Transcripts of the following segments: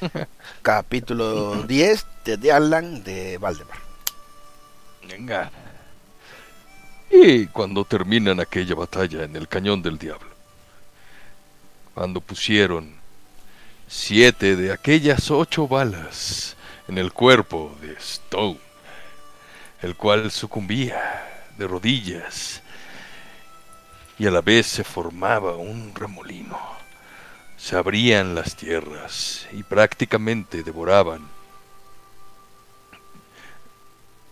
Capítulo 10 de Alan de Valdemar. Venga. Y cuando terminan aquella batalla en el cañón del diablo, cuando pusieron siete de aquellas ocho balas en el cuerpo de Stone, el cual sucumbía de rodillas y a la vez se formaba un remolino. Se abrían las tierras y prácticamente devoraban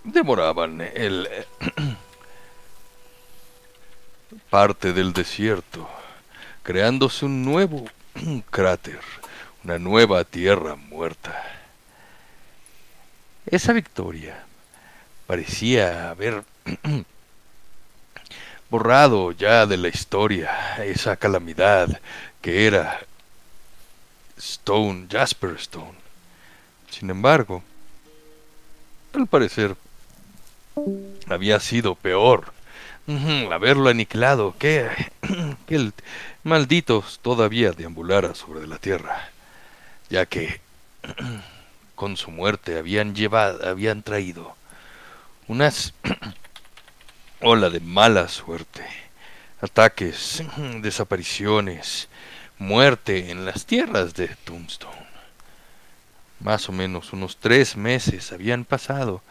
devoraban el parte del desierto, creándose un nuevo cráter, una nueva tierra muerta. Esa victoria parecía haber borrado ya de la historia esa calamidad que era Stone, Jasper Stone. Sin embargo, al parecer había sido peor haberlo aniquilado que, que el maldito todavía deambulara sobre la tierra, ya que con su muerte habían llevado, habían traído unas ola de mala suerte, ataques, desapariciones, muerte en las tierras de Tombstone. Más o menos unos tres meses habían pasado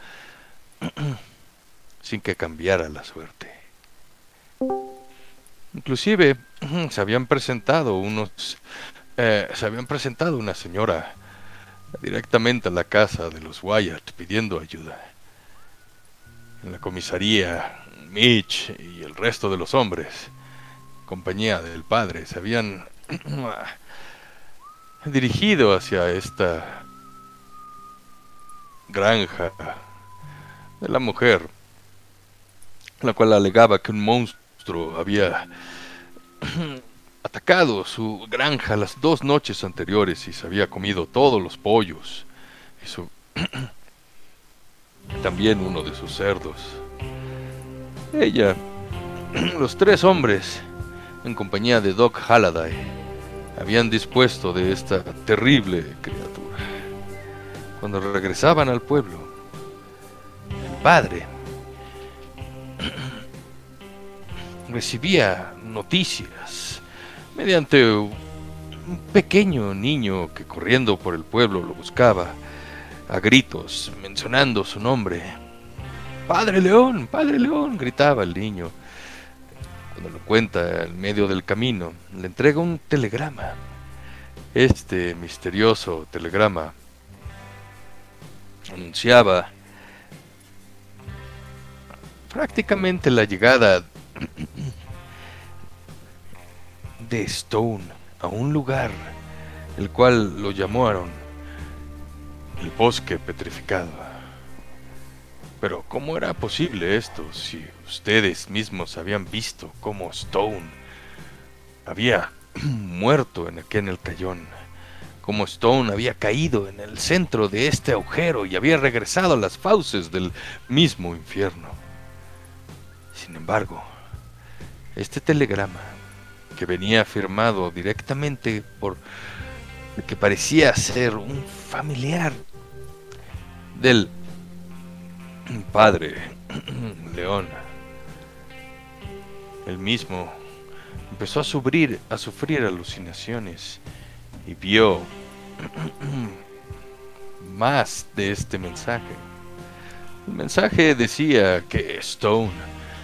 sin que cambiara la suerte. Inclusive se habían presentado unos, eh, se habían presentado una señora directamente a la casa de los Wyatt pidiendo ayuda. En la comisaría, Mitch y el resto de los hombres, compañía del padre, se habían dirigido hacia esta granja de la mujer, la cual alegaba que un monstruo había atacado su granja las dos noches anteriores y se había comido todos los pollos y su también uno de sus cerdos. Ella, los tres hombres, en compañía de Doc Halliday, habían dispuesto de esta terrible criatura. Cuando regresaban al pueblo, el padre recibía noticias mediante un pequeño niño que corriendo por el pueblo lo buscaba a gritos, mencionando su nombre. Padre León, Padre León, gritaba el niño. Cuando lo cuenta en medio del camino, le entrega un telegrama. Este misterioso telegrama anunciaba prácticamente la llegada de Stone a un lugar el cual lo llamaron el bosque petrificado. Pero ¿cómo era posible esto si ustedes mismos habían visto cómo Stone había muerto en aquel cayón? Cómo Stone había caído en el centro de este agujero y había regresado a las fauces del mismo infierno. Sin embargo, este telegrama, que venía firmado directamente por el que parecía ser un familiar del padre León, el mismo empezó a sufrir, a sufrir alucinaciones y vio más de este mensaje. El mensaje decía que Stone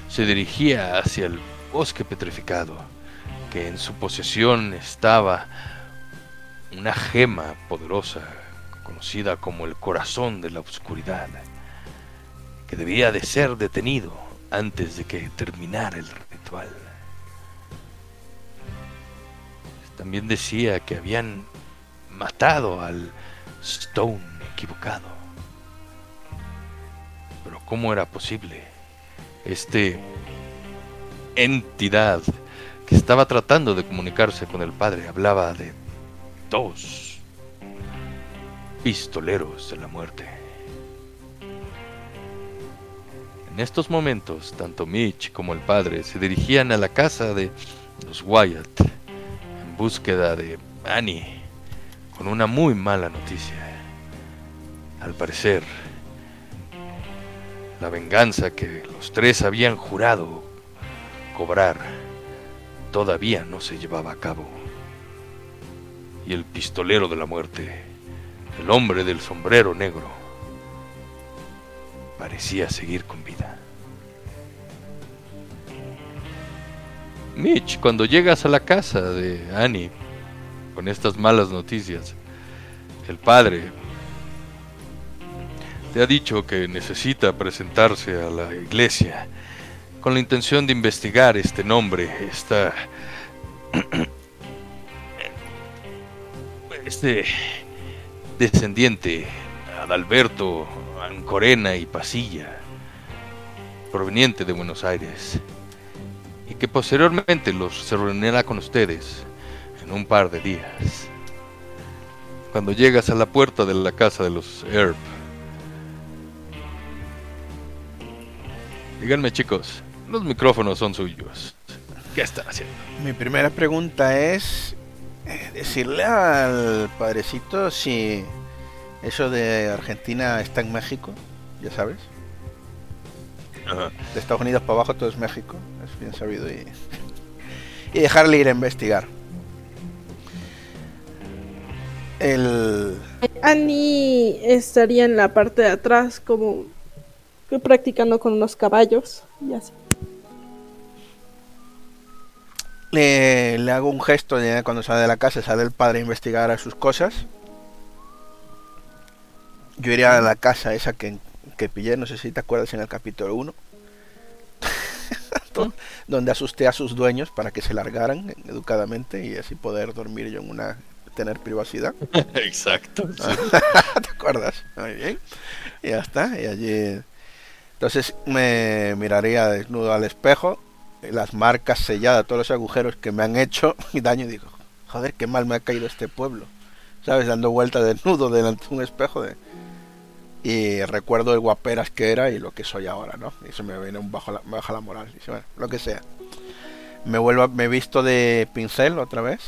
se dirigía hacia el bosque petrificado, que en su posesión estaba una gema poderosa conocida como el corazón de la oscuridad, que debía de ser detenido antes de que terminara el También decía que habían matado al Stone equivocado. Pero ¿cómo era posible? Este entidad que estaba tratando de comunicarse con el padre hablaba de dos pistoleros de la muerte. En estos momentos, tanto Mitch como el padre se dirigían a la casa de los Wyatt en búsqueda de Annie, con una muy mala noticia. Al parecer, la venganza que los tres habían jurado cobrar todavía no se llevaba a cabo. Y el pistolero de la muerte, el hombre del sombrero negro, parecía seguir con vida. Mitch, cuando llegas a la casa de Annie con estas malas noticias, el padre te ha dicho que necesita presentarse a la iglesia con la intención de investigar este nombre, esta... este descendiente, Adalberto Ancorena y Pasilla, proveniente de Buenos Aires, y que posteriormente los se reunirá con ustedes en un par de días. Cuando llegas a la puerta de la casa de los Herb, díganme chicos, los micrófonos son suyos. ¿Qué están haciendo? Mi primera pregunta es eh, decirle al padrecito si eso de Argentina está en México, ya sabes. Ajá. De Estados Unidos para abajo todo es México, es bien sabido. Y, y dejarle ir a investigar. El, Annie estaría en la parte de atrás como que practicando con unos caballos y así. le, le hago un gesto de cuando sale de la casa, sale el padre a investigar a sus cosas. Yo iría a la casa esa que, que pillé, no sé si te acuerdas en el capítulo 1. donde asusté a sus dueños para que se largaran educadamente y así poder dormir yo en una tener privacidad. Exacto. sí. ¿Te acuerdas? Muy bien. Y ya está. Y allí. Entonces me miraría desnudo al espejo, y las marcas selladas, todos los agujeros que me han hecho y daño. Y digo, joder, qué mal me ha caído este pueblo. ¿Sabes? Dando vueltas desnudo delante de un espejo. De... Y recuerdo el guaperas que era y lo que soy ahora, ¿no? Y eso me viene un bajo la, baja la moral. Y bueno, lo que sea. Me vuelvo, me visto de pincel otra vez.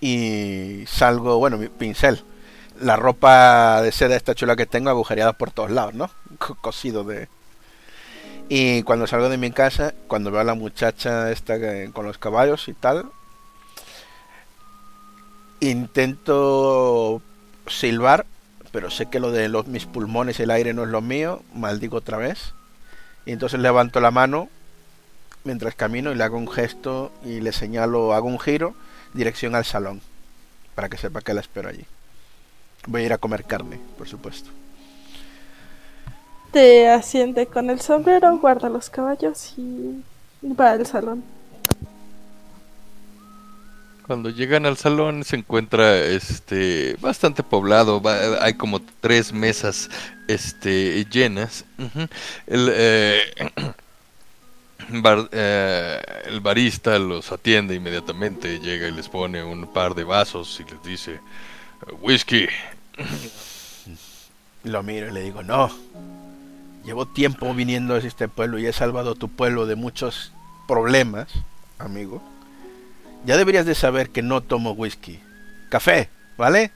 Y salgo, bueno, mi pincel la ropa de seda esta chula que tengo agujereada por todos lados, ¿no? Co- Cosido de... Y cuando salgo de mi casa, cuando veo a la muchacha esta con los caballos y tal, intento silbar, pero sé que lo de los, mis pulmones el aire no es lo mío, maldigo otra vez. Y entonces levanto la mano mientras camino y le hago un gesto y le señalo, hago un giro, dirección al salón, para que sepa que la espero allí. Voy a ir a comer carne, por supuesto. Te asiente con el sombrero, guarda los caballos y va al salón. Cuando llegan al salón se encuentra este bastante poblado, va- hay como tres mesas este llenas. El, eh, eh, el barista los atiende inmediatamente, llega y les pone un par de vasos y les dice whisky. Lo miro y le digo, no. Llevo tiempo viniendo a este pueblo y he salvado tu pueblo de muchos problemas, amigo. Ya deberías de saber que no tomo whisky. Café, ¿vale?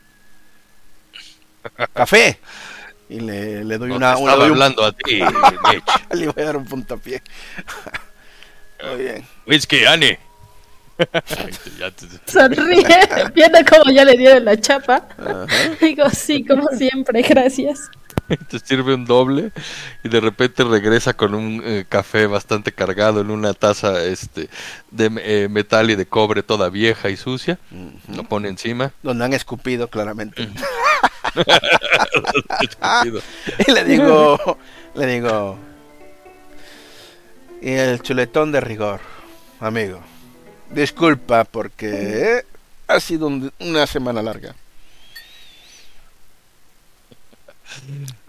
Café. Y le, le doy No una... te una- estaba doy un- hablando a ti, Mitch. le voy a dar un puntapié. Muy bien. Whisky, Annie. Sonríe, viendo cómo ya le dieron la chapa. Ajá. Digo, sí, como siempre, gracias. te sirve un doble y de repente regresa con un eh, café bastante cargado en una taza este de eh, metal y de cobre toda vieja y sucia lo pone encima Donde han escupido claramente. Y le digo, le digo, y el chuletón de rigor, amigo. Disculpa porque ha sido un- una semana larga.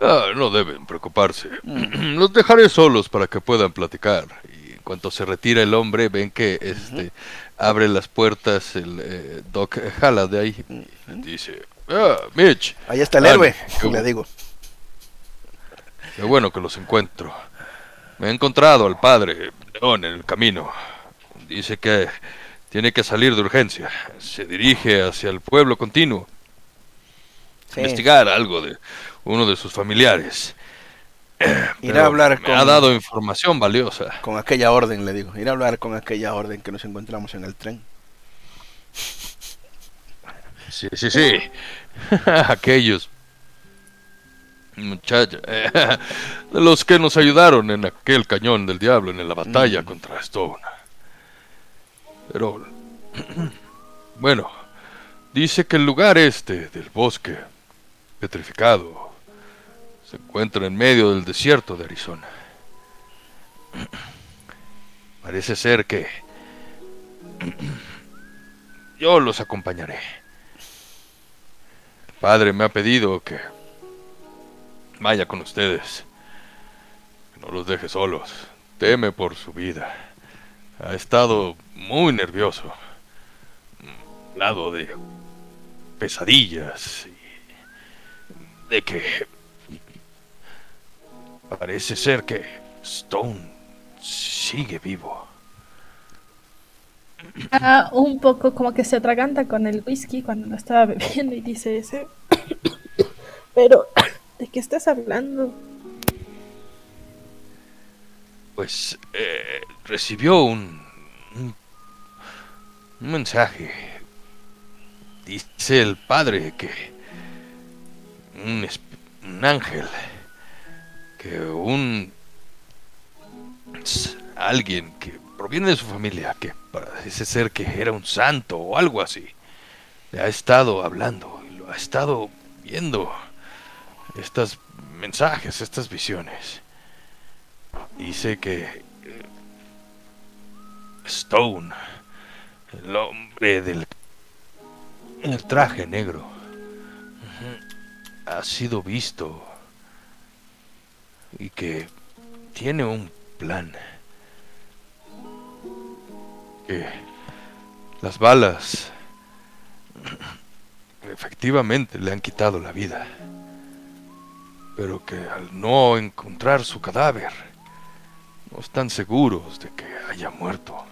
Ah, no deben preocuparse los dejaré solos para que puedan platicar y en cuanto se retira el hombre ven que este abre las puertas el eh, Doc Halliday y dice ah Mitch Ahí está el Ah, héroe, qué le digo. Qué bueno que los encuentro. Me he encontrado al padre León en el camino. Dice que Tiene que salir de urgencia. Se dirige hacia el pueblo continuo. Sí. Investigar algo de uno de sus familiares. Ir Pero a hablar me con, ha dado información valiosa. con aquella orden, le digo. Ir a hablar con aquella orden que nos encontramos en el tren. Sí, sí, sí. Aquellos muchachos, eh, de los que nos ayudaron en aquel cañón del diablo en la batalla Mm. contra Stone. Pero, bueno, dice que el lugar este del bosque petrificado se encuentra en medio del desierto de Arizona. Parece ser que yo los acompañaré. El padre me ha pedido que vaya con ustedes. Que no los deje solos. Teme por su vida. Ha estado muy nervioso. Lado de pesadillas y de que parece ser que Stone sigue vivo. Ah, un poco como que se atraganta con el whisky cuando lo estaba bebiendo y dice ese. Pero, ¿de qué estás hablando? pues eh, recibió un, un, un mensaje. Dice el padre que un ángel, que un alguien que proviene de su familia, que parece ser que era un santo o algo así, le ha estado hablando y lo ha estado viendo estos mensajes, estas visiones. Dice que eh, Stone, el hombre del el traje negro, ha sido visto y que tiene un plan. Que las balas efectivamente le han quitado la vida, pero que al no encontrar su cadáver, no están seguros de que haya muerto.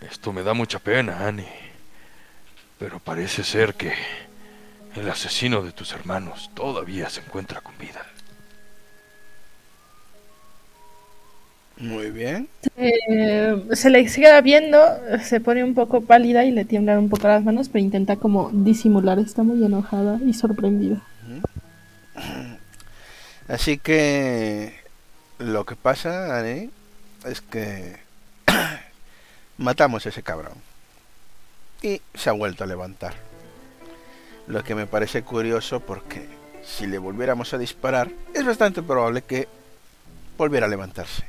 Esto me da mucha pena, Annie. Pero parece ser que el asesino de tus hermanos todavía se encuentra con vida. Muy bien. Eh, se le queda viendo, se pone un poco pálida y le tiemblan un poco las manos, pero intenta como disimular. Está muy enojada y sorprendida. Así que lo que pasa, Ani, es que matamos a ese cabrón. Y se ha vuelto a levantar. Lo que me parece curioso porque si le volviéramos a disparar, es bastante probable que volviera a levantarse.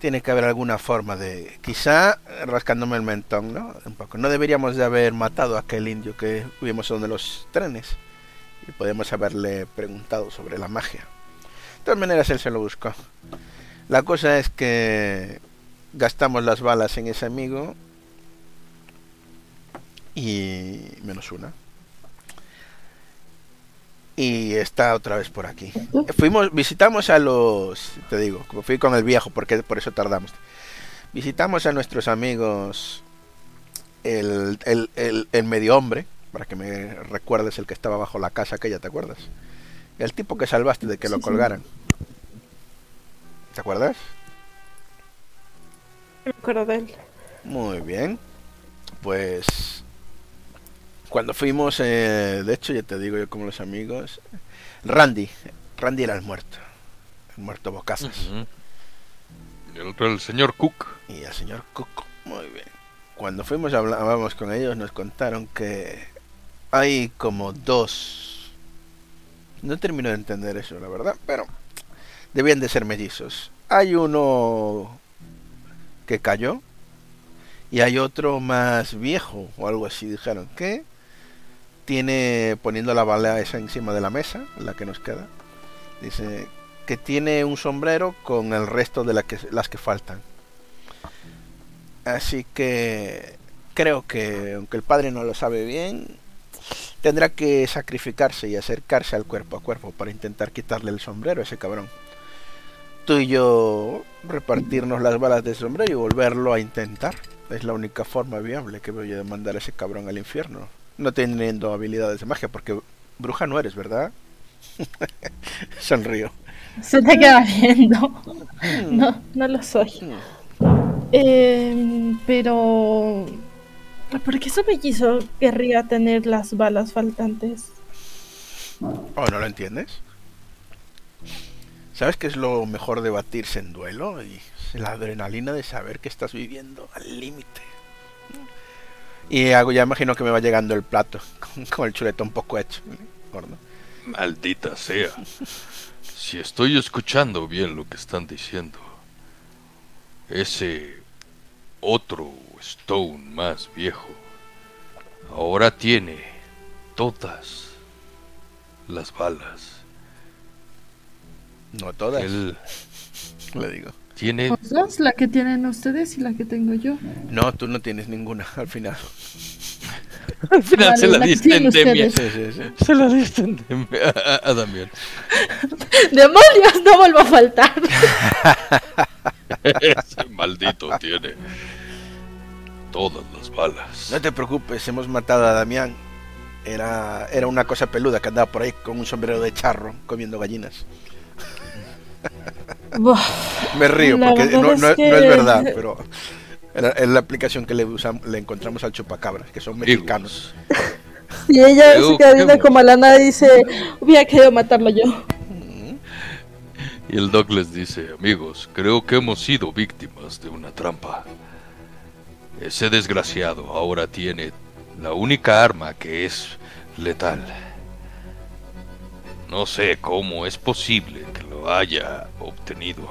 Tiene que haber alguna forma de... Quizá rascándome el mentón, ¿no? Un poco. No deberíamos de haber matado a aquel indio que vimos donde los trenes. Y podemos haberle preguntado sobre la magia. De todas maneras, él se lo buscó. La cosa es que gastamos las balas en ese amigo. Y menos una. Y está otra vez por aquí. Fuimos, visitamos a los, te digo, fui con el viejo, porque por eso tardamos. Visitamos a nuestros amigos, el, el, el, el medio hombre, para que me recuerdes el que estaba bajo la casa aquella, ¿te acuerdas? El tipo que salvaste de que Sí, lo sí. colgaran. ¿Te acuerdas? Me acuerdo de él. Muy bien. Pues cuando fuimos, eh, de hecho ya te digo yo como los amigos, Randy, Randy era el muerto, el muerto bocazas. Y el otro, el señor Cook. Y el señor Cook, muy bien. Cuando fuimos hablábamos con ellos nos contaron que hay como dos... No termino de entender eso, la verdad, pero debían de ser mellizos. Hay uno que cayó y hay otro más viejo o algo así, dijeron, que tiene, poniendo la bala esa encima de la mesa, la que nos queda, dice que tiene un sombrero con el resto de que, las que faltan. Así que creo que, aunque el padre no lo sabe bien, tendrá que sacrificarse y acercarse al cuerpo a cuerpo para intentar quitarle el sombrero a ese cabrón. tú y yo repartirnos las balas de sombrero y volverlo a intentar. Es la única forma viable que yo de mandar a ese cabrón al infierno. No teniendo habilidades de magia, porque bruja no eres, ¿verdad? Sonrío. Se te queda viendo. No, no lo soy. Eh, pero... ¿Por qué su mellizo querría tener las balas faltantes? ¿Oh, no lo entiendes? ¿Sabes qué es lo mejor de batirse en duelo? Y la adrenalina de saber que estás viviendo al límite. Y hago, ya imagino que me va llegando el plato con, el chuletón poco hecho. Gordo. Maldita sea. Si estoy escuchando bien lo que están diciendo, ese otro Stone más viejo ahora tiene todas las balas. No todas. Él Le digo. Tiene Pues dos, la que tienen ustedes y la que tengo yo. No, tú no tienes ninguna al final. Al final Vale, se la la diste en Demian. Sí, sí, sí. Se la diste en Demian. A, a- a Damián. ¡Demonios! No vuelvo a faltar. Ese maldito tiene todas las balas. No te preocupes, hemos matado a Damián. Era, era una cosa peluda que andaba por ahí con un sombrero de charro comiendo gallinas. Me río La porque no, es no- no que- es verdad, pero es la aplicación que le, usam- le encontramos al chupacabras, que son mexicanos. Y ella queda que como a la nada y dice, hubiera querido matarlo yo. Y el Doc les dice, amigos, creo que hemos sido víctimas de una trampa. Ese desgraciado ahora tiene la única arma que es letal. No sé cómo es posible que lo haya obtenido.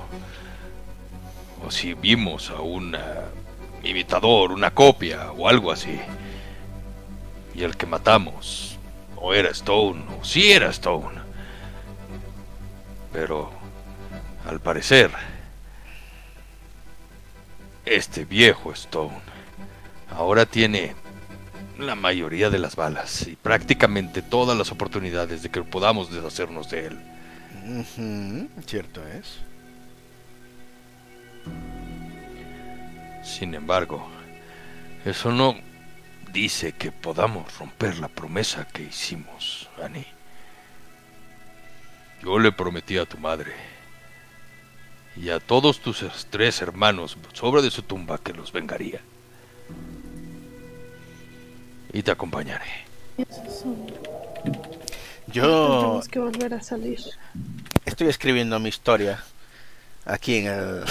O si vimos a un imitador, una copia o algo así. Y el que matamos no era Stone, o sí era Stone. Pero al parecer, este viejo Stone ahora tiene la mayoría de las balas y prácticamente todas las oportunidades de que podamos deshacernos de él. Cierto es. Sin embargo, eso no dice que podamos romper la promesa que hicimos, Annie. Yo le prometí a tu madre y a todos tus tres hermanos sobre de su tumba que los vengaría. Y te acompañaré. Yo Tendremos que volver a salir. estoy escribiendo mi historia aquí en el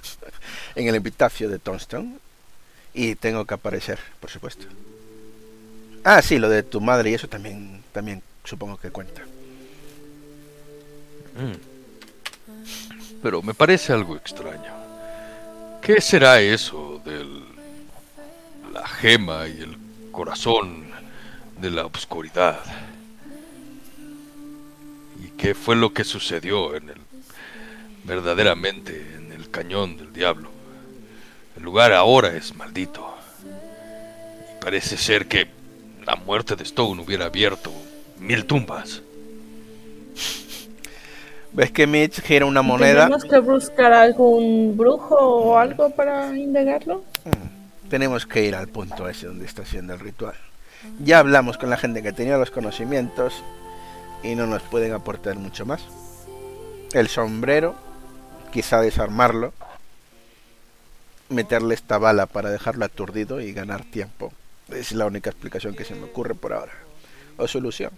en el epitafio de Tombstone y tengo que aparecer, por supuesto. Ah, sí, lo de tu madre y eso también también supongo que cuenta. Mm. Pero me parece algo extraño. ¿Qué será eso del la gema y el corazón de la oscuridad? ¿Y qué fue lo que sucedió en el verdaderamente en el cañón del diablo? El lugar ahora es maldito. Y parece ser que la muerte de Stone hubiera abierto mil tumbas. ¿Ves que Mitch gira una moneda? ¿Tenemos que buscar algún brujo o algo para indagarlo? Mm, Tenemos que ir al punto ese donde está haciendo el ritual. Ya hablamos con la gente que tenía los conocimientos y no nos pueden aportar mucho más. El sombrero, quizá desarmarlo, meterle esta bala para dejarlo aturdido y ganar tiempo. Es la única explicación que se me ocurre por ahora. O solución.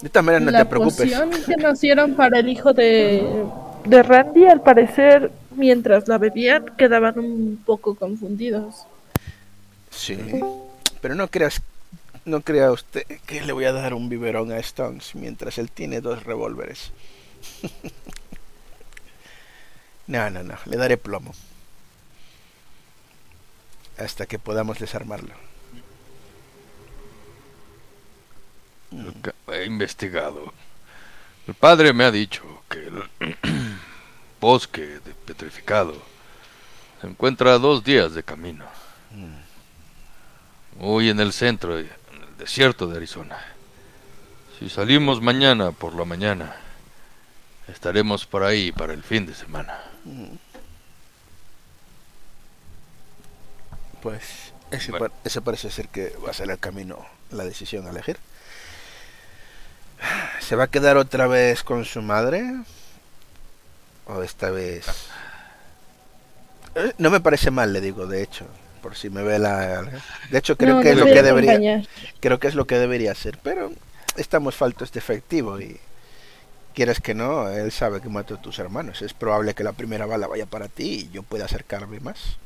De todas maneras, no la te preocupes. poción que nos dieron para el hijo de, de Randy, al parecer, mientras la bebían, quedaban un poco confundidos. Sí, pero no creas, no crea usted que le voy a dar un biberón a Stones mientras él tiene dos revólveres. no, no, no, le daré plomo. Hasta que podamos desarmarlo. Nunca He investigado. El padre me ha dicho que el bosque de petrificado se encuentra a dos días de camino. Muy en el centro, en el desierto de Arizona. Si salimos mañana por la mañana, Estaremos por ahí para el fin de semana. Pues ese, Bueno. pa- ese parece ser que va a ser el camino, la decisión a elegir. ¿Se va a quedar otra vez con su madre? ¿O esta vez...? Eh, No me parece mal, le digo, de hecho. Por si me ve la... De hecho, creo No, que es lo que debería... acompañar. Creo que es lo que debería hacer. Pero estamos faltos de efectivo y... Quieres que no, él sabe que mató a tus hermanos. Es probable que la primera bala vaya para ti y yo pueda acercarme más.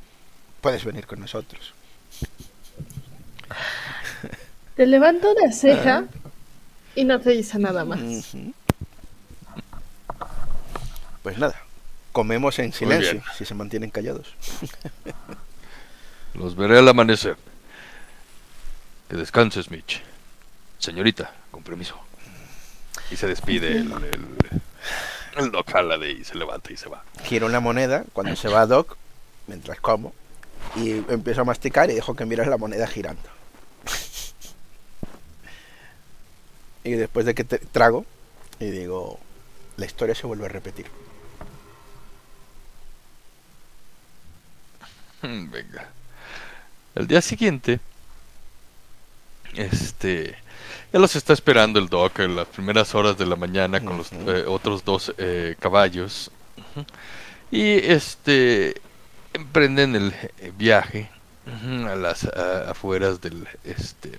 Puedes venir con nosotros. Te levanto una ceja y no te dice nada más. Pues nada, comemos en silencio si se mantienen callados. Los veré al amanecer. Que descanses, Mitch. Señorita, con permiso. Y se despide el, el, el Doc Halliday y se levanta y se va. Giro una moneda cuando se va Doc, mientras como, y empiezo a masticar y dejo que miras la moneda girando. Y después de que te- trago, y digo, la historia se vuelve a repetir. Venga. El día siguiente, este, ya los está esperando el Doc en las primeras horas de la mañana con los eh, otros dos eh, caballos. Y este, emprenden el eh, viaje a las a- afueras del este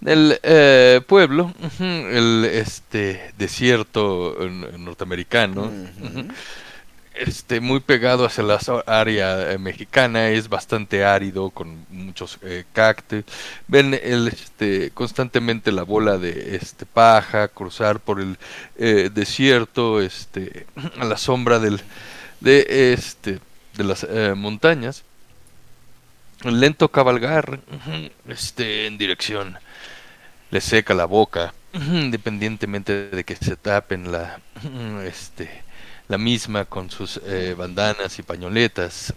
del eh, pueblo, el este desierto eh, norteamericano. Este muy pegado hacia la área eh, mexicana es bastante árido con muchos eh, cactus. Ven el este constantemente la bola de este paja cruzar por el eh, desierto este a la sombra del de este de las eh, montañas. Lento cabalgar este en dirección. Le seca la boca independientemente de que se tapen la este la misma con sus eh, bandanas y pañoletas.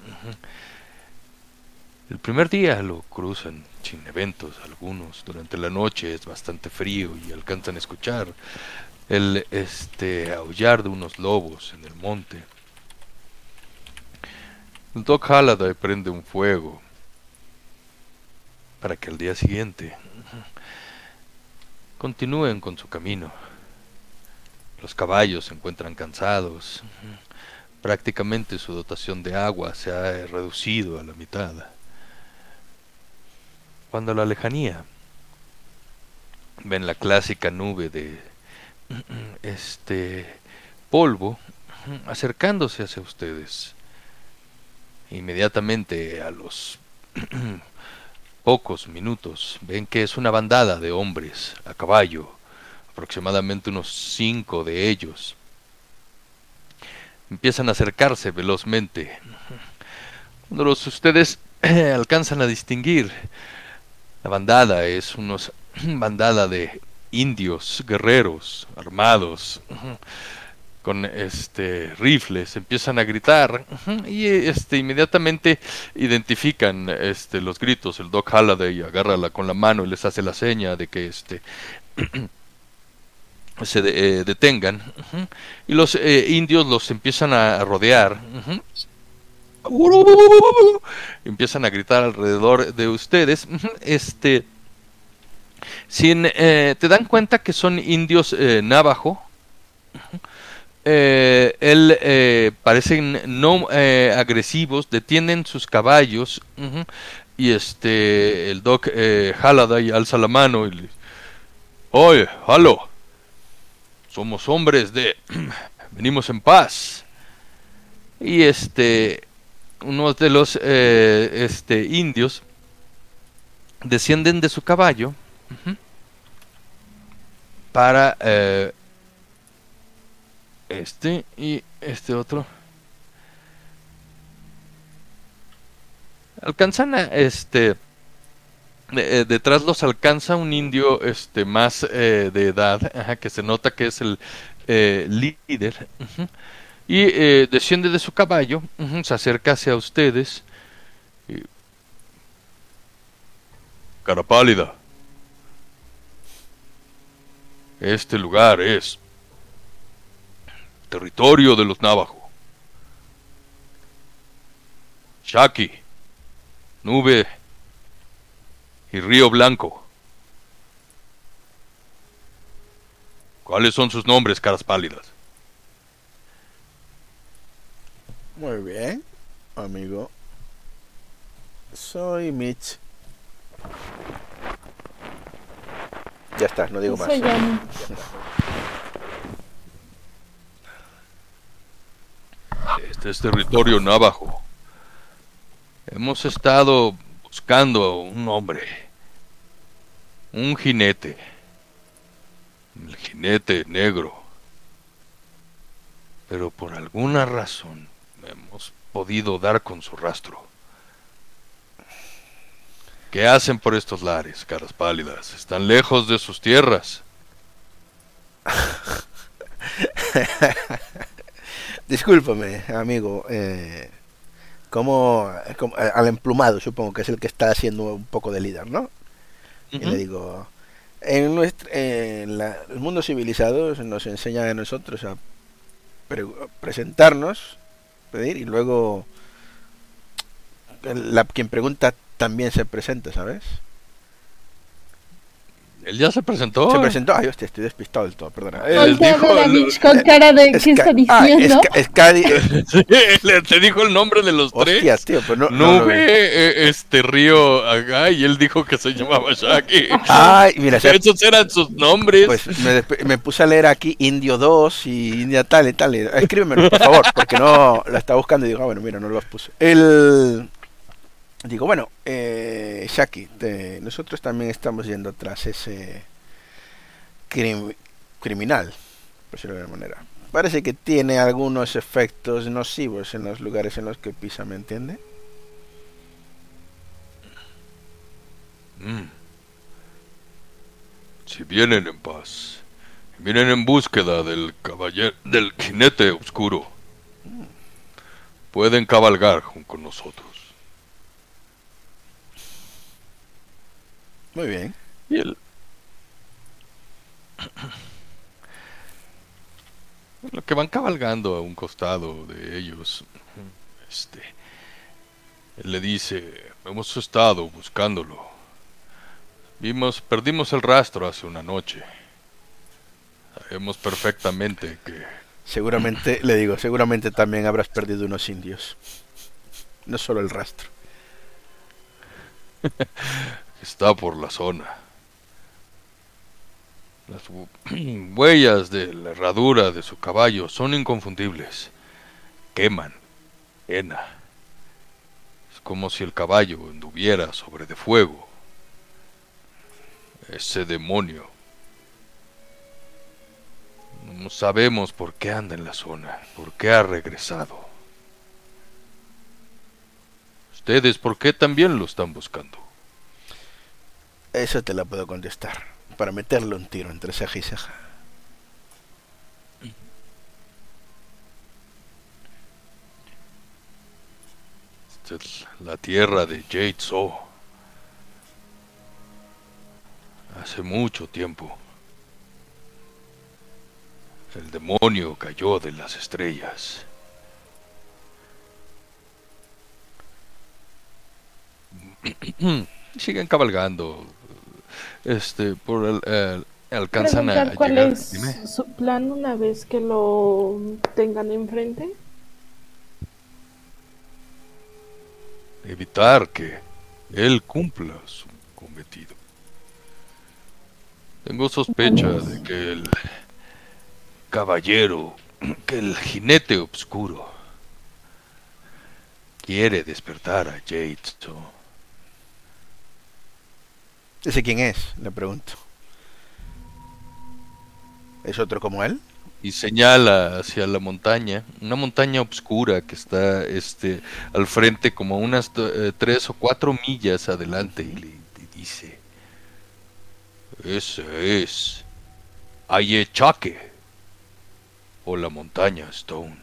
El primer día lo cruzan sin eventos algunos. Durante la noche es bastante frío y alcanzan a escuchar el este aullar de unos lobos en el monte. El Doc Halliday prende un fuego para que al día siguiente continúen con su camino. Los caballos se encuentran cansados. Prácticamente su dotación de agua se ha eh, reducido a la mitad. Cuando a la lejanía ven la clásica nube de este polvo acercándose hacia ustedes. Inmediatamente a los pocos minutos ven que es una bandada de hombres a caballo aproximadamente unos cinco de ellos. Empiezan a acercarse velozmente. Cuando los ustedes alcanzan a distinguir, la bandada es unos bandada de indios guerreros armados con este rifles empiezan a gritar y este inmediatamente identifican este los gritos el Doc Halliday agarra la- con la mano y les hace la seña de que este se de- eh, detengan y los eh, indios los empiezan a rodear empiezan a gritar alrededor de ustedes ujú, este eh, te dan cuenta que son indios navajo él parecen no agresivos detienen sus caballos y este el doc Halliday alza la mano y le halo somos hombres de venimos en paz. Y este uno de los eh, este indios descienden de su caballo para eh, este y este otro. Alcanzan a este eh, detrás los alcanza un indio este más eh, de edad ajá, que se nota que es el eh, líder y desciende de su caballo se acerca hacia ustedes y- cara pálida este lugar es territorio de los Navajo. Shaki, Nube y Río Blanco. ¿Cuáles son sus nombres, caras pálidas? Muy bien, amigo. Soy Mitch. Ya está, no digo más. Soy Yanni. Este es territorio navajo. Hemos estado buscando un hombre. Un jinete. El jinete negro. Pero por alguna razón hemos podido dar con su rastro. ¿Qué hacen por estos lares, caras pálidas? Están lejos de sus tierras. Discúlpame, amigo. Eh, como, como- eh, al emplumado, supongo que es el que está haciendo un poco de líder, ¿no? Y le digo, en, nuestro, en la- el mundo civilizado nos enseña a nosotros a pre- presentarnos, pedir y luego la, quien pregunta también se presenta, ¿sabes? Él ya se presentó. Se presentó, ay hostia, estoy despistado del todo, perdona. A dijo con cara de ¿qué está ah, diciendo? Sí, le- te dijo el nombre de los tres. tío, pues no, veo. eh, este río acá, y él dijo que se llamaba Shaki. Ay, mira, Esos eran sus nombres. pues me, me puse a leer aquí Indio 2 y India tal y tal. Escríbemelo, por favor, porque no lo estaba buscando y digo, ah, bueno, mira, no los puse. El... Digo, bueno, eh, Shaki, te- nosotros también estamos yendo tras ese crim- criminal, por decirlo de alguna manera. Parece que tiene algunos efectos nocivos en los lugares en los que pisa, ¿me entiende? Mm. Si vienen en paz, vienen en búsqueda del caballero, del jinete oscuro, pueden cabalgar con nosotros. Muy bien. Y él... Lo que van cabalgando a un costado de ellos, este, él le dice, hemos estado buscándolo. Vimos, perdimos el rastro hace una noche. Sabemos perfectamente que Seguramente, le digo, seguramente también habrás perdido unos indios. No solo el rastro. está por la zona. Las hu- huellas de la herradura de su caballo son inconfundibles. Queman, hena. Es como si el caballo anduviera sobre de fuego. Ese demonio. No sabemos por qué anda en la zona, por qué ha regresado. Ustedes, ¿por qué también lo están buscando? Eso te la puedo contestar. Para meterle un tiro entre ceja y ceja. Esta es la tierra de Jade So. Hace mucho tiempo. El demonio cayó de las estrellas. Siguen cabalgando. Este, por el, el- alcanzan a Preguntar cuál llegar. es Dime. su plan una vez que lo tengan enfrente. evitar que él cumpla su cometido. Tengo sospecha de que el caballero, que el jinete oscuro, quiere despertar a Jade. So, ¿Ese quién es? Le pregunto. ¿Es otro como él? y señala hacia la montaña, una montaña oscura que está este al frente como unas eh, tres o cuatro millas adelante y le dice ese es Ayechaque o la montaña Stone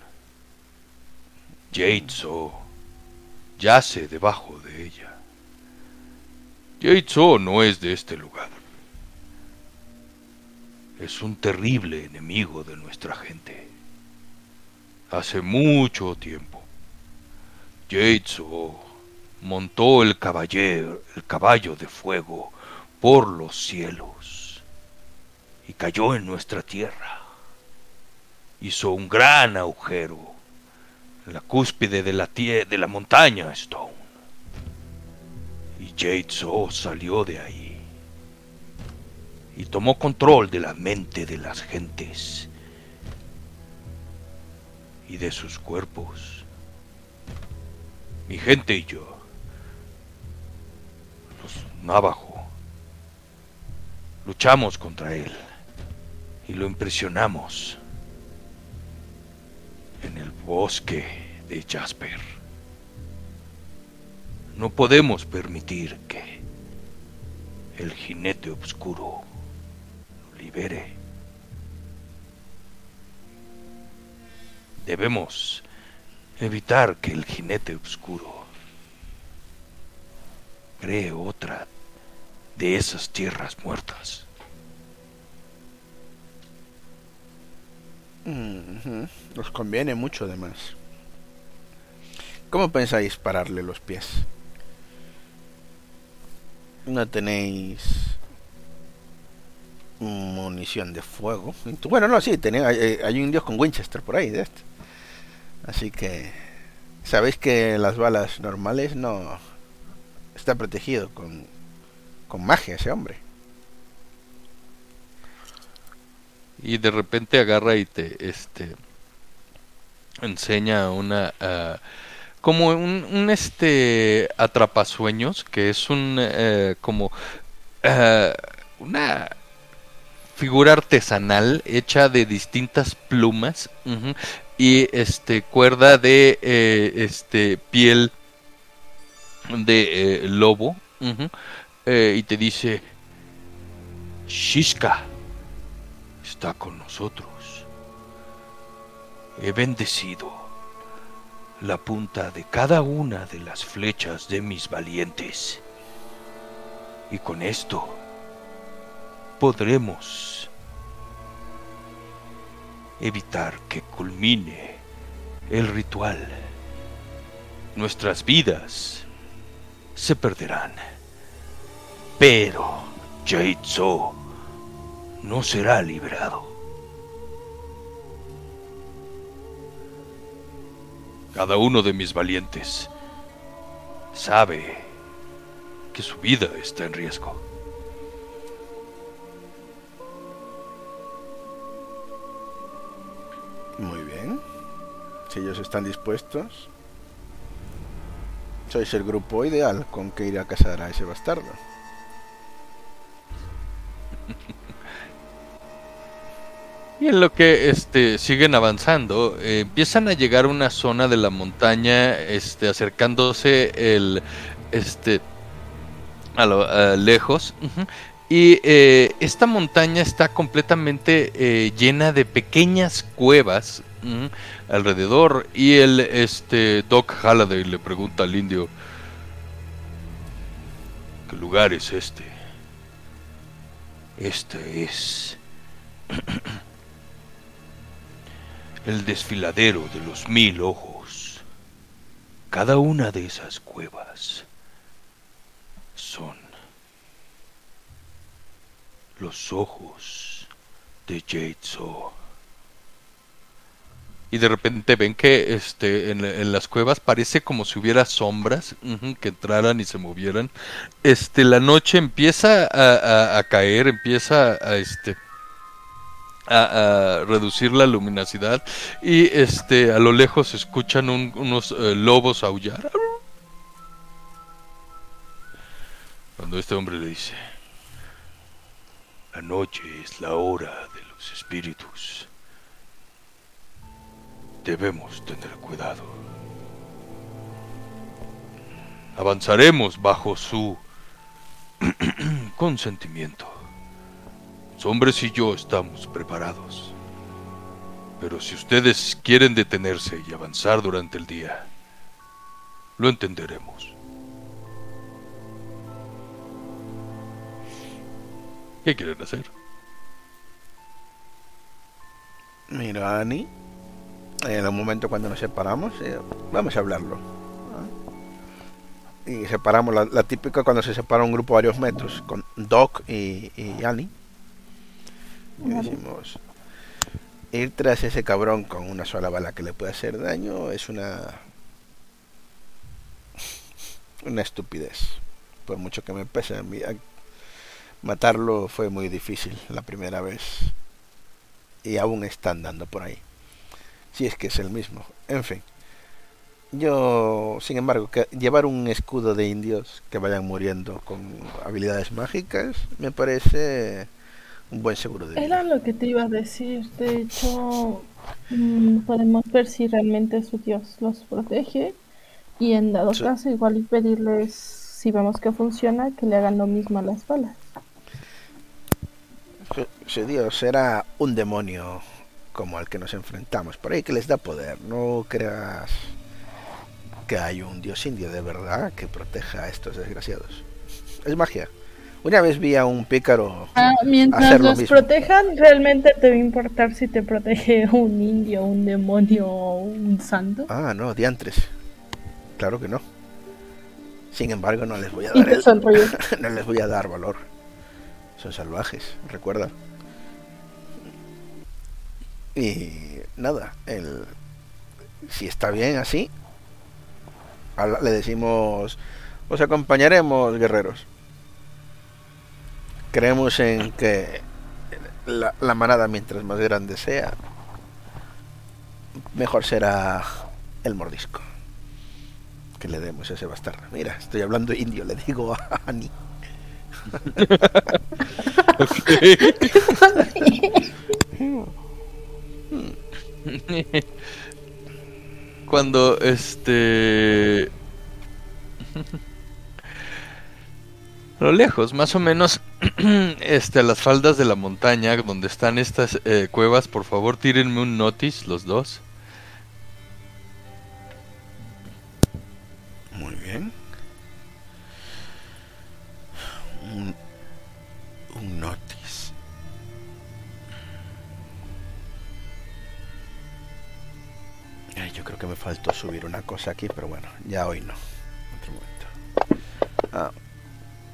Jade So yace debajo de ella Jade So no es de este lugar es un terrible enemigo de nuestra gente. Hace mucho tiempo, Yaitzo montó el caballero, el caballo de fuego por los cielos y cayó en nuestra tierra. Hizo un gran agujero en la cúspide de la, de la montaña Stone. Y Yaitzo salió de ahí y tomó control de la mente de las gentes y de sus cuerpos. Mi gente y yo, los Navajo, luchamos contra él y lo impresionamos en el bosque de Jasper. No podemos permitir que el jinete oscuro lo libere. Debemos evitar que el jinete oscuro cree otra de esas tierras muertas. Nos conviene mucho además. ¿Cómo pensáis pararle los pies? No tenéis munición de fuego. Bueno, no, sí, tenéis, hay, hay un dios con Winchester por ahí de este. Así que sabéis que las balas normales no está protegido con, con magia ese hombre. Y de repente agarra y te este enseña una uh, como un, este atrapasueños que es un uh, como uh, una figura artesanal hecha de distintas plumas y este cuerda de eh, este piel de eh, lobo eh, y te dice Shishka está con nosotros. He bendecido la punta de cada una de las flechas de mis valientes y con esto podremos evitar que culmine el ritual. Nuestras vidas se perderán. Pero Jaitzo no será liberado. Cada uno de mis valientes sabe que su vida está en riesgo. Muy bien. Si ellos están dispuestos, sois el grupo ideal con que ir a casar a ese bastardo. Y en lo que este, siguen avanzando, empiezan a llegar a una zona de la montaña, este, acercándose el, este, a lo lejos. Y eh, esta montaña está completamente eh, llena de pequeñas cuevas alrededor. Y el este Doc Halliday le pregunta al indio: ¿Qué lugar es este? Este es el desfiladero de los mil ojos. Cada una de esas cuevas son los ojos de Jade Y de repente ven que este, en, las cuevas parece como si hubiera sombras que entraran y se movieran. Este, la noche empieza a, a, a caer, empieza a, este, a, reducir la luminosidad y este, a lo lejos se escuchan un, unos uh, lobos aullar. Cuando este hombre le dice, la noche es la hora de los espíritus. Debemos tener cuidado. Avanzaremos bajo su consentimiento. Los hombres y yo estamos preparados. Pero si ustedes quieren detenerse y avanzar durante el día, lo entenderemos. ¿Qué quieren hacer? Mira, Annie. en el momento cuando nos separamos, eh, vamos a hablarlo. Y separamos la, típica cuando se separa un grupo varios metros, con Doc y Annie. Y Vale. decimos, ir tras ese cabrón con una sola bala que le puede hacer daño es una una estupidez. Por mucho que me pese, a mí, matarlo fue muy difícil la primera vez. Y aún está andando por ahí. Si es que es el mismo. En fin. Yo, sin embargo, que llevar un escudo de indios que vayan muriendo con habilidades mágicas me parece un buen seguro de vida. Era lo que te iba a decir. De hecho, mm, podemos ver si realmente su Dios los protege. Y en dado Sí. caso, igual y pedirles, si vemos que funciona, que le hagan lo mismo a las balas. Su- Su dios era un demonio como al que nos enfrentamos. Por ahí que les da poder. No creas que hay un dios indio de verdad que proteja a estos desgraciados. Es magia. Una vez vi a un pícaro. Ah, mientras Hacer lo los mismo. protejan, realmente te va a importar si te protege un indio, un demonio o un santo. Ah, no, diantres. Claro que no. Sin embargo, no les voy a dar el- no les voy a dar valor. Son salvajes, recuerda. Y nada, el si está bien así, le decimos, os acompañaremos, guerreros. Creemos en que la, manada, mientras más grande sea, mejor será el mordisco que le demos a ese bastardo. Mira, estoy hablando indio, le digo a Annie. Cuando este. A lo lejos, más o menos, este, a las faldas de la montaña, donde están estas eh, cuevas, por favor, tírenme un notice, los dos. Muy bien. Un, un notice. Yo creo que me faltó subir una cosa aquí, pero bueno, ya hoy no. Otro momento. Ah,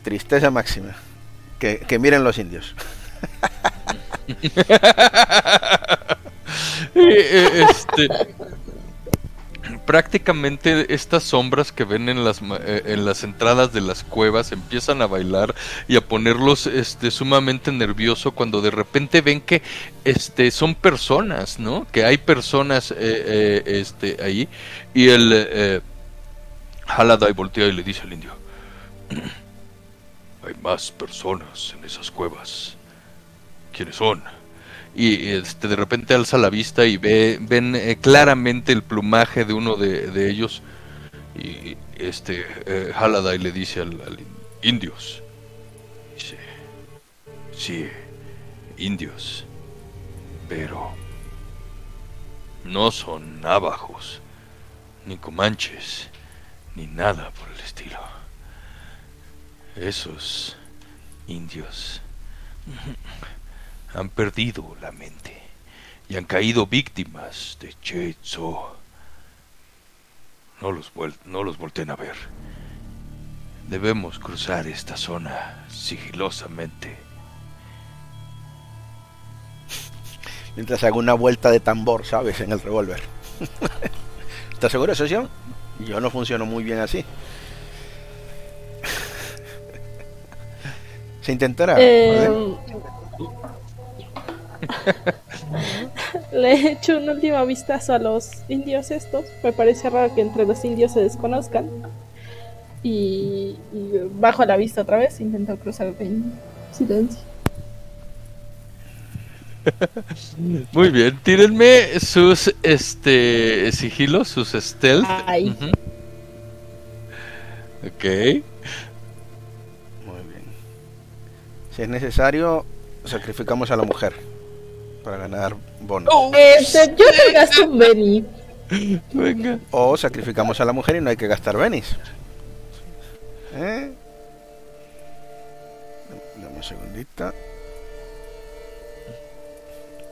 tristeza máxima. Que, que miren los indios. Eh, este, prácticamente estas sombras que ven en las, eh, en las entradas de las cuevas empiezan a bailar y a ponerlos este, sumamente nervioso cuando de repente ven que este, son personas, ¿no? Que hay personas eh, eh, este, ahí y el eh, Haladai voltea y le dice al indio, hay más personas en esas cuevas. ¿Quiénes son? y este de repente alza la vista y ve ven eh, claramente el plumaje de uno de, de ellos y este eh, le dice al, al in- indios dice sí indios pero no son navajos ni comanches ni nada por el estilo esos indios han perdido la mente y han caído víctimas de Chetzo. No los, no los volteen a ver. Debemos cruzar esta zona sigilosamente. Mientras hago una vuelta de tambor, ¿sabes? En el revólver. ¿Estás seguro, socio? Yo no funciono muy bien así. Se intentará. Eh, ¿vale? Le he hecho un último vistazo a los indios estos. Me parece raro que entre los indios se desconozcan. Y, y bajo la vista otra vez. Intento cruzar en silencio. Muy bien, tírenme sus este sigilos, sus stealth. Ay. Ujú. Ok. Si es necesario, sacrificamos a la mujer para ganar bonos. Este, yo te gasto un Benny. Venga. O sacrificamos a la mujer y no hay que gastar benis. ¿Eh? Dame un segundito.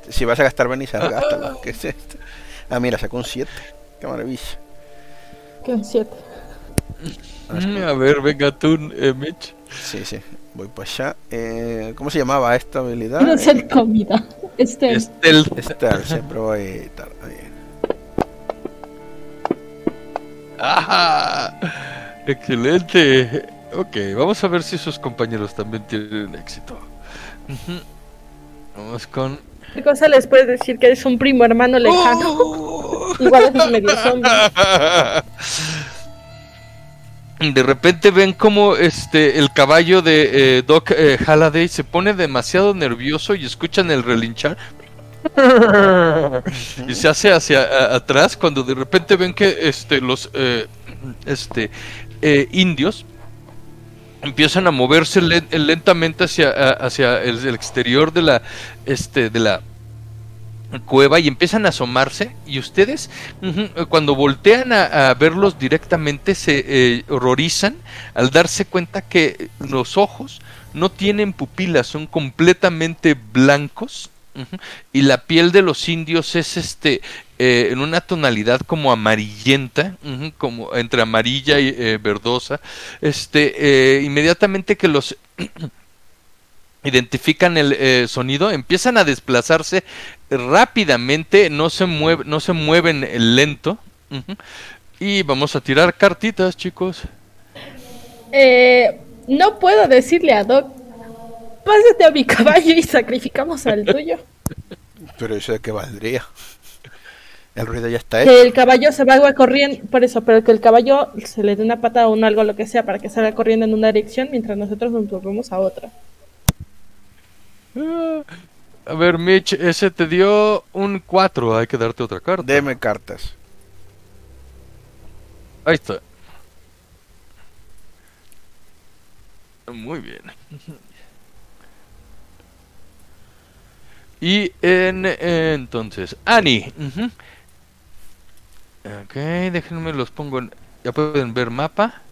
Si vas a gastar benis, gástalo. ¿Qué es esto? Ah, mira, sacó un 7. Qué maravilla. Que un 7. A ver, venga tú, eh, Mitch. Sí, sí. Voy para allá. Eh, ¿Cómo se llamaba esta habilidad? No ser comida. Este. Estel. Esta, siempre voy ahí. ¡Ajá! Excelente. Ok, vamos a ver si sus compañeros también tienen éxito. Vamos con. ¿Qué cosa les puedes decir que eres un primo hermano lejano? ¡Oh! Igual es medio zombie. De repente ven como este el caballo de eh, Doc eh, se pone demasiado nervioso y escuchan el relinchar. Y se hace hacia atrás cuando de repente ven que este los eh, este eh, indios empiezan a moverse len- lentamente hacia hacia el, el exterior de la este de la cueva y empiezan a asomarse y ustedes cuando voltean a, verlos directamente se eh, horrorizan al darse cuenta que los ojos no tienen pupilas, son completamente blancos y la piel de los indios es este eh, en una tonalidad como amarillenta, como entre amarilla y eh, verdosa. Este inmediatamente que los identifican el sonido, empiezan a desplazarse rápidamente, no se mueve, no se mueven lento. Y vamos a tirar cartitas, chicos. Eh, no puedo decirle a Doc. Pásate a mi caballo y sacrificamos al tuyo. Pero eso de qué valdría. El ruido ya está Que hecho. el caballo se vaya corriendo, por eso, pero que el caballo se le dé una patada o un algo, lo que sea, para que salga corriendo en una dirección mientras nosotros nos movemos a otra. A ver, Mitch, ese te dio un 4, hay que darte otra carta. Deme cartas. Ahí está. Muy bien. Y en, eh, entonces, Annie. ujú. Ok, déjenme los pongo en... Ya pueden ver mapa.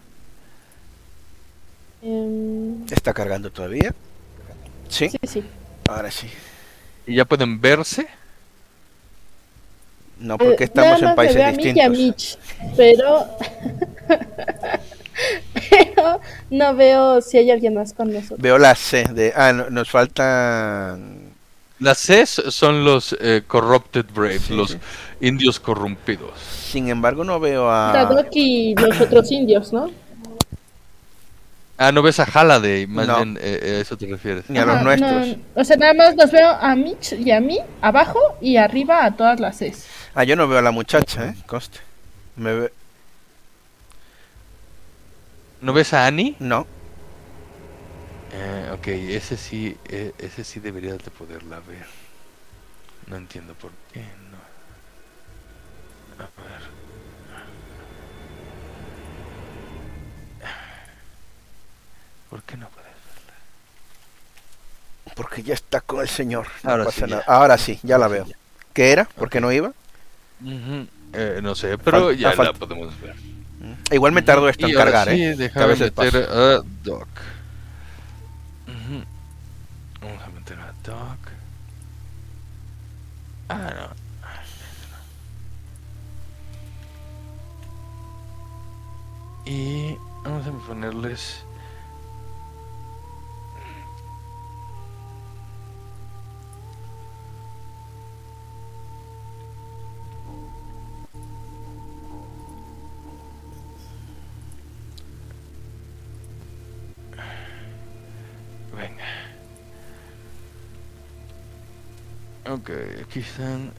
Em, ¿Está cargando todavía? Sí, sí, sí. ahora sí. Y ya pueden verse. No, porque Eh, estamos en países a mí y a distintos. Mitch, pero... pero no veo si hay alguien más con nosotros. Veo la C de. Ah, no- nos faltan. Las Cs son los eh, Corrupted Braves, Sí, los sí. indios corrompidos. Sin embargo, no veo a. Doc y los otros indios, ¿no? Ah, no ves a Halliday, más No. bien eh, eh, a eso te refieres. Ni a los nuestros. no, o sea, nada más los veo a Mitch y a mí abajo y arriba a todas las Cs. Ah, yo no veo a la muchacha, ¿eh? Conste. Me ve... ¿No ves a Annie? No. Eh, ok, ese sí, eh, ese sí deberías de poderla ver. No entiendo por qué no. A ver. ¿Por qué no puedes verla? Porque ya está con el señor. No Ahora pasa sí, nada. ya. Ahora sí, ya la veo. ¿Qué era? ¿Por qué no iba? Eh, no sé, pero ya la podemos ver. Mm. Igual me tardo esto Y en ahora cargar, sí, ¿eh? Que a veces meter pasa. a Doc. Vamos a meter a Doc. Ah, no. Y vamos a ponerles. Ok, aquí están.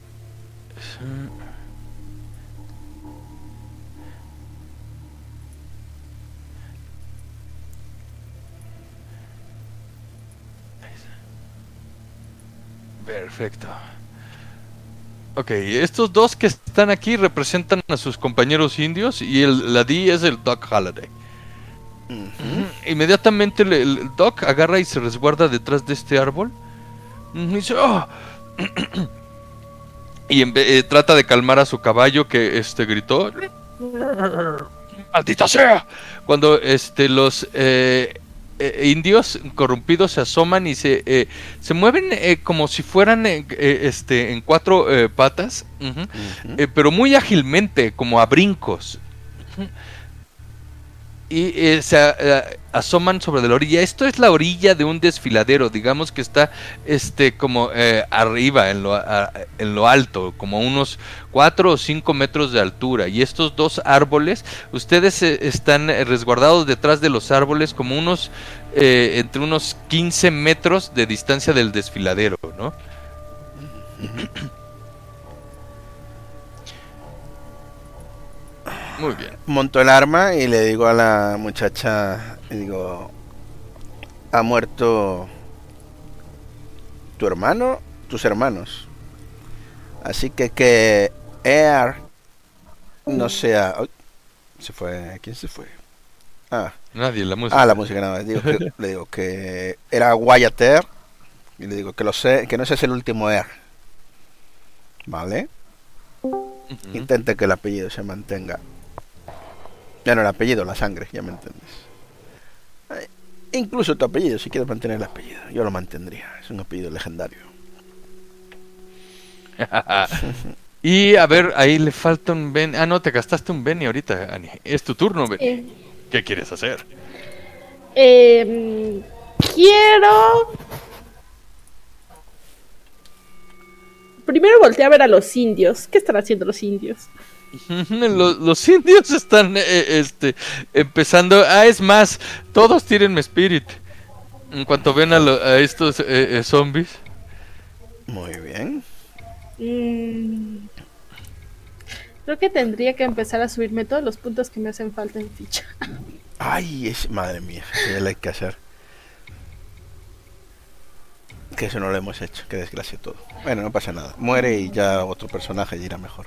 Perfecto. Ok, estos dos que están aquí representan a sus compañeros indios y el, la D es el Doc Halliday. Inmediatamente el, el Doc agarra y se resguarda detrás de este árbol. Y dice, "Oh". Y eh, trata de calmar a su caballo que este gritó. ¡Maldita sea! Cuando este los eh, eh, indios corrompidos se asoman y se, se mueven como si fueran este, en cuatro patas, pero muy ágilmente, como a brincos. Y eh, se eh, asoman sobre la orilla. Esto es la orilla de un desfiladero, digamos que está este como eh, arriba, en lo, en lo alto, como unos 4 o 5 metros de altura. Y estos dos árboles, ustedes eh, están eh, resguardados detrás de los árboles como unos, entre unos 15 metros de distancia del desfiladero, ¿no? Muy bien. monto el arma y le digo a la muchacha, digo, ha muerto tu hermano, tus hermanos. Así que que Air no sea... Ay, se fue, ¿quién se fue? Ah, Nadie, la música. ah la música nada más. Digo que- le digo que era Wyatt Air y le digo que lo sé, que no ese es el último Air. ¿Vale? Ujú. Intente que el apellido se mantenga. Ya no el apellido, la sangre, ya me entiendes. Eh, Incluso tu apellido, si quieres mantener el apellido, yo lo mantendría. Es un apellido legendario. y a ver, ahí le falta un Ben. Ah, no, te gastaste un Benny ahorita, Ani. Es tu turno, Benny. ¿Qué quieres hacer? em, quiero. Primero volteé a ver a los indios. ¿Qué están haciendo los indios? Los, los indios están eh, este, empezando. Ah, es más, todos tírenme Spirit. En cuanto ven a, lo- a estos eh, eh, zombies. Muy bien. Mm, creo que tendría que empezar a subirme todos los puntos que me hacen falta en ficha. Ay, es, madre mía, qué le hay que hacer. Que eso no lo hemos hecho, qué desgracia todo. Bueno, no pasa nada. Muere y ya otro personaje irá mejor.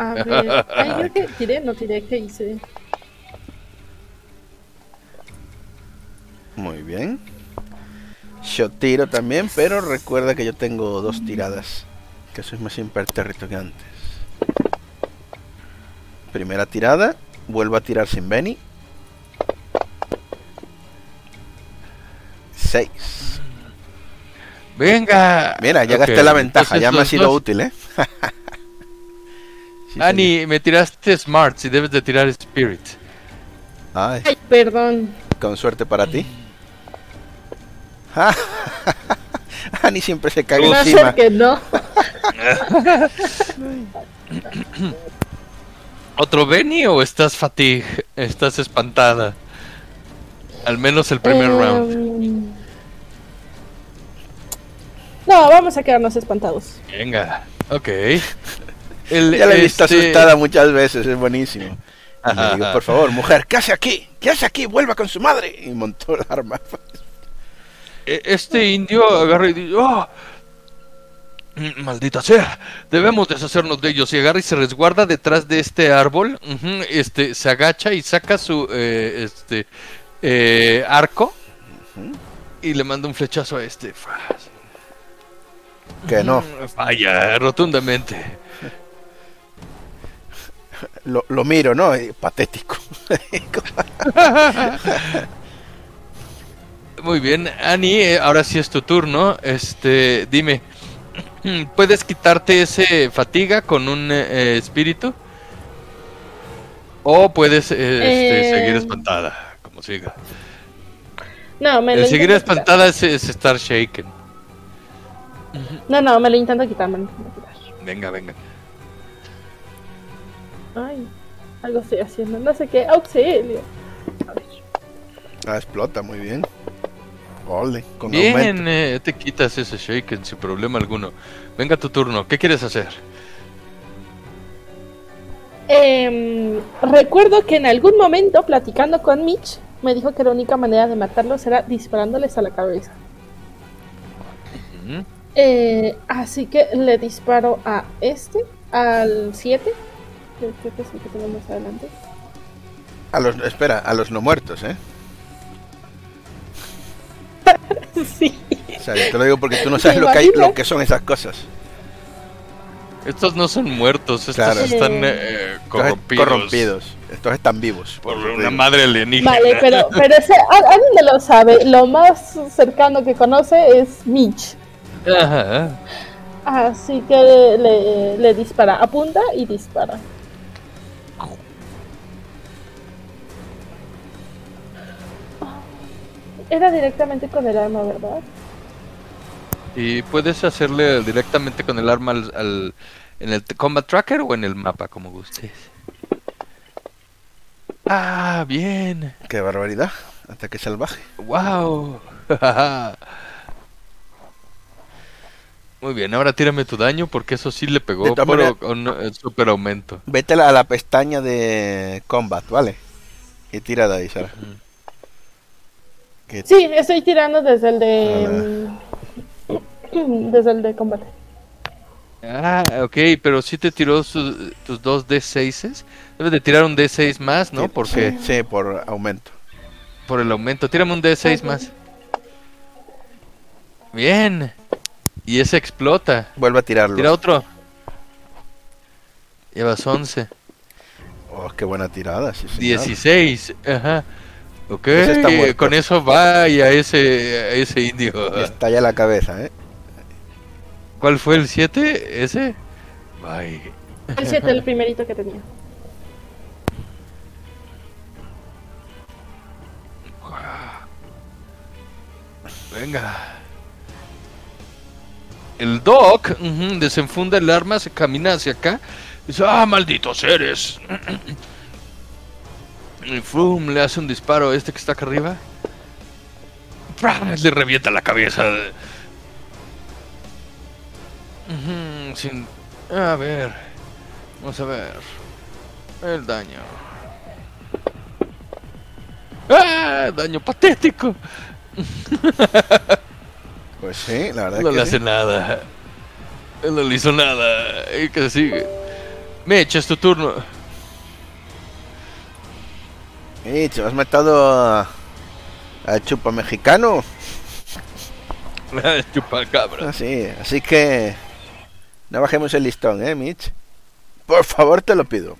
A ver. Ay, creo que tiré, no tiré, ¿qué hice? Muy bien. Yo tiro también, pero recuerda que yo tengo dos tiradas. Que soy más impertérrito que antes. Primera tirada. Vuelvo a tirar sin Benny. 6. Venga. Mira, ya gasté la ventaja, entonces ya me ha sido dos- útil, ¿eh? Sí, Ani, me tiraste Smart, si debes de tirar Spirit. Ay, Ay, perdón. con suerte para ti. Ani siempre se a encima. ser que no. ¿Otro Benny o estás fatig? Estás espantada. Al menos el primer Em, round. No, vamos a quedarnos espantados. Venga, ok. El, Ya la he visto este, asustada muchas veces, es buenísimo. Y le digo, por favor, mujer, ¿qué hace aquí? ¿Qué hace aquí? Vuelva con su madre. Y montó el arma. e- Este indio agarra y dice, "Oh, maldita sea, debemos deshacernos de ellos. Y agarra y se resguarda detrás de este árbol. este, se agacha y saca su eh, este eh, arco y le manda un flechazo a este. Que no, Falla rotundamente. Lo, lo miro, ¿no? Patético. Muy bien, Ani, eh, ahora sí es tu turno. Este, dime, ¿puedes quitarte ese fatiga con un eh, eh, espíritu? ¿O puedes eh, este, Eh. seguir espantada? Como siga. No, me lo El seguir espantada es, es estar shaken. No, no, me lo intento quitar, me lo intento quitar. Venga, venga. Ay, algo estoy haciendo, no sé qué. Auxilio. A ver. Ah, explota, muy bien. Ole, con aumento. Bien, eh, te quitas ese shaken sin problema alguno. Venga tu turno, ¿qué quieres hacer? Em, recuerdo que en algún momento, platicando con Mitch, me dijo que la única manera de matarlos era disparándoles a la cabeza. Eh, así que le disparo a este, al 7. Que Creo que es el que tengo más adelante. A los, espera, a los no muertos, ¿eh? sí. O sea, yo te lo digo porque tú no sabes lo que, hay, lo que son esas cosas. Estos no son muertos, estos Claro. están Eh. corrompidos. Corrompidos. Estos están vivos. Por una madre alienígena. Vale, pero, pero ese, ¿a- ¿alguien de lo sabe? Lo más cercano que conoce es Mitch. Ajá. Así que le, le dispara, apunta y dispara. Era directamente con el arma, ¿verdad? Y puedes hacerle directamente con el arma al, al- en el combat tracker o en el mapa, como gustes. Ah, bien. Qué barbaridad. Ataque salvaje. Wow. Muy bien, ahora tírame tu daño porque eso sí le pegó, maneras- con eh, super aumento. Vete a la, a la pestaña de combat, ¿vale? Y tira de ahí, Sara. Que- Sí, estoy tirando desde el de. Desde el de combate. Ah, ok, pero sí te tiró su- tus dos D6s. Debes de tirar un D6 más, ¿no? Sí, Porque Sí, sí, por aumento. por el aumento. Tírame un D6 Ok. más. Bien. Y ese explota. Vuelve a tirarlo. Tira otro. Llevas 11. Oh, qué buena tirada, sí, señor. 16. Ajá. Ok, está con eso va y a ese, a ese indio. Y estalla la cabeza, ¿eh? ¿Cuál fue el 7? ¿Ese? Bye. El 7, el primerito que tenía. Venga. El Doc ujú, desenfunda el arma, se camina hacia acá. Dice, ¡ah, malditos seres! Y Frum le hace un disparo a este que está acá arriba. Le revienta la cabeza. Sin... A ver. Vamos a ver. El daño. ¡Ah! Daño patético. Pues sí, la verdad No que le sí. hace nada. Él no le hizo nada. Y que sigue. Me es tu turno. Y te has matado a, al chupa mexicano. Chupacabra. Así, así que no bajemos el listón, ¿eh, Mitch? Por favor, te lo pido.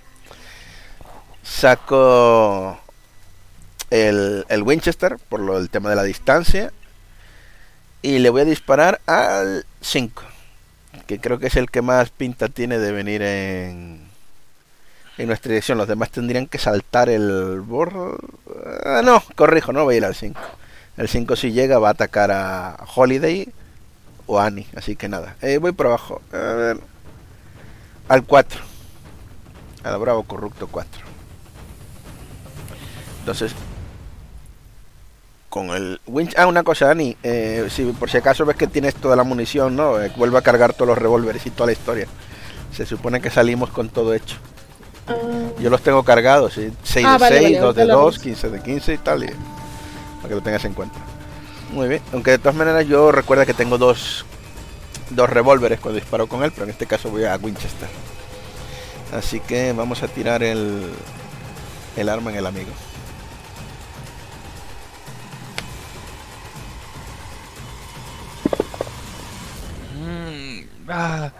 Saco el, el Winchester por lo del tema de la distancia y le voy a disparar al 5, que creo que es el que más pinta tiene de venir en, en nuestra dirección. Los demás tendrían que saltar el borde. Ah, no, corrijo, no voy a ir al 5. El 5 si llega va a atacar a Holiday o a Annie, así que nada. Eh, voy por abajo. A ver. Al 4. Al Bravo Corrupto 4. Entonces, con el winch. Ah, una cosa, Annie. eh, si por si acaso ves que tienes toda la munición, ¿no? Eh, vuelve a cargar todos los revólveres y toda la historia. Se supone que salimos con todo hecho. Yo los tengo cargados, ¿sí? 6 Ah, de vale, 6, vale, 2 de ahorita lo 2, ves. 15 de 15 y tal. Y, para que lo tengas en cuenta. Muy bien. Aunque de todas maneras yo recuerda que tengo dos, dos revólveres cuando disparo con él, pero en este caso voy a Winchester. Así que vamos a tirar el, el arma en el amigo. Mm, ah.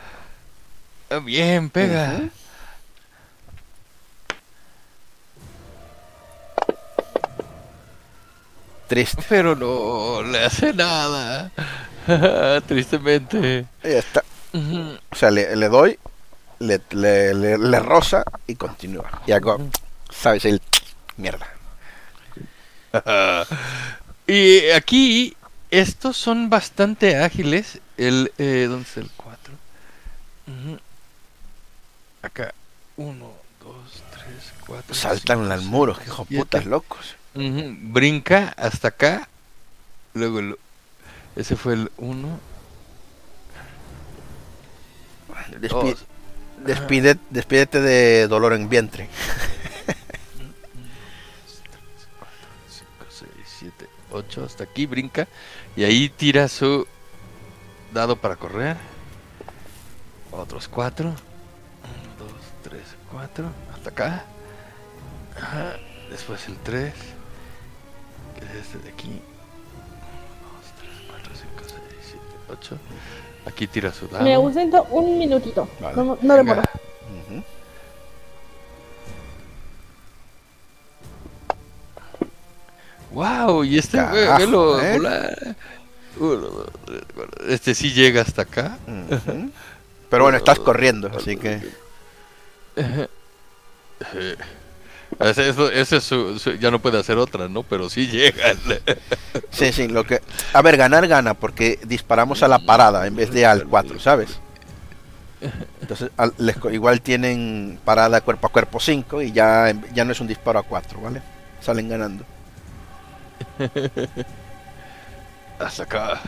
Bien, pega. Ujú. Triste. Pero no le hace nada. Tristemente. Ya está. O sea, le, le doy, le, le, le, rosa y continúa. Y hago, ¿sabes? El mierda. y aquí, estos son bastante ágiles. El, eh, ¿Dónde está el 4? Acá, 1, 2, 3, 4. Saltan al muro, que hijo siete. Brinca hasta acá. Luego, el- ese fue el 1. Despi- despide- despídete de dolor en vientre. 5, 6, 7, 8. Hasta aquí brinca. Y ahí tira su dado para correr. Otros 4. 1, 2, 3, 4. Hasta acá. Ajá. Después el 3 es este de aquí. 2, 3, 4, 5, 6, 7, 8. Aquí tira su dado. Me ausento un minutito. Vale, no, no demora. Wow, y este Carajo, ¿eh? volar. Este sí llega hasta acá. Uh -huh. Pero bueno, estás corriendo, así que. Ese, eso- ese es su- su- ya no puede hacer otra, ¿no? Pero sí llega. Sí, sí, lo que. A ver, ganar gana, porque disparamos a la parada en vez de al 4, ¿sabes? Entonces, al- les co- igual tienen parada cuerpo a cuerpo 5 y ya, ya no es un disparo a 4, ¿vale? Salen ganando. hasta acá.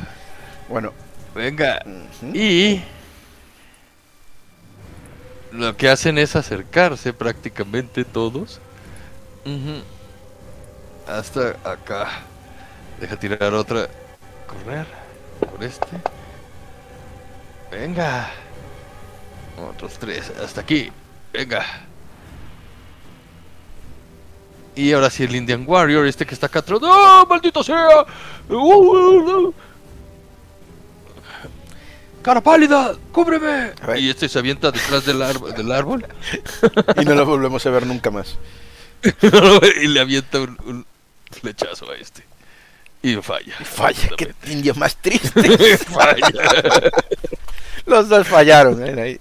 Bueno, Venga. Y lo que hacen es acercarse prácticamente todos. Ujú. Hasta acá. Deja tirar otra. Correr. Por este. Venga. Otros tres. Hasta aquí. Venga. Y ahora sí el Indian Warrior, este que está acá atrás. ¡No! ¡Maldito sea! ¡Uh, uh, uh! ¡Cara pálida! ¡Cúbreme! Y este se avienta detrás del, árbol del árbol y no lo volvemos a ver nunca más. y le avienta un, un flechazo a este. Y falla. Falla, qué indio más triste. falla. Los dos fallaron, ¿eh? Ahí.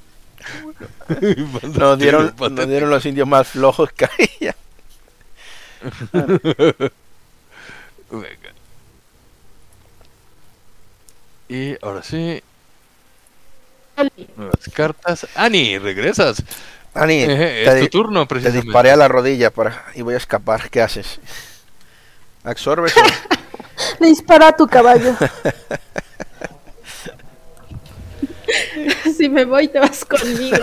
Nos dieron, nos dieron los indios más flojos que había. Venga. Y ahora sí, nuevas cartas. Ani, regresas. Ani, Eje, te, es tu turno, te precisamente. disparé a la rodilla para, y voy a escapar. ¿Qué haces? ¿Absorbes? o- Le dispara a tu caballo. si me voy, te vas conmigo.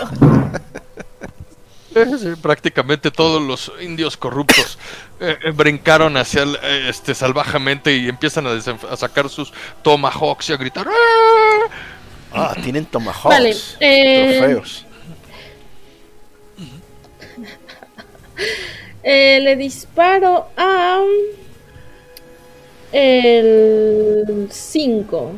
Eh, sí, prácticamente todos los indios corruptos eh, eh, brincaron hacia el, eh, este salvajemente y empiezan a, a sacar sus tomahawks y a gritar "¡Ah!". Ah, tienen tomahawks. Vale, eh, Trofeos. Eh, le disparo a. El 5.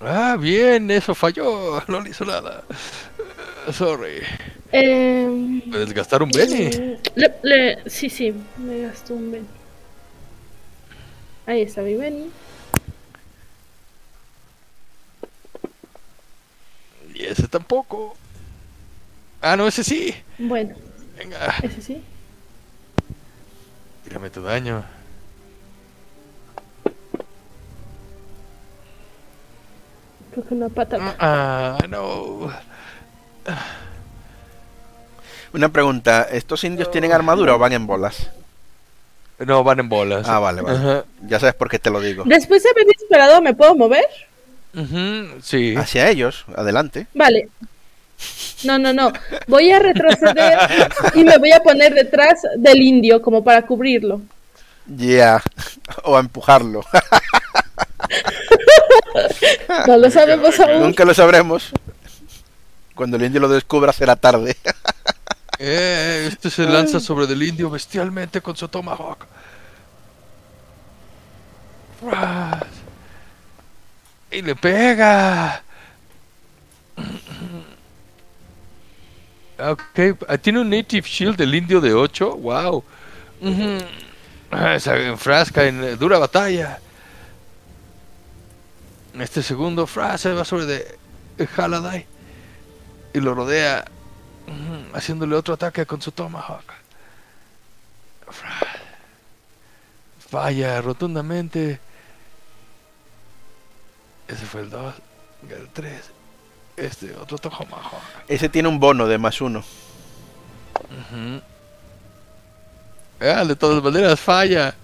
Ah, bien, eso falló, no le hizo nada. Eh, Sorry. Eh, Puedes gastar un Benny. le, le- sí, sí, me gastó un Benny. Ahí está mi Benny. Y ese tampoco. Ah, no, ese sí. Bueno, Venga, ese sí. tírame tu daño. Creo que una patata. Ah, no. Una pregunta, ¿estos indios tienen armadura o van en bolas? No, van en bolas. Ah, vale, vale. Ajá. Ya sabes por qué te lo digo. Después de haber disparado, ¿me puedo mover? Sí. Hacia ellos, adelante. Vale. No, no, no. Voy a retroceder y me voy a poner detrás del indio como para cubrirlo. Ya. O a empujarlo. No lo sabemos aún. Nunca lo sabremos. Cuando el indio lo descubra será tarde. Eh, este se lanza sobre el indio bestialmente con su tomahawk. Y le pega. Ok, ah, tiene un Native Shield del indio de 8. Wow. Ujú. Ah, Se enfrasca en eh, dura batalla. Este segundo frase va sobre de Haladai y lo rodea haciéndole otro ataque con su Tomahawk. Falla rotundamente. Ese fue el 2. El 3. Este otro Tomahawk. Ese tiene un bono de más uno. Ah, de todas maneras falla.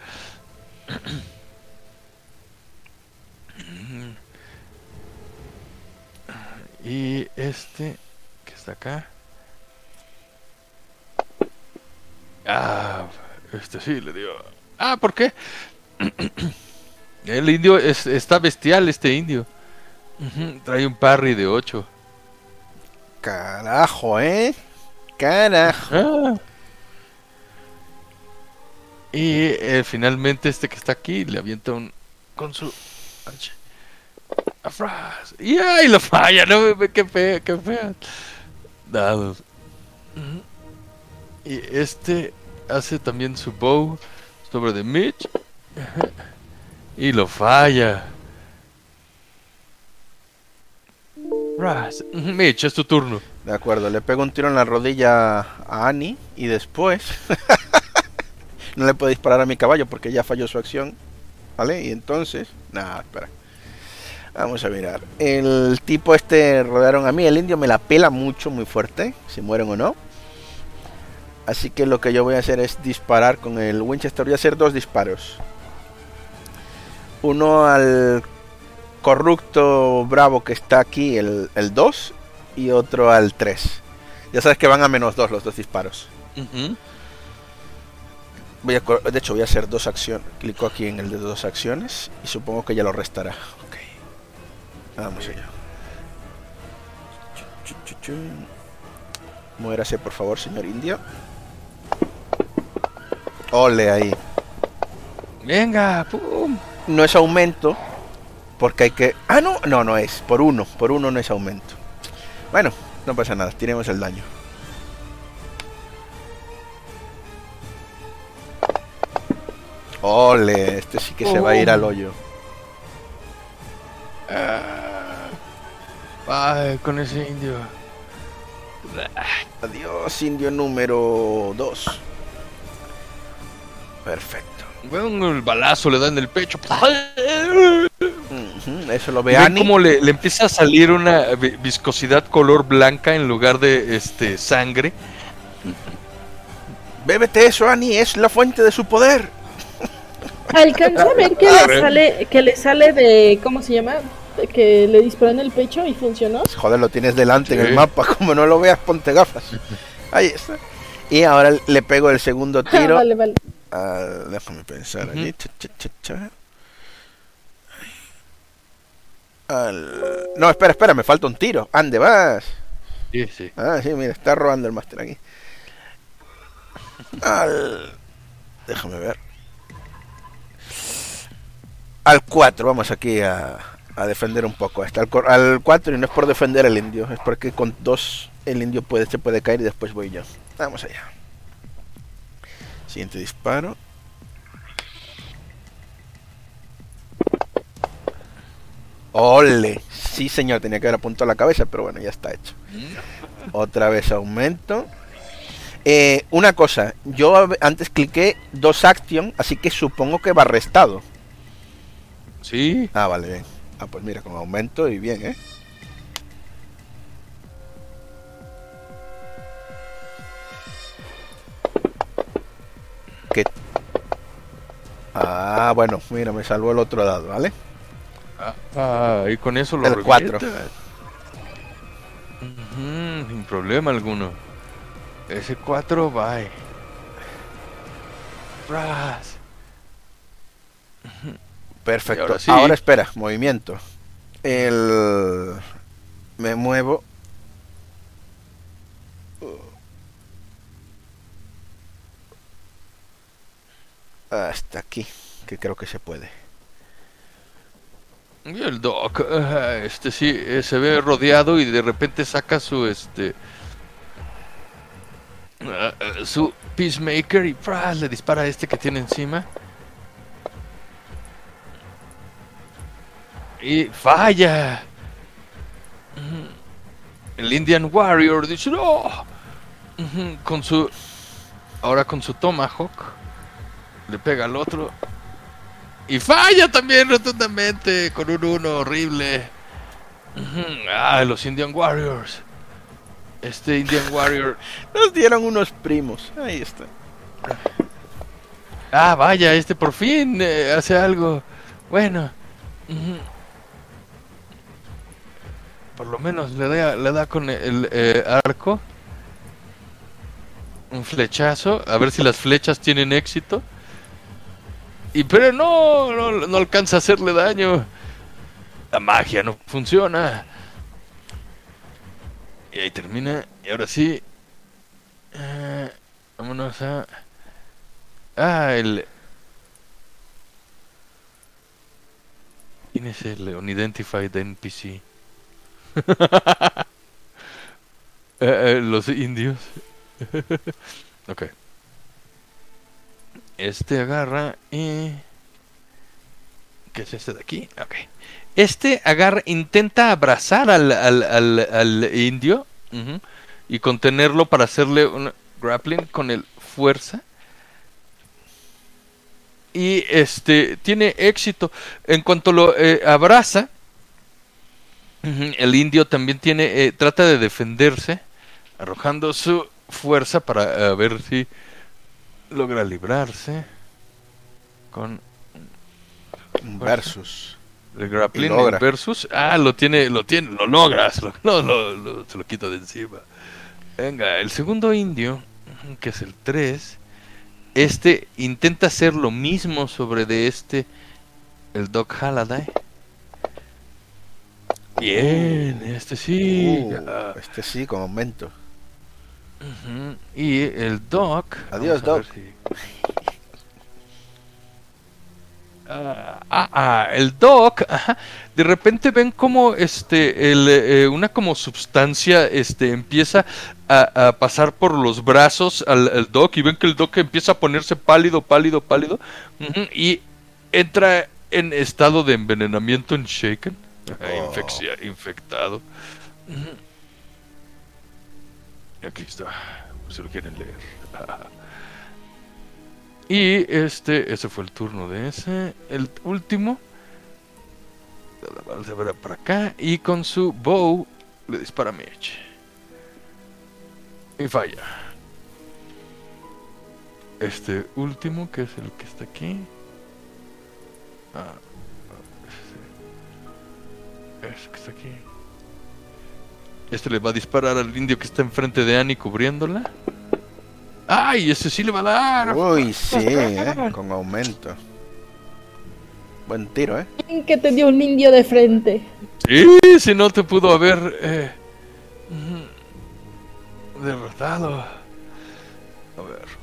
y este que está acá. Ah, este sí le dio. Ah, ¿por qué? El indio es, está bestial, este indio. Trae un parry de 8. Carajo, ¿eh? Carajo. Ah. Y eh, finalmente este que está aquí le avienta un con su H. A fras. Y ay, lo falla, no qué fea, qué fea. dados. Y este hace también su bow sobre de Mitch. Y lo falla. Ras. Ujú, Mitch, es tu turno. De acuerdo, le pego un tiro en la rodilla a Annie y después no le puedo disparar a mi caballo porque ya falló su acción. ¿Vale? Y entonces, nada, espera. Vamos a mirar. El tipo este rodearon a mí, el indio me la pela mucho, muy fuerte, si mueren o no. Así que lo que yo voy a hacer es disparar con el Winchester. Voy a hacer dos disparos. Uno al corrupto bravo que está aquí, el 2, y otro al 3. Ya sabes que van a menos 2 los dos disparos. Voy a, de hecho, voy a hacer dos acciones. Clico aquí en el de dos acciones y supongo que ya lo restará. Ok. Vamos allá. Muérase, por favor, señor indio. Ole ahí. Venga, pum. No es aumento. Porque hay que. Ah, no, no, no es. Por uno. Por uno no es aumento. Bueno, no pasa nada. Tiremos el daño. Ole, este sí que se va a ir al hoyo. Ay, con ese indio. Adiós, indio número 2. Perfecto. Bueno, el balazo le da en el pecho. Eso lo ve Ven Annie. como le, le empieza a salir una vi- viscosidad color blanca en lugar de este sangre. Bébete eso, Annie. Es la fuente de su poder. Alcanzó a ver que A le sale, que le sale de, ¿cómo se llama? Que le disparó en el pecho y funcionó. Joder, lo tienes delante en el mapa. Como no lo veas, ponte gafas. Ahí está. Y ahora le pego el segundo Ah, tiro. vale, vale. Al- déjame pensar Ujú. aquí. Cha, cha, cha, cha. Al- No, espera, espera, me falta un tiro. ¿Ande vas? Sí, sí. Ah, sí, mira, está robando el máster aquí. Al... Déjame ver. Al 4, vamos aquí a, a defender un poco. Hasta al 4 y no es por defender el indio, es porque con 2 el indio puede, se puede caer y después voy yo. Vamos allá. Siguiente disparo. ¡Ole! Sí, señor, tenía que haber apuntado la cabeza, pero bueno, ya está hecho. Otra vez aumento. Eh, una cosa, yo antes cliqué dos action, así que supongo que va restado. Sí. Ah, vale, bien. Ah, pues mira, con aumento y bien, ¿eh? Ah, bueno, mira, me salvó el otro dado, ¿vale? Ah, y con eso lo El cuatro. revienta. Ujú, sin problema alguno. Ese 4, bye. Ras. Perfecto. Ahora Ahora, espera, movimiento. El... Me muevo. Hasta aquí, que creo que se puede. Y el Doc, este sí, eh, se ve rodeado y de repente saca su, este... ah, su Peacemaker y ¡pras! le dispara a este que tiene encima. Y falla. El Indian Warrior dice, ¡no! Con su... Ahora con su Tomahawk. Le pega al otro. Y falla también rotundamente con un 1 horrible. Ah, los Indian Warriors. Este Indian Warrior. Nos dieron unos primos. Ahí está. Ah, vaya, este por fin eh, hace algo. Bueno. Por lo menos le da, le da con el eh, arco. Un flechazo. A ver si las flechas tienen éxito. Y pero no, no, no alcanza a hacerle daño. La magia no funciona. Y ahí termina. Y ahora sí. eh, vámonos a... Ah, el... ¿Quién es el Unidentified NPC? Eh, eh, los indios. ok. Este agarra y... ¿Qué es este de aquí? Ok. Este agarra, intenta abrazar al, al, al, al indio y contenerlo para hacerle un grappling con el fuerza. Y este tiene éxito. En cuanto lo eh, abraza, el indio también tiene eh, trata de defenderse, arrojando su fuerza para eh, ver si logra librarse con Un Versus. el grappling logra. versus. Ah, lo tiene, lo tiene, lo logras. Lo, no, lo- lo- se lo quito de encima. Venga, el segundo indio, que es el 3. Este intenta hacer lo mismo sobre de este, el Doc Halliday. Bien, este sí. Uh, este sí, con aumento. Y el Doc. Adiós, si- Ah, ah, ah, el Doc, ajá, de repente ven como este, el, eh, una como sustancia este, empieza a, a pasar por los brazos al, al Doc y ven que el Doc empieza a ponerse pálido, pálido, pálido y entra en estado de envenenamiento en Shaken, ajá, Oh. infeccia- infectado. Ujú. Aquí está, si lo quieren leer. Y este, ese fue el turno de ese. El último. Se para acá. Y con su bow le dispara a Mitch. Y falla. Este último, que es el que está aquí. Ah. Ese que está aquí. Este le va a disparar al indio que está enfrente de Annie cubriéndola. ¡Ay! Ese sí le va a dar. Uy, sí, eh, con aumento. Buen tiro, ¿eh? Que te dio un indio de frente. Sí, si no te pudo haber eh, derrotado. A ver.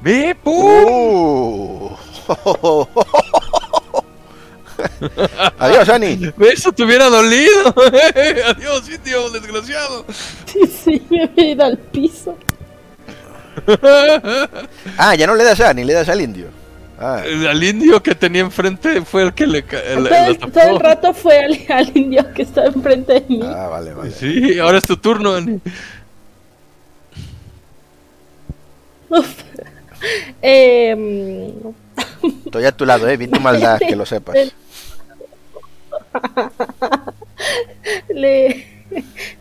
¡Ve, pum! Uh. Adiós, Ani. ¡Ve, Eso te hubiera dolido. Adiós, indio, desgraciado. Sí, sí, me he ido al piso. Ah, ya no le das a Ani, le das al indio. Ah, El- Al indio que tenía enfrente fue el que le, Todo el, tapó. todo el rato fue al, al indio que estaba enfrente de mí. ah, vale, vale. Sí, ahora es tu turno, Ani. Uf. Em, Estoy a tu lado, eh. Vi tu maldad, que lo sepas. le,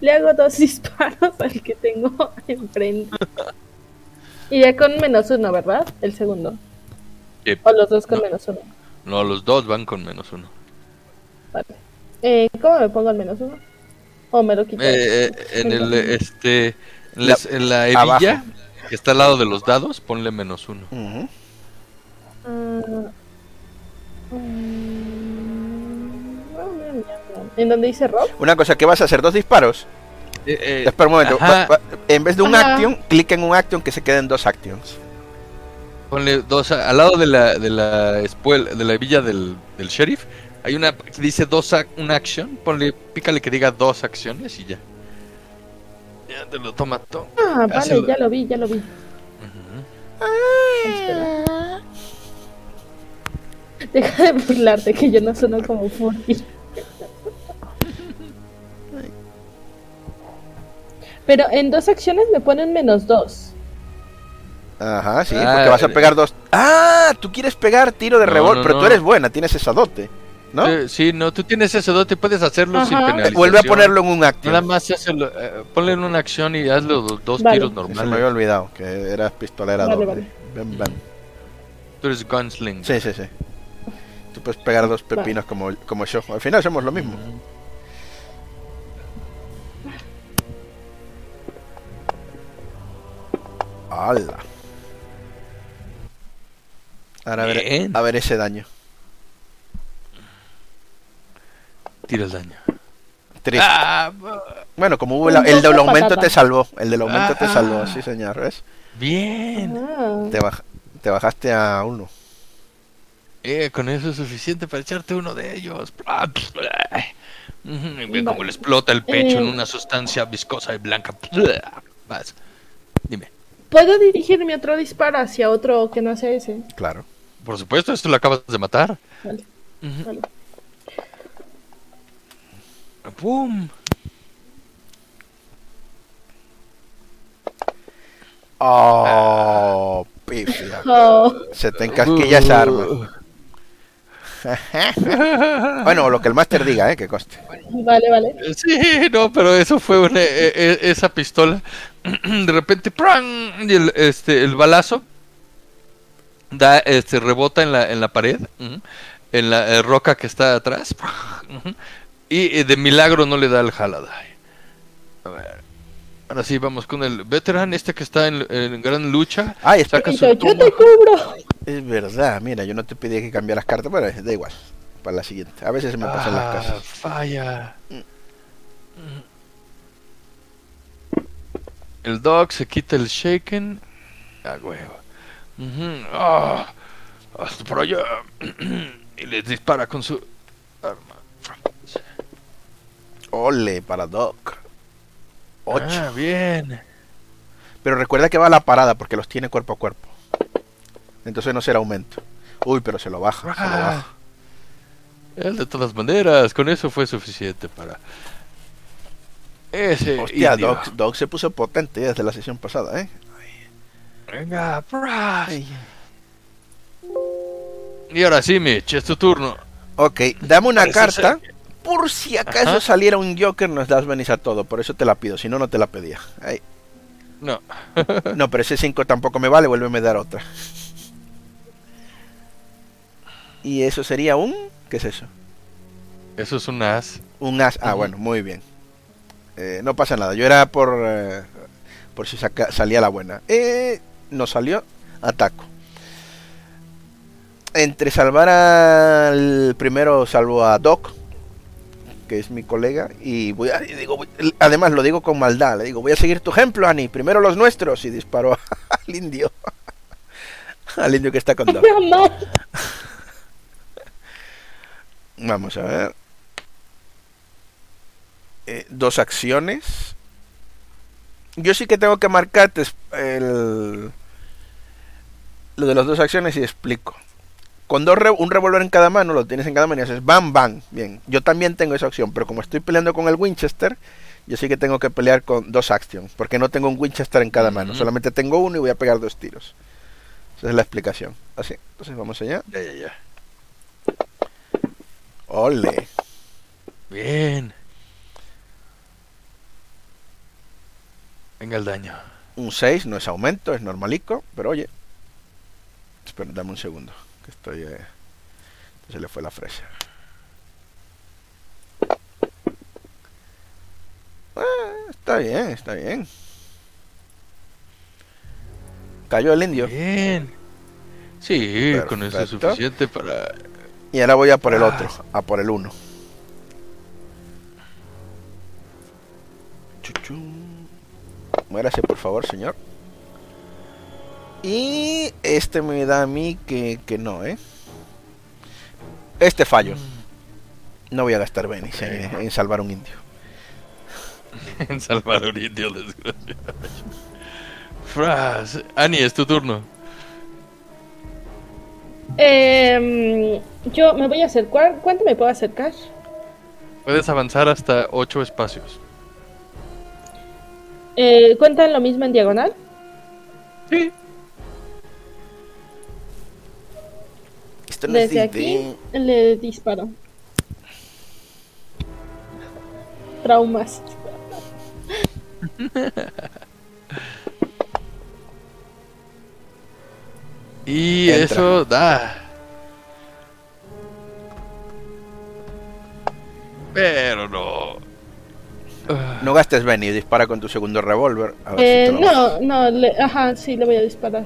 le hago dos disparos al que tengo enfrente. Y ya con menos uno, ¿verdad? El segundo. O los dos con No. menos uno. No, los dos van con menos uno. Vale. Eh, ¿Cómo me pongo al menos uno? ¿O me lo quito? Eh, eh, en el este en La- en la hebilla abajo. que está al lado de los dados, ponle menos uno. Mm, ¿En donde dice Rob? Una cosa, ¿qué vas a hacer? ¿Dos disparos? Eh, Espera un momento. ajá. va- va- en vez de un Ajá. action, clic en un action que se queden dos actions. Ponle dos al lado de la de la espuela, de la hebilla del, del sheriff. Hay una que dice dos ac- una acción, ponle pícale que diga dos acciones y ya. Ya te lo toma todo. Ah, vale, Hazlo. ya lo vi, ya lo vi. Deja de burlarte que yo no sueno como Furby. Pero en dos acciones me ponen menos dos. Ajá, sí, Ah, porque vas a pegar dos. Ah, tú quieres pegar tiro de No, revólver, no, pero no. tú eres buena, tienes esa dote, ¿no? Eh, sí, no, tú tienes ese dote, puedes hacerlo sin penalización. Vuelve a ponerlo en un action. Nada más hazlo, eh, ponle en una acción y hazle los dos Vale. tiros Se me había normales. olvidado que eras pistolera Vale, doble. vale. Ven, ven. Tú eres gunsling. Sí, sí, sí. Tú puedes pegar dos pepinos como, como yo. Al final somos lo mismo. ¡Hala! Ahora a ver, a ver ese daño. Tira el daño. Triste. Ah, Bueno, como hubo la- el del de aumento patata. te salvó. El del aumento te Ah. salvó, sí señor, ¿ves? bien. Ah, Te, baj- te bajaste a uno. Eh, con eso es suficiente para echarte uno de ellos. Y ve cómo Vale. le explota el pecho en Eh. una sustancia viscosa y blanca. Vas. Dime. ¿Puedo dirigir mi otro disparo hacia otro que no sea ese? Claro. Por supuesto, esto lo acabas de matar. Vale, vale. ¡Pum! Oh, pifia. Oh, Se te encasquilla esa arma. Bueno, lo que el máster diga, ¿eh? Que coste. vale, vale. Sí, no, pero eso fue una- e- e- esa pistola. De repente, ¡pran! Y el, este, el balazo da, este, rebota en la, en la pared, en la eh, roca que está atrás. Y de milagro no le da el Haladay. A ver. Ahora sí, vamos con el veterano, este que está en, en gran lucha. Ay, espera. Saca su Yo, te cubro. Es verdad, mira, yo no te pedí que cambiaras cartas, pero da igual. Para la siguiente. A veces se me pasan las Ah, cosas. falla. El dog se quita el shaken. A huevo. Ujú, ah, hasta por allá. y les dispara con su arma. Ole, para Doc. 8. Ah, bien. Pero recuerda que va a la parada porque los tiene cuerpo a cuerpo. Entonces no será aumento. Uy, pero se lo baja. Se lo Ah. baja. Él de todas maneras, con eso fue suficiente para ese Hostia. Doc, Doc se puso potente desde la sesión pasada, ¿eh? Venga. Ay. Y ahora sí, Mitch, es tu turno. Ok, dame una Parece carta. ser Por si acaso Ajá. saliera un Joker, nos das venís a todo. Por eso te la pido. Si no, no te la pedía. Ay. No. No, pero ese 5 tampoco me vale. Vuélveme a dar otra. Y eso sería un. ¿Qué es eso? Eso es un as. Un as. Ah, bueno, muy bien. Eh, no pasa nada. Yo era por. eh, por si saca- salía la buena. Eh, no salió. Ataco. Entre salvar al primero, salvo a Doc, que es mi colega, y voy a. y digo, voy- además lo digo con maldad. Le digo, voy a seguir tu ejemplo, Ani. Primero los nuestros. Y disparo al indio. al indio que está con Doc. Vamos a ver. Eh, dos acciones. Yo sí que tengo que marcarte el, lo de las dos acciones y explico. Con dos un revólver en cada mano, lo tienes en cada mano y haces bam, bam. Bien, yo también tengo esa opción, pero como estoy peleando con el Winchester, yo sí que tengo que pelear con dos actions, porque no tengo un Winchester en cada mano, solamente tengo uno y voy a pegar dos tiros. Esa es la explicación. Así, entonces vamos allá. Ya, ya, ya. Ole. Bien. Venga el daño. Un 6 no es aumento, es normalico, pero oye. Espera, dame un segundo, que estoy... Eh... Se le fue la fresa. Ah, está bien, está bien. Cayó el indio. Bien. Sí, con eso es suficiente para... Y ahora voy a por el otro, a por el 1. Muérase, por favor, señor. Y este me da a mí que, que no, ¿eh? Este fallo. No voy a gastar Benis en, en salvar un indio. en salvar un indio, desgraciado. Fras. Ani, es tu turno. Em, yo me voy a acercar. ¿Cuánto me puedo acercar? Puedes avanzar hasta 8 espacios. Eh, ¿Cuentan lo mismo en diagonal? Sí. Esto no es Desde aquí le disparo. Traumas. Y Entra. eso da. Pero no. No gastes Benny, dispara con tu segundo revólver. A ver Eh, si te lo baja. no, no, le- ajá, sí, le voy a disparar.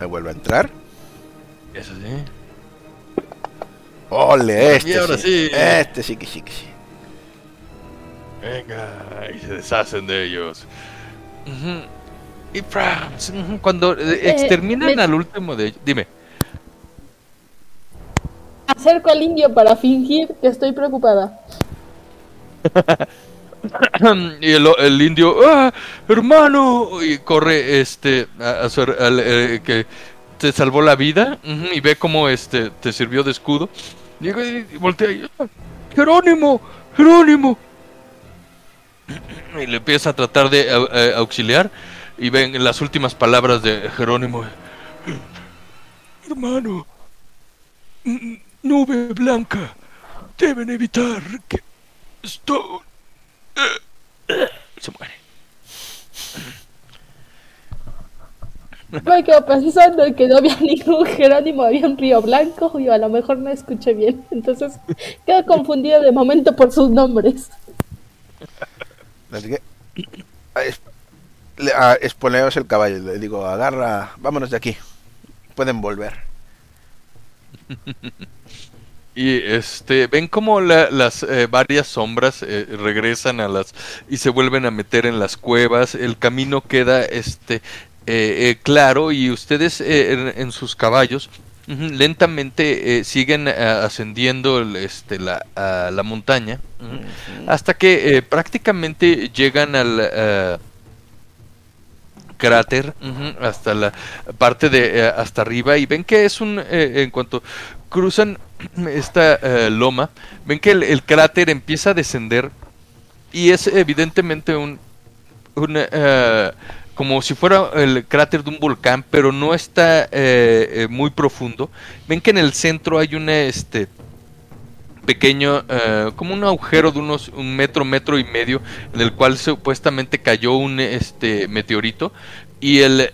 Me vuelve a entrar. Eso sí. Ole, este Y ahora sí. sí. Este sí que sí que sí. Venga, y se deshacen de ellos. Y Prams, cuando eh, Eh, exterminan me- al último de ellos. Dime. Acerco al indio para fingir que estoy preocupada. y el, indio, ¡ah, hermano! Y corre este a, su al, eh, que te salvó la vida y ve cómo este te sirvió de escudo. Llega y, y voltea y, "Ah, Jerónimo, Jerónimo. Y le empieza a tratar de eh, auxiliar y ven las últimas palabras de Jerónimo. Hermano, n- nube blanca, deben evitar que Stone se muere. Me quedo pensando en que no había ningún Jerónimo, había un río blanco y a lo mejor no escuché bien. Entonces quedo confundida de momento por sus nombres. Así que, a es- le- a- espoleos el caballo. Le digo, agarra, vámonos de aquí. Pueden volver. Y este, ven como la- las eh, varias sombras eh, regresan a las y se vuelven a meter en las cuevas. El camino queda este eh, claro y ustedes en, en sus caballos lentamente siguen ascendiendo el, este, la, a la montaña hasta que prácticamente llegan al cráter hasta la parte de hasta arriba y ven que es un eh, en cuanto cruzan esta eh, loma ven que el, cráter empieza a descender y es evidentemente un, un eh, como si fuera el cráter de un volcán pero no está eh, muy profundo ven que en el centro hay una este pequeño, como un agujero de unos un metro, metro y medio, en el cual supuestamente cayó un este meteorito. Y el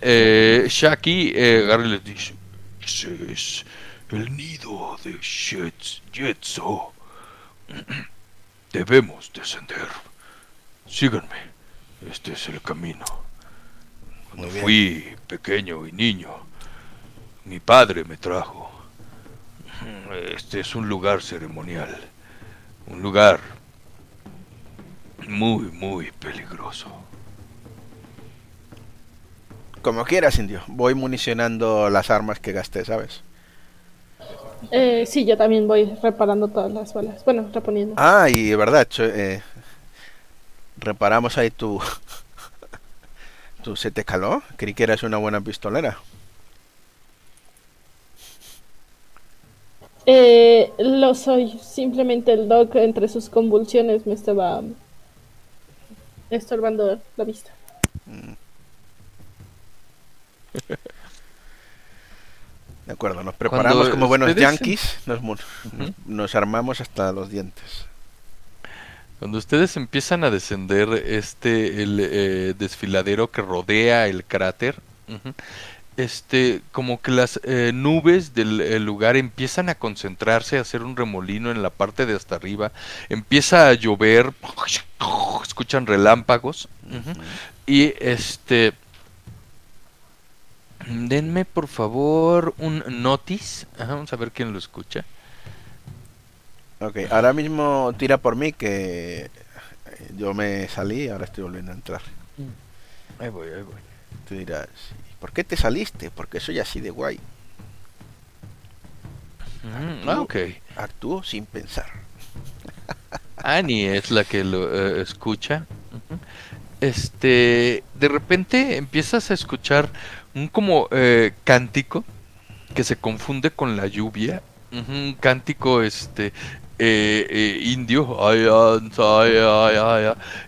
Shaki eh, agarra y les dice: el nido de Jetso. Debemos descender. Síganme. Este es el camino. Cuando fui pequeño y niño, mi padre me trajo. Este es un lugar ceremonial. Un lugar muy, muy peligroso. Como quieras, indio. Voy municionando las armas que gasté, ¿sabes? Eh, sí, yo también voy reparando todas las balas. Bueno, reponiendo. Ah, y de verdad, eh, reparamos ahí tu... ¿Tu se te caló? Creí que eras una buena pistolera. Eh, lo soy. Simplemente el doc entre sus convulsiones me estaba estorbando la vista. De acuerdo, nos preparamos como buenos yankees, nos, armamos hasta los dientes. Cuando ustedes empiezan a descender este el eh, desfiladero que rodea el cráter, este como que las eh, nubes del el lugar empiezan a concentrarse, a hacer un remolino en la parte de hasta arriba, empieza a llover, escuchan relámpagos. Y este denme por favor un notice, Ajá, vamos a ver quién lo escucha. Ok, ahora mismo tira por mí que eh, yo me salí y ahora estoy volviendo a entrar. Ahí voy, ahí voy. Tú dirás, ¿y ¿por qué te saliste? Porque soy así de guay. Mm, ah, ok. Actúo sin pensar. Annie es la que lo eh, escucha. Este, de repente empiezas a escuchar un como eh, cántico que se confunde con la lluvia. Un cántico este eh, eh, indio.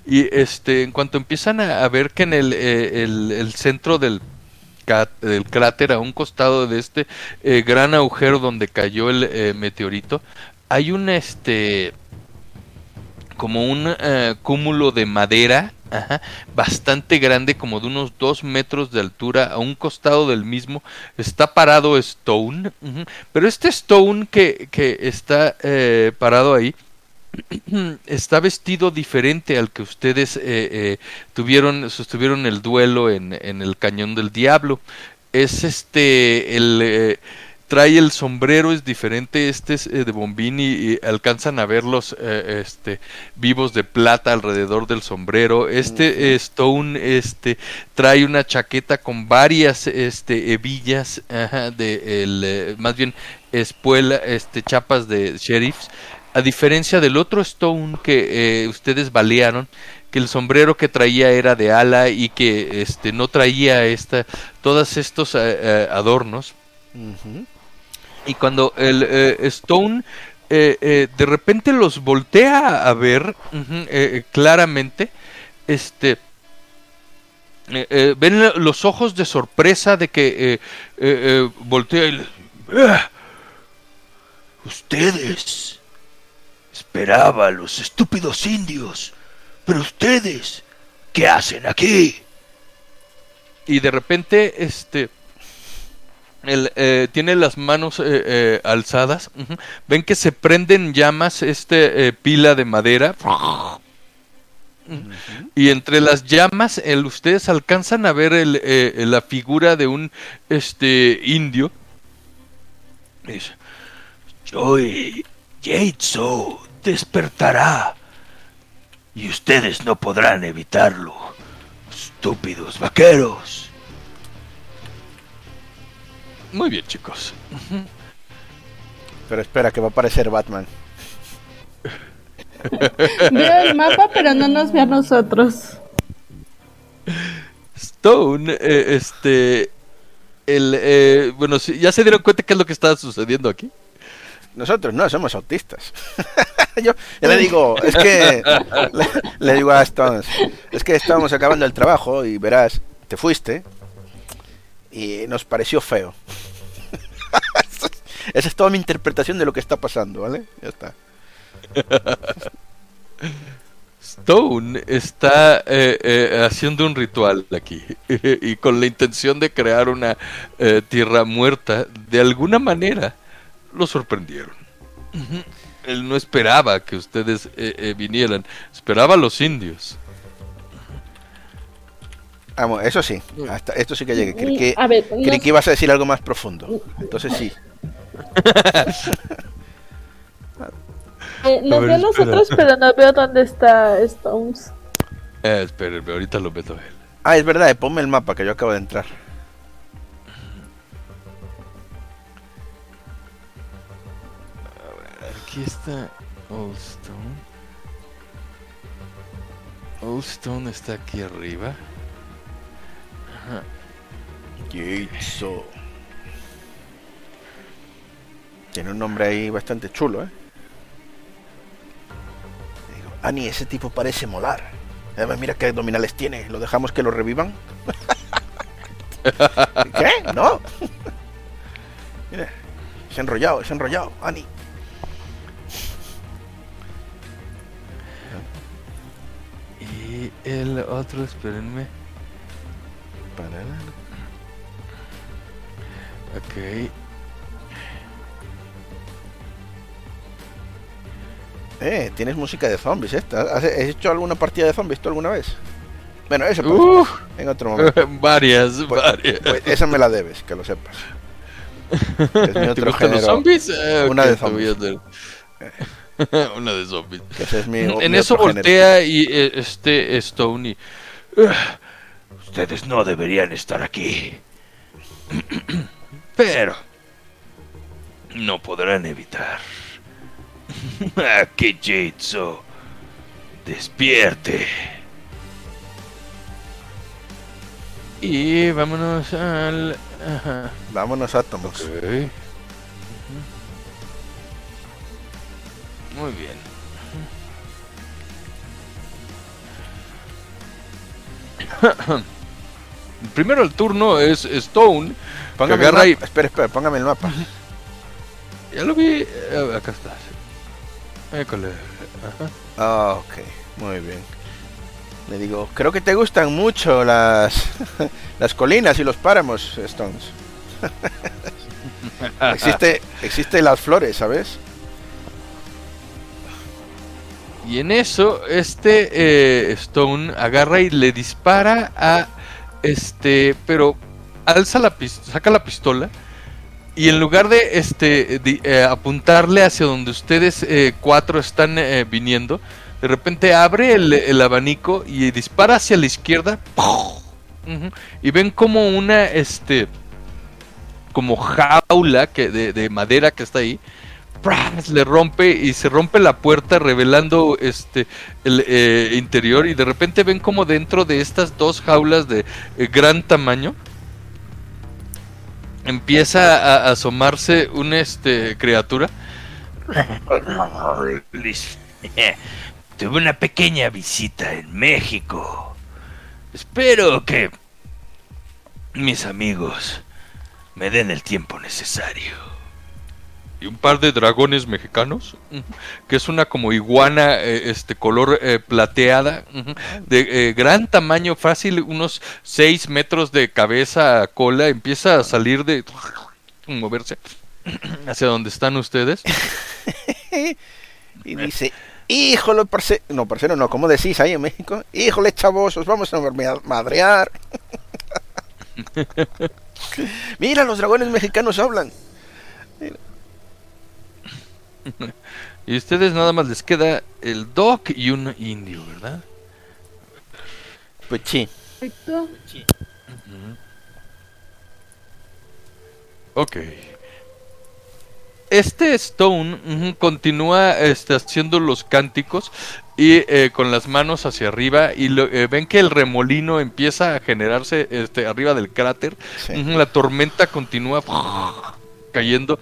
Y este, en cuanto empiezan a, ver que en el, eh, el, el centro del del cráter a un costado de este gran agujero donde cayó el eh, meteorito hay un este como un eh, cúmulo de madera ajá, bastante grande, como de unos dos metros de altura, a un costado del mismo está parado Stone, pero este Stone que, que está eh, parado ahí está vestido diferente al que ustedes eh, eh, tuvieron, sostuvieron el duelo en, en el Cañón del Diablo. Es este el trae el sombrero es diferente, este es eh, de bombín y, y alcanzan a ver los eh, este, vivos de plata alrededor del sombrero. Este Stone este, trae una chaqueta con varias este, hebillas, ajá, de el, eh, más bien espuela, este, chapas de sheriffs. A diferencia del otro Stone que eh, ustedes balearon, que el sombrero que traía era de ala y que este, no traía esta, todos estos adornos. Y cuando el eh, Stone eh, eh, de repente los voltea a ver eh, claramente, este, ven los ojos de sorpresa de que voltea y le- ¡Ah! Ustedes. Esperaba a los estúpidos indios. Pero ustedes, ¿qué hacen aquí? y de repente este eh, tiene las manos eh, eh, alzadas ven que se prenden llamas este pila de madera y entre las llamas el, ustedes alcanzan a ver el, eh, la figura de un este indio Joy Yaitso despertará. Y ustedes no podrán evitarlo. Estúpidos vaqueros. Muy bien chicos Pero espera, que va a aparecer Batman. Veo el mapa, pero no nos ve a nosotros. Stone eh, este el eh, bueno ya se dieron cuenta qué es lo que está sucediendo aquí Nosotros no, somos autistas. yo, yo le digo, es que. Le, le digo a Stones, es que estábamos acabando el trabajo y verás, te fuiste y nos pareció feo. Esa es toda mi interpretación de lo que está pasando, ¿vale? Ya está. Stone está eh, eh, haciendo un ritual aquí y con la intención de crear una eh, tierra muerta. De alguna manera lo sorprendieron. Él no esperaba que ustedes eh, eh, vinieran, esperaba a los indios. Vamos, eso sí, hasta esto sí que llegué. Creí que, A ver, creí que ibas a decir algo más profundo. Entonces sí. eh, nos A ver, ve a espera. nosotros, pero no veo dónde está Stones. Eh, espérenme, ahorita lo meto a él. Ah, es verdad, eh, ponme el mapa que yo acabo de entrar. Aquí está Old Stone. Old Stone está aquí arriba. Jitsu. Tiene un nombre ahí bastante chulo, ¿eh? Digo, Ani, ese tipo parece molar. Además, mira qué abdominales tiene. ¿Lo dejamos que lo revivan? ¿Qué? ¿No? mira, es enrollado, es enrollado. Ani. Y el otro, espérenme. Ok. Eh, tienes música de zombies, esta. ¿Has has hecho alguna partida de zombies tú alguna vez? Bueno, eso pues, Uf, en otro momento. varias, Pues- varias. Pues esa me la debes, que lo sepas. Es mi ¿Te otro género. los zombies? Eh, Una de te hacer- Una de zombies. que ese es mi, en mi eso otro género. voltea y eh, este Stone y Ustedes no deberían estar aquí. pero No podrán evitar. Aquí Jitsu. Despierte. y vámonos al ajá. Vámonos átomos. Ok. Muy bien. Primero el turno es Stone. Póngame que agarra y-. Espera, espera, póngame el mapa. Ya lo vi. eh, acá está. École. Ajá. Ah, ok, muy bien. Le digo, creo que te gustan mucho las, las colinas y los páramos, Stones. existe, existe las flores, ¿sabes? Y en eso, este eh, Stone agarra y le dispara a este, pero alza la saca la pistola y en lugar de este eh, apuntarle hacia donde ustedes eh, cuatro están eh, viniendo, de repente abre el, el abanico y dispara hacia la izquierda. Y ven como una este como jaula que de madera que está ahí. Le rompe y se rompe la puerta revelando este el eh, interior y de repente ven como dentro de estas dos jaulas de eh, gran tamaño empieza a, asomarse una este criatura Liz, Tuve una pequeña visita en México. Espero que mis amigos me den el tiempo necesario. Y un par de dragones mexicanos que es una como iguana eh, este color eh, plateada de eh, gran tamaño fácil unos 6 metros de cabeza a cola empieza a salir de moverse hacia donde están ustedes Y dice, híjole, parce... No, parcero, no, ¿cómo decís ahí en México? Híjole, chavos, os vamos a ma- madrear. Mira, los dragones mexicanos hablan. y ustedes nada más les queda el doc y un indio verdad Pues sí. Perfecto. Ok. Este Stone continúa este, haciendo los cánticos y eh, con las manos hacia arriba y lo- eh, ven que el remolino empieza a generarse este, arriba del cráter. Sí. La tormenta continúa cayendo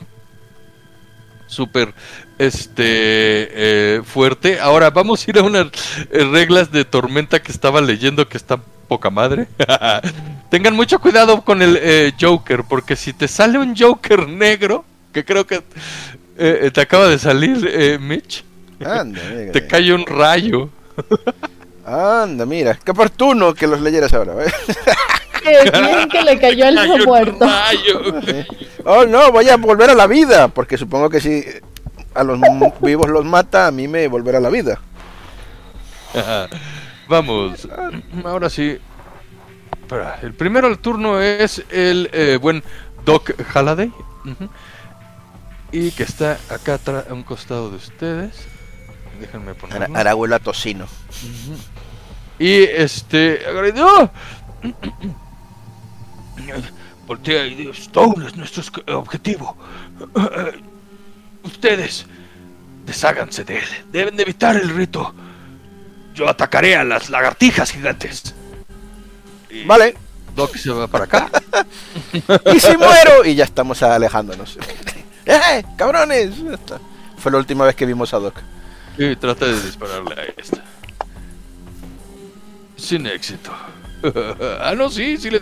súper este eh, fuerte. Ahora vamos a ir a unas eh, reglas de tormenta que estaba leyendo que está poca madre. Tengan mucho cuidado con el eh, Joker, porque si te sale un Joker negro, que creo que eh, te acaba de salir, eh, Mitch, Anda, te cae un rayo. Anda, mira. Qué oportuno que los leyeras ahora. bien que le cayó el un muerto. Oh, no, voy a volver a la vida. Porque supongo que si a los vivos los mata, a mí me volverá a la vida. Vamos, ahora sí. El primero al turno es el eh, buen Doc Halliday. ujú, Y que está acá atrás, a un costado de ustedes. Déjenme Ahora, ponerlo. ahora huele a tocino. Y este. ¡Oh! Voltea y Stone es nuestro esc- objetivo. Ustedes, desháganse de él. Deben de evitar el rito. Yo atacaré a las lagartijas gigantes. Y Vale. Doc se va para acá. Y si muero. Y ya estamos alejándonos. ¡Eh, cabrones! Fue la última vez que vimos a Doc. Y trata de dispararle a esta. Sin éxito. ah, no, sí, sí le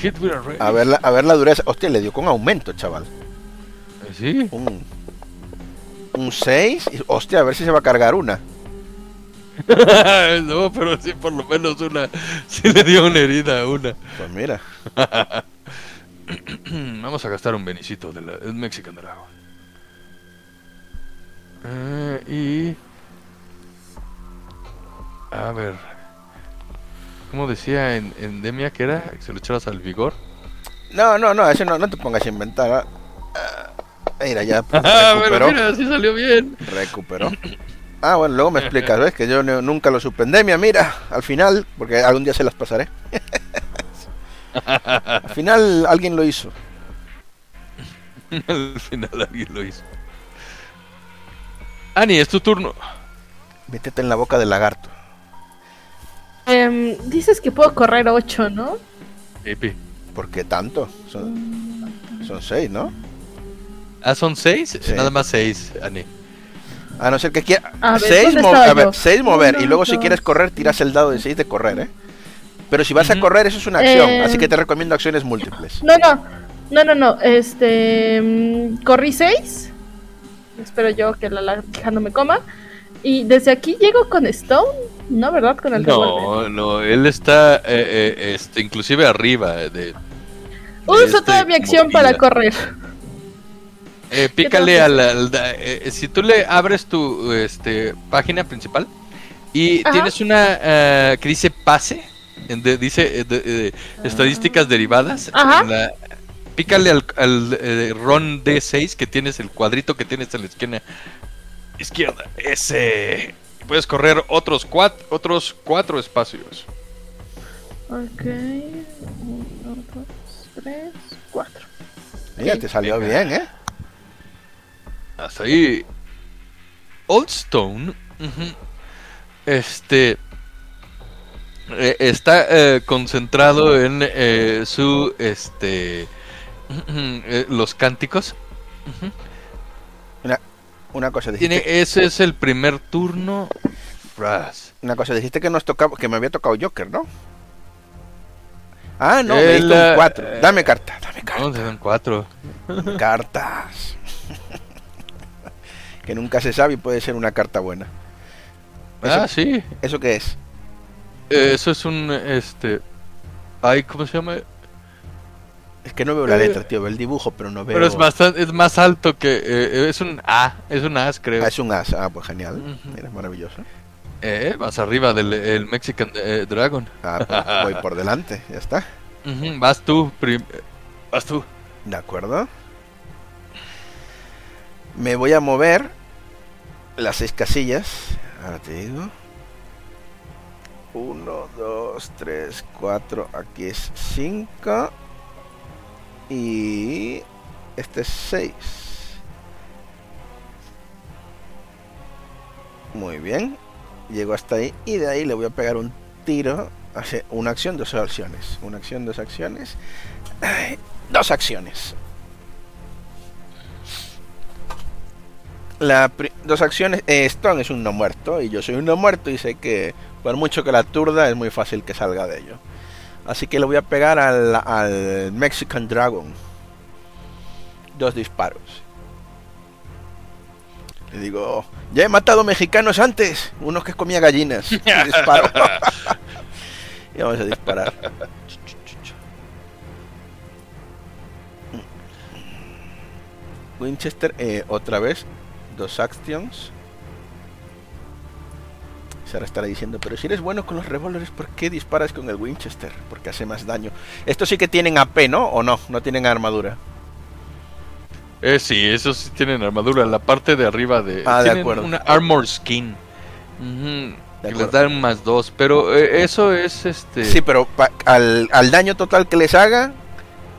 Hit with a ver, la, a ver la dureza. Hostia, le dio con aumento, chaval. Eh, Sí. Un, un 6. y- Hostia, a ver si se va a cargar una. no, pero sí, por lo menos una. Sí le dio una herida a una. Pues mira. Vamos a gastar un benicito de la el Mexican Dragon. Eh, y. A ver. ¿Cómo decía en, en Demia que era? Que se lo echabas al vigor. No, no, no, eso no, no te pongas a inventar. ah. Ah, Mira, ya Ah, pero recuperó. mira, sí salió bien. Recuperó. Ah, bueno, luego me explicas, ¿ves? Que yo no- nunca lo supe en Demia, mira, al final, porque algún día se las pasaré. al final alguien lo hizo. Al final alguien lo hizo. Ani, es tu turno. Métete en la boca del lagarto. Em, dices que puedo correr 8, ¿no? Epi. ¿Por qué tanto? Son, son seis, ¿no? Ah, son seis. Sí. Nada más seis, Ani. A no ser que quiera. A ver, seis, ¿dónde mo- mover. Y luego si quieres correr, tiras el dado de 6 de correr, ¿eh? Pero si vas a correr, eso es una acción. Eh, Así que te recomiendo acciones múltiples. No, no. No, no, no. Este. mm, corrí 6. Espero yo que la lagartija no me coma. Y desde aquí llego con Stone. No, ¿verdad? Con el. No, no, él está, eh, eh, este, inclusive arriba de... Uso este, toda mi acción movida. para correr. Eh, pícale a la... al da- eh, si tú le abres tu este, página principal y Ajá. tienes una eh, que dice pase, de- dice eh, de- eh, estadísticas derivadas, Ajá. en la- pícale al, al eh, Ron D6 que tienes, el cuadrito que tienes en la esquina izquierda. Ese. Puedes correr otros cuatro, otros cuatro espacios. Ok. Uno, dos, tres, cuatro. Mira, te salió bien, ¿eh? Hasta ahí. Oldstone. Este. eh, está eh, concentrado en eh, su. Este. eh, los cánticos. Una, una cosa dijiste, Tiene, ese es el primer turno. Una cosa dijiste que nos tocaba, que me había tocado Joker, ¿no? Ah, no, me El, diste un eh, 4. Dame carta, dame No, te dan cuatro. cartas. que nunca se sabe y puede ser una carta buena. Ah, ¿Eso, sí. ¿eso qué es? Eh, Eso es un. Este. Ay, ¿cómo se llama? Es que no veo la Eh, letra, tío, veo el dibujo, pero no veo. Pero es, bastante, es más alto que. eh, es un A. Es un as, creo. Ah, es un as. Ah, pues genial. Ujú. Mira, maravilloso. Eh, más arriba del el Mexican eh, Dragon. Ah, pues voy por delante, ya está. Vas tú. prim- Vas tú. De acuerdo. Me voy a mover las seis casillas. Ahora te digo. 1, 2, 3, 4. Aquí es 5. Y este es 6. Muy bien. Llego hasta ahí. Y de ahí le voy a pegar un tiro. Hace una acción, dos acciones. Una acción, dos acciones. Dos acciones. La dos acciones. eh, Stone es un no muerto y yo soy un no muerto y sé que por mucho que la turda es muy fácil que salga de ello. Así que le voy a pegar al, al Mexican Dragon. Dos disparos. Le digo, ya he matado mexicanos antes, unos que comía gallinas. Y disparo. y vamos a disparar. Winchester, eh, otra vez, dos actions. Se ahora estará diciendo, pero si eres bueno con los revólveres, ¿por qué disparas con el Winchester? Porque hace más daño. Estos sí que tienen AP, ¿no? ¿O no? No tienen armadura. Eh, sí, esos sí tienen armadura. La parte de arriba de. Ah, de tienen acuerdo. Una armor skin. Que les dan más dos. Pero eh, eso es este. Sí, pero al, al daño total que les haga,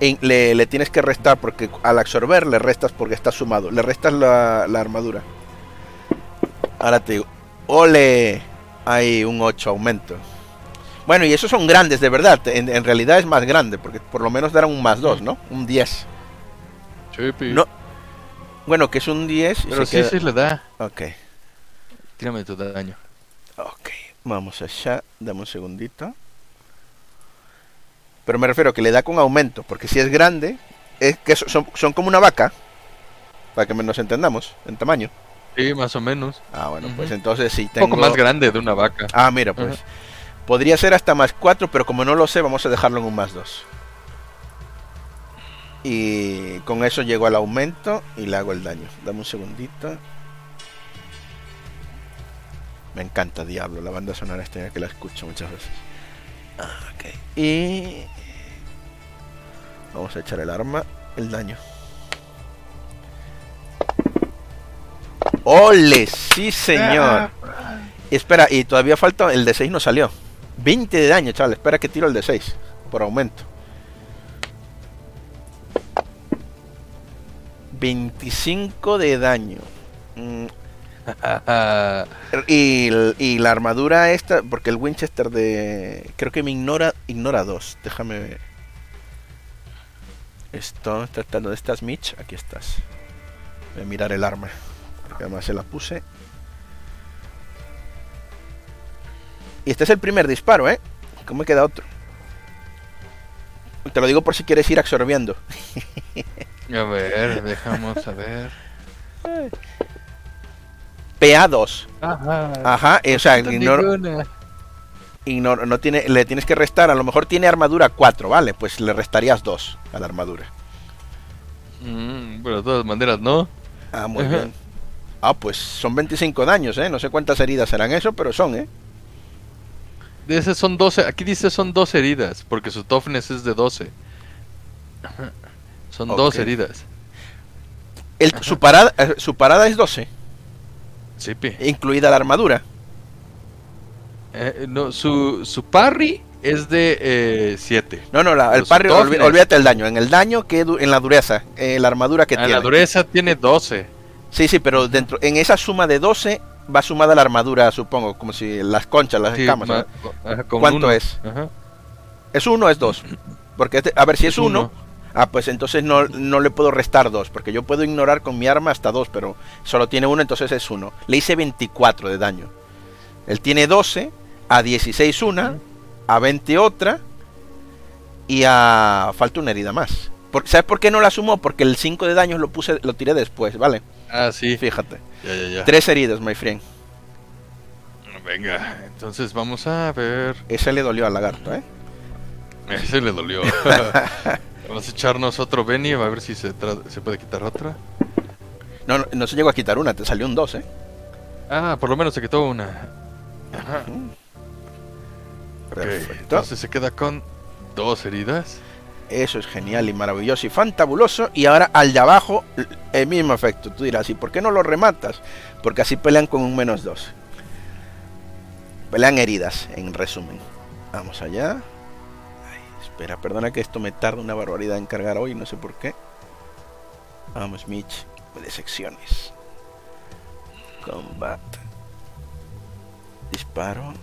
en- le, le tienes que restar, porque al absorber le restas porque está sumado. Le restas la, la armadura. Ahora te digo, ole, hay un 8 aumento. Bueno, y esos son grandes, de verdad. En, en realidad es más grande, porque por lo menos darán un más 2, ¿no? Un 10. Chupi. No, Bueno, que es un 10. y Pero sí, queda- sí le da. Ok, Tírame tu daño. ok. Vamos allá, dame un segundito. Pero me refiero a que le da con aumento, porque si es grande, es que so- son, son como una vaca, para que nos entendamos, en tamaño. Sí, más o menos. Ah, bueno, pues entonces sí Un tengo... poco más grande de una vaca. Ah, mira, pues. Podría ser hasta más 4, pero como no lo sé, vamos a dejarlo en un más 2. Y con eso llego al aumento y le hago el daño. Dame un segundito. Me encanta Diablo, la banda sonora esta que la escucho muchas veces. Ah, ok. Y vamos a echar el arma, el daño. ¡Ole! Sí, señor. Espera, y todavía falta, el de 6 no salió. 20 de daño, chaval. Espera que tiro el de 6 por aumento. 25 de daño. Mm, Ah, y, y la armadura esta, porque el Winchester de... Creo que me ignora, ignora 2. Déjame ver. Esto, tratando de estás, Mitch. Aquí estás. Voy a mirar el arma. Además se la puse. Y este es el primer disparo, ¿eh? ¿Cómo me queda otro? Te lo digo por si quieres ir absorbiendo. a ver, dejamos a ver. PA2. Ajá. Ajá, eh, o sea, ignoro, ignoro- no tiene, le tienes que restar, a lo mejor tiene armadura 4, ¿vale? Pues le restarías 2 a la armadura. Mm, pero de todas maneras, ¿no? Ah, muy Ajá. bien. Ah, pues son 25 daños, ¿eh? No sé cuántas heridas serán eso, pero son, ¿eh? Ese son 12. Aquí dice son 12 heridas, porque su toughness es de 12. Ajá. Son Ok. dos heridas. El- su, parada, eh, su parada es 12, Sí, pi. incluida la armadura. Eh, no, su, su parry es de 7. No, no, la- el Los parry, olvi- olvídate del daño. En el daño, que en la dureza, eh, la armadura que Ah, tiene. la dureza tiene 12. Sí, sí, pero dentro en esa suma de 12 va sumada la armadura, supongo, como si las conchas, las Sí, escamas. ma- ¿Cuánto uno. es? Ajá. ¿Es uno o es dos? Porque, este- a ver, si es, Es uno, uno. ah, pues entonces no, no le puedo restar dos, porque yo puedo ignorar con mi arma hasta dos, pero solo tiene uno, entonces es uno. Le hice 24 de daño. Él tiene 12, a 16 una, a 20 otra, y a... falta una herida más. Por- ¿Sabes por qué no la sumó? Porque el 5 de daño lo puse, lo tiré después, ¿vale? Ah, sí. Fíjate. Ya, ya, ya. Tres heridas, my friend. Venga, entonces vamos a ver. Ese le dolió al lagarto, ¿eh? Ese le dolió. vamos a echarnos otro Benny, a ver si se, tra- se puede quitar otra. No, no, no se llegó a quitar una, te salió un 2, ¿eh? Ah, por lo menos se quitó una. Ajá. Perfecto. entonces se queda con dos heridas. Eso es genial y maravilloso y fantabuloso. Y ahora al de abajo, el mismo efecto. Tú dirás, ¿y por qué no lo rematas? Porque así pelean con un menos 2. Pelean heridas, en resumen. Vamos allá. Espera, perdona que esto me tarda una barbaridad en cargar hoy, no sé por qué. Vamos, Mitch, de secciones. Combat. Disparo.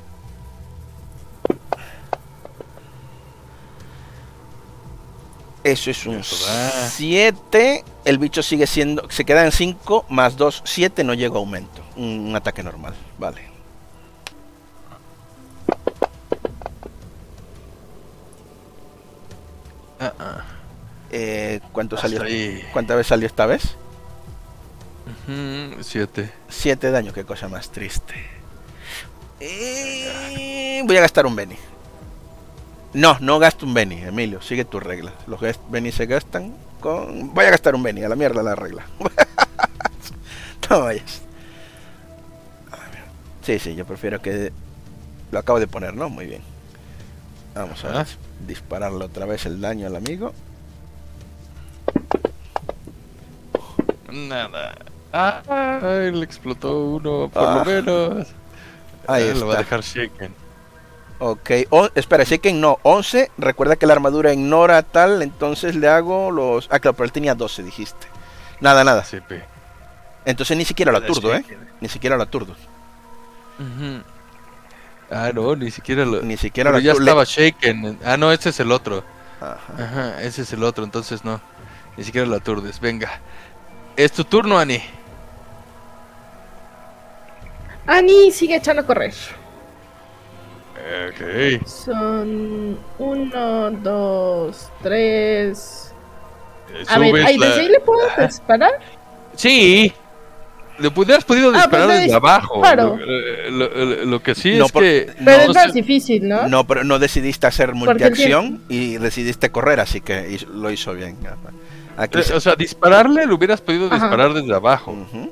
Eso es un Eso da. 7. El bicho sigue siendo. Se queda en 5 más 2, 7. No llega a aumento. Un, un ataque normal. Vale. Ah, ah. Eh, ¿Cuánto Hasta salió? ahí. ¿Cuántas veces salió esta vez? Ujú, siete. 7 de daño. Qué cosa más triste. Eh, voy a gastar un Benny. No, no gasto un Benny, Emilio. Sigue tus reglas. Los Benny se gastan con. Voy a gastar un Benny. A la mierda la regla. no vayas. Ver. Sí, sí, yo prefiero que. Lo acabo de poner, ¿no? Muy bien. Vamos a dis- dispararle otra vez el daño al amigo. Nada. Ah, le explotó uno, por Ah. lo menos. Ahí Ah, Lo va a está. dejar shaken. Ok, o- espera, sé que no, 11, recuerda que la armadura ignora tal, entonces le hago los... Ah, claro, pero él tenía 12, dijiste. Nada, nada. Sí. Entonces ni siquiera lo aturdo, ¿eh? Ni siquiera lo aturdo. Ah, no, ni siquiera lo. Ni siquiera Pero lo ya estaba shaken. Ah, no, ese es el otro. Ajá. Ajá, ese es el otro, entonces no. Ni siquiera lo aturdes. Venga. Es tu turno, Ani. Ani sigue echando a correr. Ok. Son uno, dos, tres. Eh, A ver, ¿ay, la- ¿desde ahí le puedo disparar? Sí. Le pudieras podido Ah, disparar pues le desde abajo. Lo, eh, lo- lo- lo que sí No, es por- que. Pero no es más difícil, ¿no? No, pero no decidiste hacer multiacción y decidiste correr, así que lo hizo bien. Ajá. Aquí eh, se- O sea, dispararle le hubieras podido Ajá. disparar desde abajo. Ujú.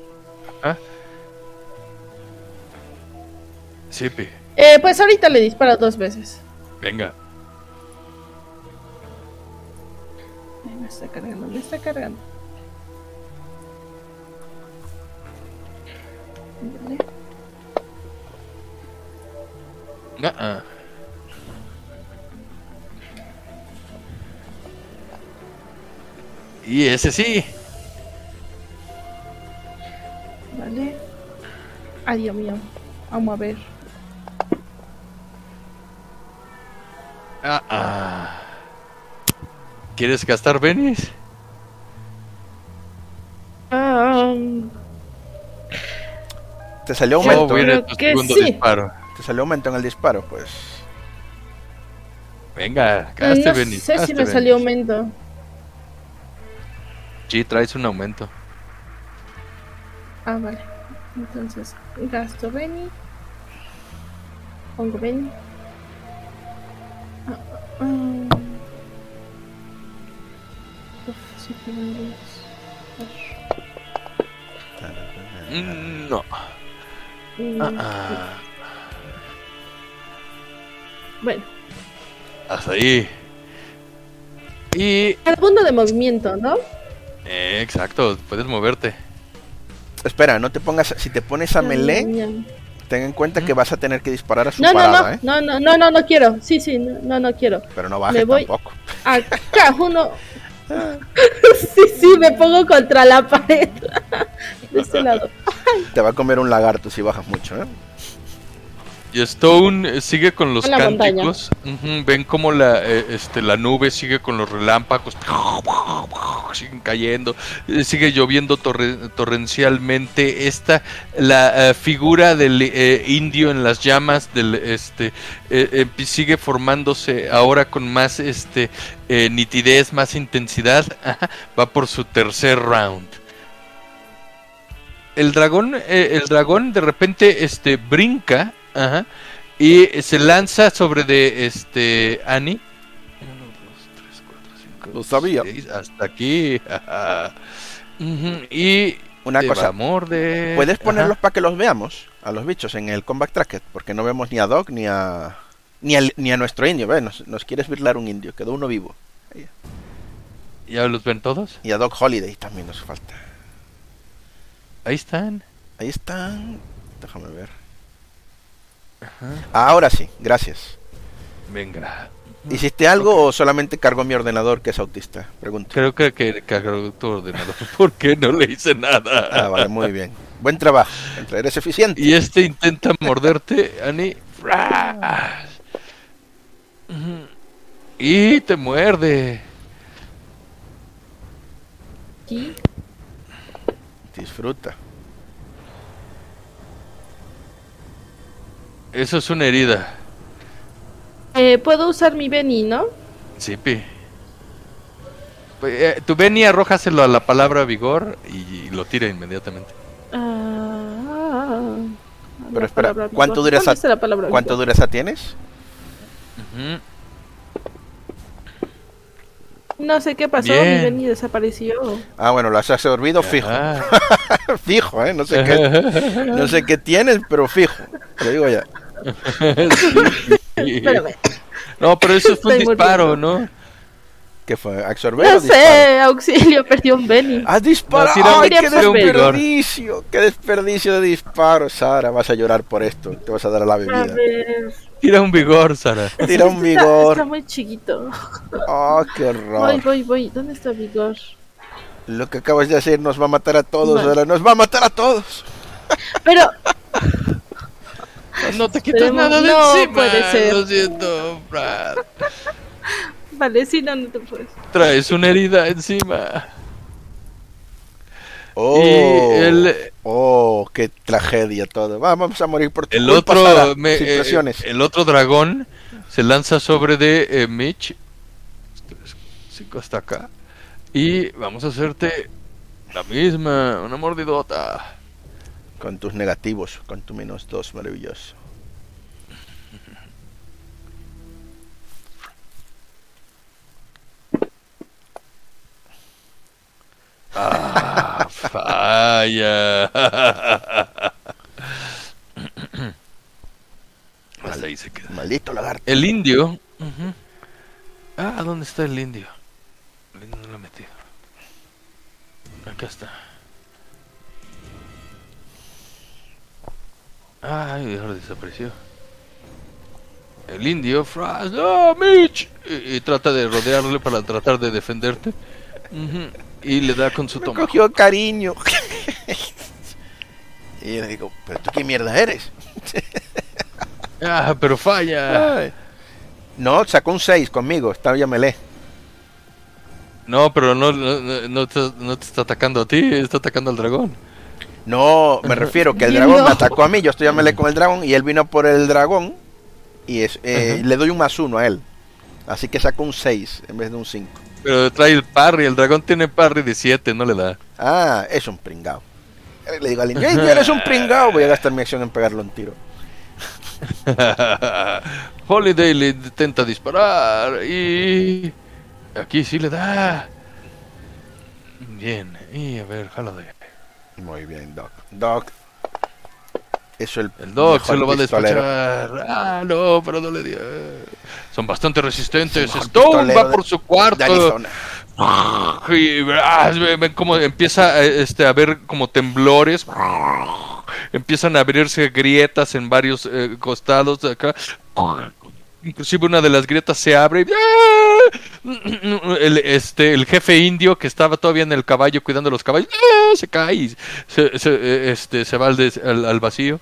Sí, pi. Eh, pues ahorita le disparo dos veces. Venga. Me está cargando, me está cargando. Vale. Ah, ah. Y ese sí. Vale. Ay, Dios mío. Vamos a ver. Ah, ah. ¿Quieres gastar Benis? Ah, ¿Te salió aumento? Yo tu que segundo sí. disparo? ¿Te salió aumento en el disparo? Pues... Venga, eh, gaste no Benis. sé si gaste me salió aumento. Sí, traes un aumento. Ah, vale. Entonces, gasto Benny. Pongo Benny. No. Mm, Ah, ah. Bueno, Hasta ahí. Y... El punto de movimiento, ¿no? eh, exacto, puedes moverte. Espera, no te pongas. Si te pones a melee, ten en cuenta que vas a tener que disparar a su No, no, parada, no, ¿eh? no, no, no, no, no quiero. Sí, sí, no, no, quiero. Pero no Me bajes voy. tampoco. Acá uno. sí, sí, me pongo contra la pared. de este lado. Te va a comer un lagarto si bajas mucho, ¿eh? Y Stone sigue con los cánticos. Ven como la, eh, este, la nube sigue con los relámpagos. Siguen cayendo. eh, Sigue lloviendo torre- torrencialmente. Esta, la eh, figura del eh, indio en las llamas del este eh, sigue formándose ahora con más este nitidez, más intensidad. Ajá, Va por su tercer round. El dragón, eh, el dragón de repente este brinca ajá, y se lanza sobre de este Annie. Uno, dos, tres, cuatro, cinco, Lo sabía. seis, hasta aquí. y Una te cosa, va a morder. ¿Puedes ponerlos para que los veamos? A los bichos en el Combat Tracker. Porque no vemos ni a Doc ni a. Ni, al- ni a nuestro indio. Ve, nos, nos quieres virlar un indio. Quedó uno vivo. ¿Ya los ven todos? Y a Doc Holiday también nos falta. Ahí están. Ahí están. Déjame ver. Ahora sí, gracias. Venga. ¿Hiciste algo o solamente cargó mi ordenador que es autista? Pregunto. Creo que, que cargó tu ordenador. ¿Por qué no le hice nada? Ah, vale, muy bien. Buen trabajo. Eres eficiente. Y este intenta morderte. Ujú. Y te muerde. Aquí. Disfruta. Eso es una herida. Eh, Puedo usar mi Benny, ¿no? Sí, pi. Eh, tu Benny arrójaselo a la palabra vigor y lo tira inmediatamente. Ah, Pero la espera, palabra ¿cuánto vigor. dura esa- ¿Dónde está la palabra ¿Cuánto vigor? dureza tienes? No sé qué pasó, Bien. mi Benny desapareció. Ah, bueno, lo has absorbido fijo. Ah. fijo, ¿eh? No sé qué, no sé qué tienes, pero fijo. Te digo ya. No, pero eso fue un disparo, muriendo. ¿no? ¿Qué fue? ¿Absorber No sé, auxilio, perdió un Benny. ¡Has disparado! No, tira- ¡Ay, qué tira un vigor. desperdicio! ¡Qué desperdicio de disparo, Sara! Vas a llorar por esto. Te vas a dar a la A bebida. ver. Tira un vigor, Sara. Tira un Está- vigor. Está muy chiquito. ¡Oh, qué Voy, horror! voy, voy. ¿Dónde está Vigor? Lo que acabas de hacer nos va a matar a todos. Sara. ¡Nos va a matar a todos! Pero, No te quitas Esperemos- nada de no encima. puede ser. Lo siento, Brad. vale, sí, no, no te puedes. Traes una herida encima. ¡Oh! Y el, ¡Oh, qué tragedia todo! Va, Vamos a morir por tu el culpa, otro Sara, me- sin eh, el otro dragón se lanza sobre de eh, Mitch. Cinco hasta acá. Y vamos a hacerte la misma, una mordidota. Con tus negativos, con tu menos dos, maravilloso. Ah, falla. Hasta ahí se queda. Maldito lagarto. El indio. Ah, ¿dónde está el indio? Desapareció. El indio, Fras, ¡No, Mitch! Y, y trata de rodearle para tratar de defenderte. Y le da con su Me toma. cogió cariño. y yo le digo, ¿pero tú qué mierda eres? Ah, pero falla. Ay. No, sacó un 6 conmigo, está ya melee. No, pero no, no, no- no te, no te está atacando a ti, está atacando al dragón. No, me refiero que el dragón no. me atacó a mí, yo estoy a melee con el dragón y él vino por el dragón y es, eh, le doy un más uno a él. Así que sacó un 6 en vez de un 5. Pero trae el parry, el dragón tiene parry de 7, no le da. Ah, es un pringao. Le digo al indio, "Ey, eres un pringao. Voy a gastar mi acción en pegarlo un tiro. Holiday le intenta disparar y... Aquí sí le da. Bien, y a ver, Holiday. Muy bien, Doc. Doc. Eso el, El Doc se lo va a despachar. Ah, no, pero no le dio. Son bastante resistentes. Stone va por su cuarto. Y ah, ven cómo empieza eh, este, a haber como temblores. Empiezan a abrirse grietas en varios eh, costados de acá. Inclusive una de las grietas se abre. y ¡ah! El, este, el jefe indio que estaba todavía en el caballo cuidando los caballos ¡ah! se cae y se, se, eh, este, se va al, des- al- al vacío.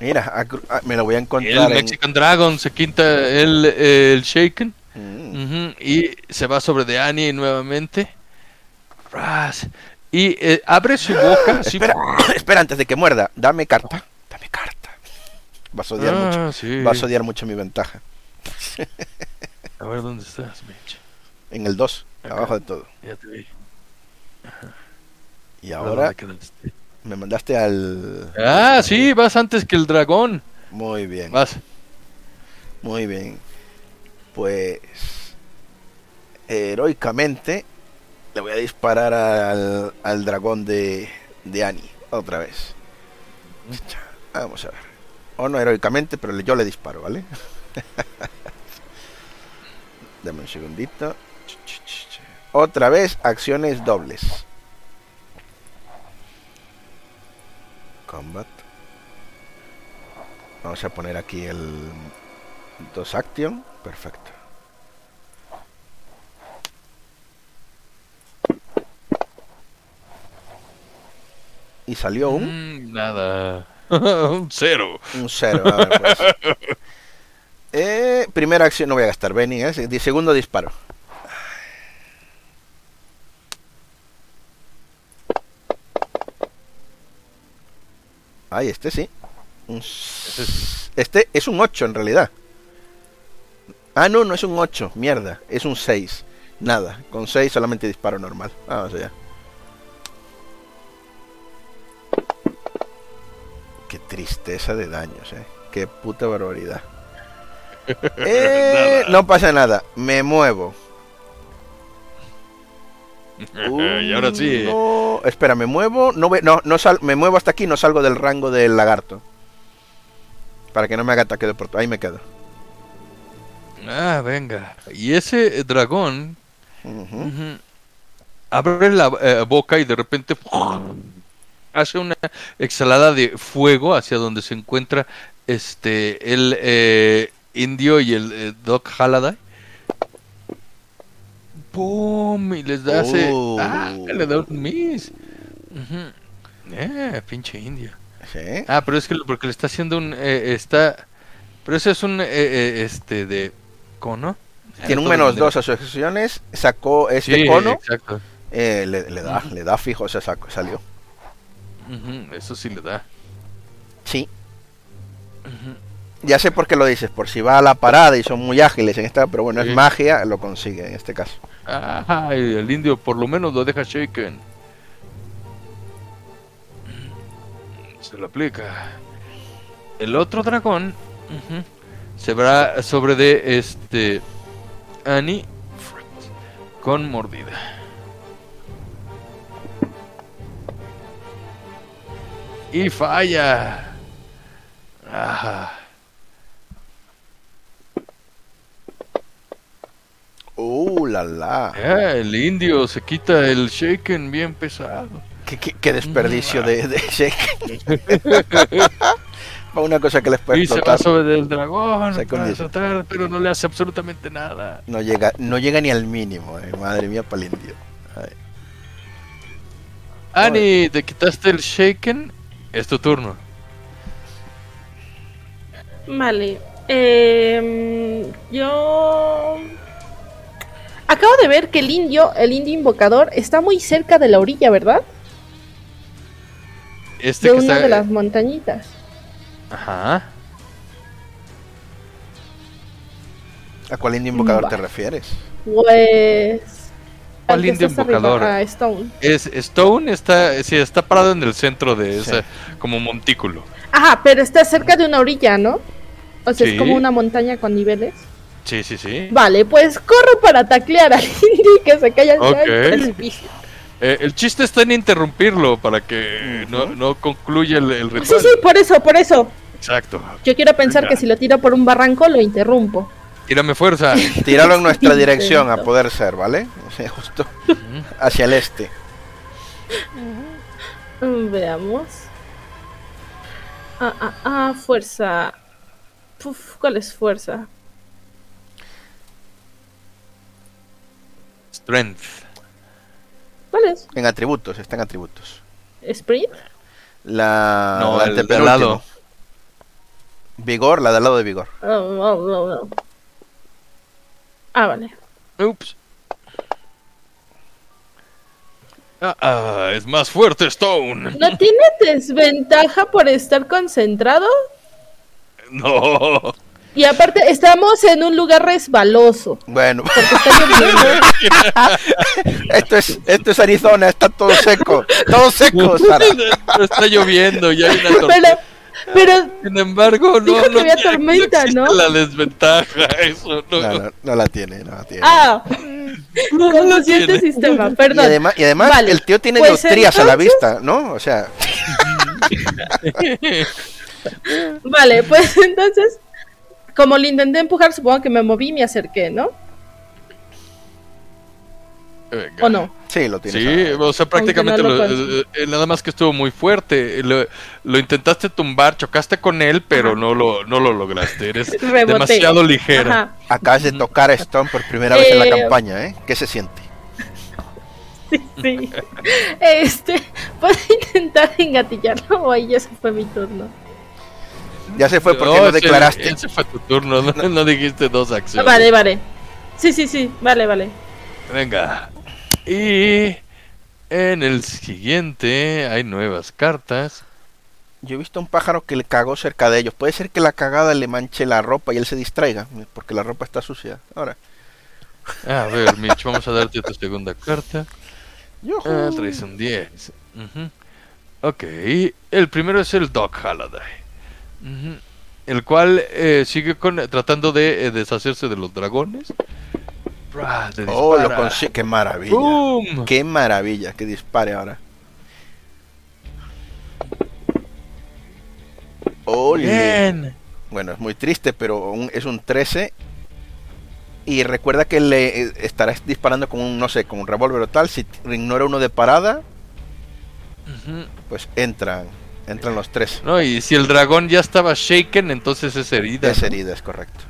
Mira, a cru- a- me lo voy a El encontrar en... Mexican Dragon se quita el, el Shaken. Mm. Y se va sobre de Annie nuevamente. Y eh, abre su boca. Espera, espera, antes de que muerda. Dame carta. Vas a odiar Ah, mucho. sí. Vas a odiar mucho mi ventaja. A ver dónde estás, Mitch. En el 2, Acá. abajo de todo. Ya te vi. Y ¿Dónde ahora me mandaste al... Ah, sí, vas antes que el dragón. Muy bien, Vas. muy bien. Pues... Heroicamente le voy a disparar al, al dragón de, de Annie. Otra vez. Vamos a ver. O no heroicamente, pero yo le disparo, ¿vale? Dame un segundito. Otra vez, acciones dobles. Combat. Vamos a poner aquí el dos action. Perfecto. Y salió un Mm, nada. Un cero. un cero. a ver, pues. Eh, primera acción, no voy a gastar Benny, ¿eh? Segundo disparo. Ay, este sí. Este es un 8 en realidad. Ah, no, no es un 8. Mierda, es un 6. Nada, con 6 solamente disparo normal. Vamos allá. Qué tristeza de daños, eh. Qué puta barbaridad. Eh, no pasa nada, me muevo. y ahora sí. Espera, me muevo, no, no, no sal, me muevo hasta aquí, no salgo del rango del lagarto. Para que no me haga ataque de oportunidad. Ahí me quedo. Ah, venga. Y ese dragón Ujú. Ujú. Abre la eh, boca y de repente hace una exhalada de fuego hacia donde se encuentra este el eh, indio y el eh, Doc Halliday. ¡Pum! Y les da ese- Oh. ¡Ah! Le da un miss. Eh, pinche indio. Sí. Ah, pero es que porque le está haciendo un eh, está pero ese es un eh, eh, este de cono. Tiene un menos 2 a sus acciones. Sacó este Sí, cono. exacto. eh, le, le da, le da fijo, o sea, saco- Eso sí le da. Sí. Ya sé por qué lo dices, por si va a la parada y son muy ágiles en esta, pero bueno, Sí. es magia, lo consigue en este caso. Y el indio por lo menos lo deja shaken. Se lo aplica. El otro dragón se va sobre de este Annie con mordida. Y falla. Ajá. Uh, la la. Eh, el indio se quita el shaken bien pesado. Qué, qué- qué desperdicio de, de shake. Para una cosa que les puede Y se va explotar. sobre el dragón para pero no le hace absolutamente nada. No llega, no llega ni al mínimo, eh. madre mía, para el indio. Ay. Ani, te quitaste el shaken. Es tu turno. Vale. em, yo. Acabo de ver que el indio, el indio invocador, está muy cerca de la orilla, ¿verdad? Este de que una está. de las montañitas. Ajá. ¿A cuál indio invocador Va. te refieres? Pues. ¿Cuál indio está hasta invocador? arriba, a Stone. Es Stone está, sí, está parado en el centro de Sí. ese como montículo. Ajá, pero está cerca de una orilla, ¿no? O sea, Sí. es como una montaña con niveles. Sí, sí, sí. Vale, pues corro para taclear al indio y que se caiga al Ok. al precipicio. Eh, el chiste está en interrumpirlo para que no, no concluya el, el Sí, ritual. sí, por eso, por eso. Exacto. Yo quiero pensar Venga. que si lo tiro por un barranco lo interrumpo. Tírame fuerza. Tíralo en nuestra dirección a poder ser, ¿vale? O sea, justo hacia el este. Mm, Veamos. Ah, ah, ah, fuerza. Puf, ¿cuál es fuerza? Strength. ¿Cuál es? En atributos, está en atributos. ¿Sprint? La, No, la el de antepenúltimo. al lado. Vigor, la del lado de vigor. Oh, oh, oh, oh. Ah, vale. Ups. Ah, ah, es más fuerte Stone. ¿No tiene desventaja por estar concentrado? No. Y aparte, estamos en un lugar resbaloso. Bueno, está esto es, esto es Arizona, está todo seco. Todo seco, Sara. Está lloviendo y hay una tormenta. Pero, Sin embargo, no, Dijo que no había tiene- tormenta, ¿no? La desventaja, eso no. No, no, no la tiene, no la tiene. ah, no siguiente tiene. sistema, y perdón. además, y además Vale, el tío tiene pues dioptrías a la vista, ¿no? O sea, Vale, pues entonces, como lo intenté empujar, supongo que me moví y me acerqué, ¿no? Venga. ¿O no? sí, lo tiene. Sí, o sea, prácticamente no lo eh, eh, nada más que estuvo muy fuerte. Lo, lo intentaste tumbar, chocaste con él, pero no lo, no lo lograste. Eres Reboté. demasiado ligero. Ajá. Acabas de tocar a Stone por primera vez en la Eh, campaña, ¿eh? ¿Qué se siente? Sí, sí. Este, ¿puedo intentar engatillarlo o ahí ya se fue mi turno? Ya se fue porque No, lo declaraste. Ese fue tu turno, no, no dijiste dos Ah, acciones. Vale, vale. Sí, sí, sí, vale, vale. Venga. Y en el siguiente hay nuevas cartas. Yo he visto un pájaro que le cagó cerca de ellos. Puede ser que la cagada le manche la ropa y él se distraiga, porque la ropa está sucia. Ahora. A ver, Mitch, vamos a darte tu segunda carta. Ah, traes un 10. Ujú. Ok, el primero es el Doc Halliday. El cual eh, sigue con, tratando de eh, deshacerse de los dragones. Bra, te Oh, lo consigue. Qué maravilla. ¡Boom! Qué maravilla que dispare ahora. Ole. Bien. Bueno, es muy triste, pero un- es un 13. Y recuerda que le eh, estarás disparando con un, no sé, con un revólver o tal. Si ignora uno de parada, pues entran. Entran los tres. No, y si el dragón ya estaba shaken, entonces es herida. Es ¿no? herida, es correcto.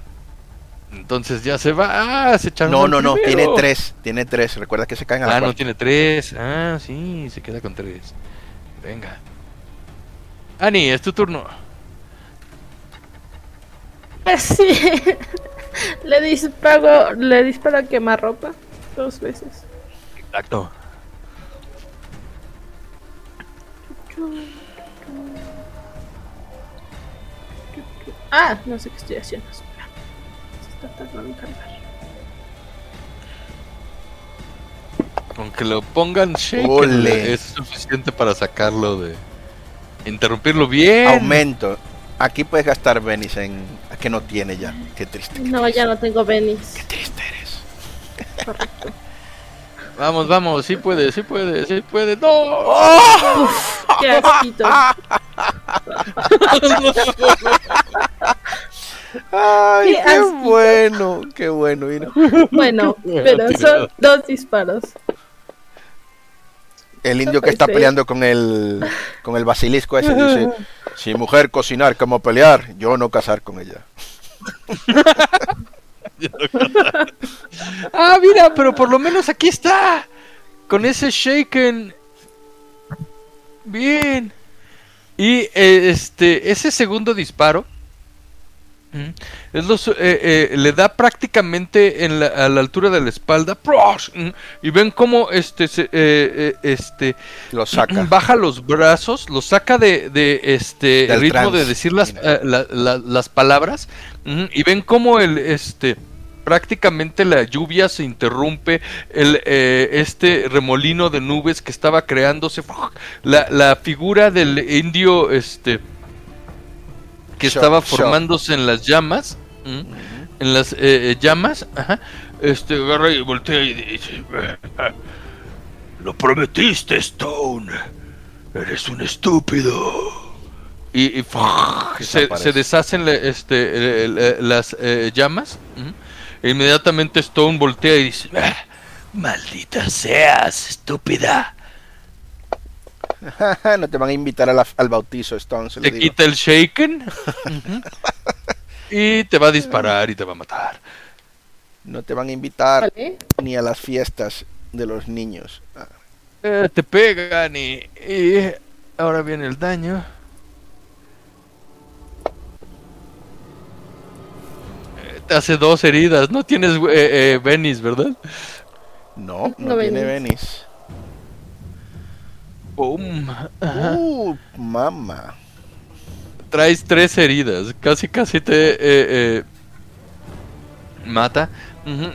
Entonces ya se va. Ah, se echaron No, no, no, tiene tres. Tiene tres. Recuerda que se caen a la Ah, no tiene tres. Ah, sí, se queda con tres. Venga. Ani, es tu turno. Pues sí. le disparo, le disparo a quemarropa dos veces. Exacto. Ah, no sé qué estoy haciendo. Aunque lo pongan shaken, Ole. es suficiente para sacarlo de. Interrumpirlo bien. Aumento. Aquí puedes gastar Benis en. a que no tiene ya. Qué triste. No, ya no tengo Benis. Qué triste eres. Correcto. Vamos, vamos, sí puede, sí puede, sí puede. ¡No! Qué asquito. Ay, Qué bueno, qué bueno. mira. Bueno, pero son dos disparos. El indio que está peleando con el con el basilisco ese dice, si mujer cocinar como pelear, yo no casar con ella. Ah, mira, pero por lo menos aquí está. Con ese shaken. Bien. Y eh, este, ese segundo disparo. Mm, Es lo su- eh, eh, le da prácticamente en la- a la altura de la espalda. Mm, Y ven cómo este, se- eh, eh, este Lo saca. baja los brazos, lo saca de, de este Del ritmo de decir las, la- la- las palabras ujú, y ven cómo el este prácticamente la lluvia se interrumpe el eh, este remolino de nubes que estaba creándose la, la figura del indio este que Shock, estaba shock. formándose en las llamas en las eh, eh, llamas ajá, este agarra y voltea y dice Lo prometiste, Stone. Eres un estúpido. Y, y se, deshacen le- este, el- las eh, llamas. E inmediatamente Stone voltea y dice: "Ah, Maldita seas, estúpida. no te van a invitar a la- al bautizo, Stone, se lo Te digo. quita el shaken y te va a disparar y te va a matar. No te van a invitar Vale. ni a las fiestas de los niños. Eh, te pegan y, y ahora viene el daño. Eh, Te hace dos heridas. No tienes eh, eh, Venice, ¿verdad? No, no, No tiene venís. Venice. Boom. Uh, mamá. Traes tres heridas. Casi, casi te eh, eh, mata.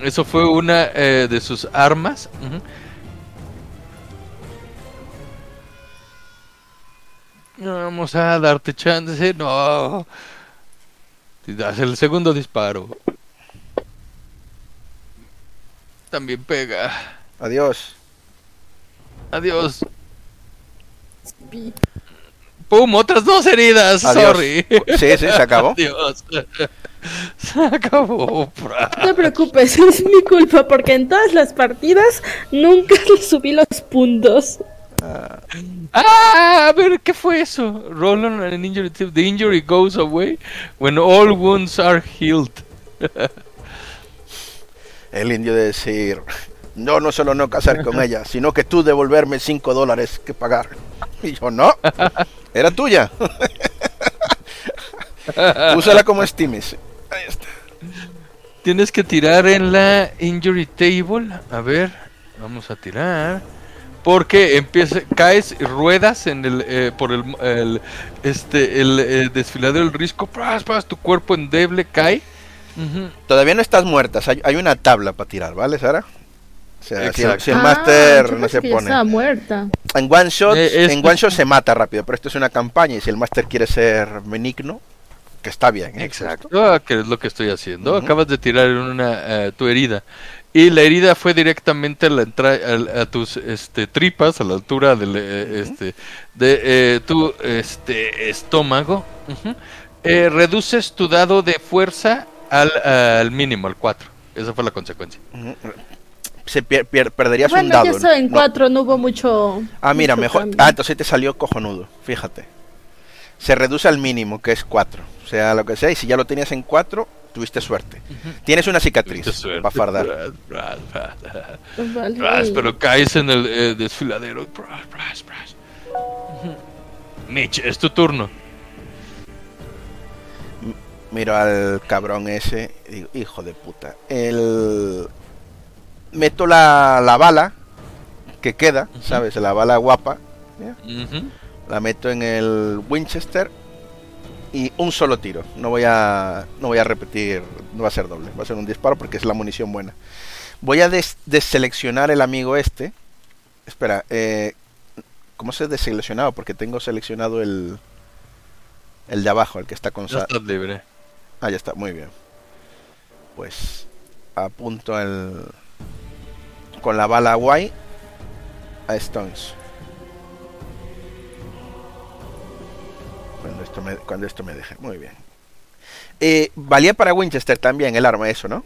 Eso fue una eh, de sus armas. Ujú. Vamos a darte chance. No. Y das el segundo disparo. También pega. Adiós. Adiós. ¡Pum! Otras dos heridas. Adiós. Sorry. Sí, sí, se acabó. Adiós. Se acabó. No te preocupes, es mi culpa porque en todas las partidas nunca le subí los puntos. Ah, a ver, ¿qué fue eso? Roll on an injury tip. The injury goes away when all wounds are healed. El indio de decir, no, no solo no casar con ella, sino que tú devolverme 5 dólares que pagar. Y yo, no, era tuya. Úsala como estimes. Ahí está. Tienes que tirar en la injury table. A ver, vamos a tirar. Porque empieza, caes y ruedas en el, eh, por el, el, este, el eh, desfiladero del risco. Pras, pras, tu cuerpo endeble cae. Todavía no estás muertas, hay, hay una tabla para tirar, ¿vale, Sara? O sea, si, Exacto. si el Ah, máster no se que pone. Muerta. En one shot, Eh, en one shot se mata rápido, pero esto es una campaña y si el máster quiere ser benigno, que está bien. ¿eh? Exacto, ah, que es lo que estoy haciendo. Acabas de tirar en una eh, tu herida y la herida fue directamente a la a, tus este tripas a la altura del eh, este de eh, tu este estómago. Eh, reduces tu dado de fuerza al, al mínimo, al 4. Esa fue la consecuencia. Se pier- pier- perderías un Bueno, dado. ya estoy en ¿no? cuatro, no hubo mucho. Ah, mira, mucho mejor. cambio. Ah, entonces te salió cojonudo, fíjate. Se reduce al mínimo, que es 4. O sea, lo que sea, y si ya lo tenías en 4, tuviste suerte. Tienes una cicatriz para fardar. Bras, bras, bras. Vale. Bras, pero caes en el eh, desfiladero. Mitch, es tu turno. Miro al cabrón ese y digo, hijo de puta. El... Meto la, la bala que queda, ¿sabes? La bala guapa. La meto en el Winchester y un solo tiro. No voy a no voy a repetir, no va a ser doble, va a ser un disparo porque es la munición buena. Voy a des- deseleccionar el amigo este. Espera, eh, ¿cómo se deseleccionado? Porque tengo seleccionado el el de abajo, el que está con Ya estás libre. Ah, ya está, muy bien. Pues apunto el con la bala guay a Stones. Cuando esto me, cuando esto me deje, muy bien. Eh, valía para Winchester también el arma, eso, ¿no?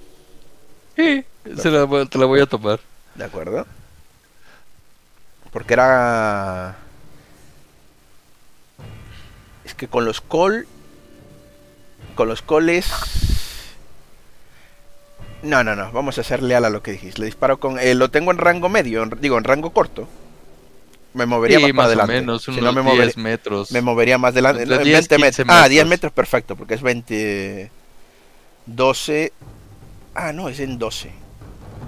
Sí, se la te la voy a tomar. De acuerdo. Porque era. Es que con los call. Con los coles. No, no, no. Vamos a ser leal a lo que dijiste. Le disparo con. eh, lo tengo en rango medio. en- digo, en rango corto. Me movería Sí, más, más adelante. menos, Si unos no, me 10 movería, metros. me movería más adelante. No, en 10, 20 15 metros. Ah, 10 metros. perfecto. Porque es 20. 12. Ah, no, es en 12.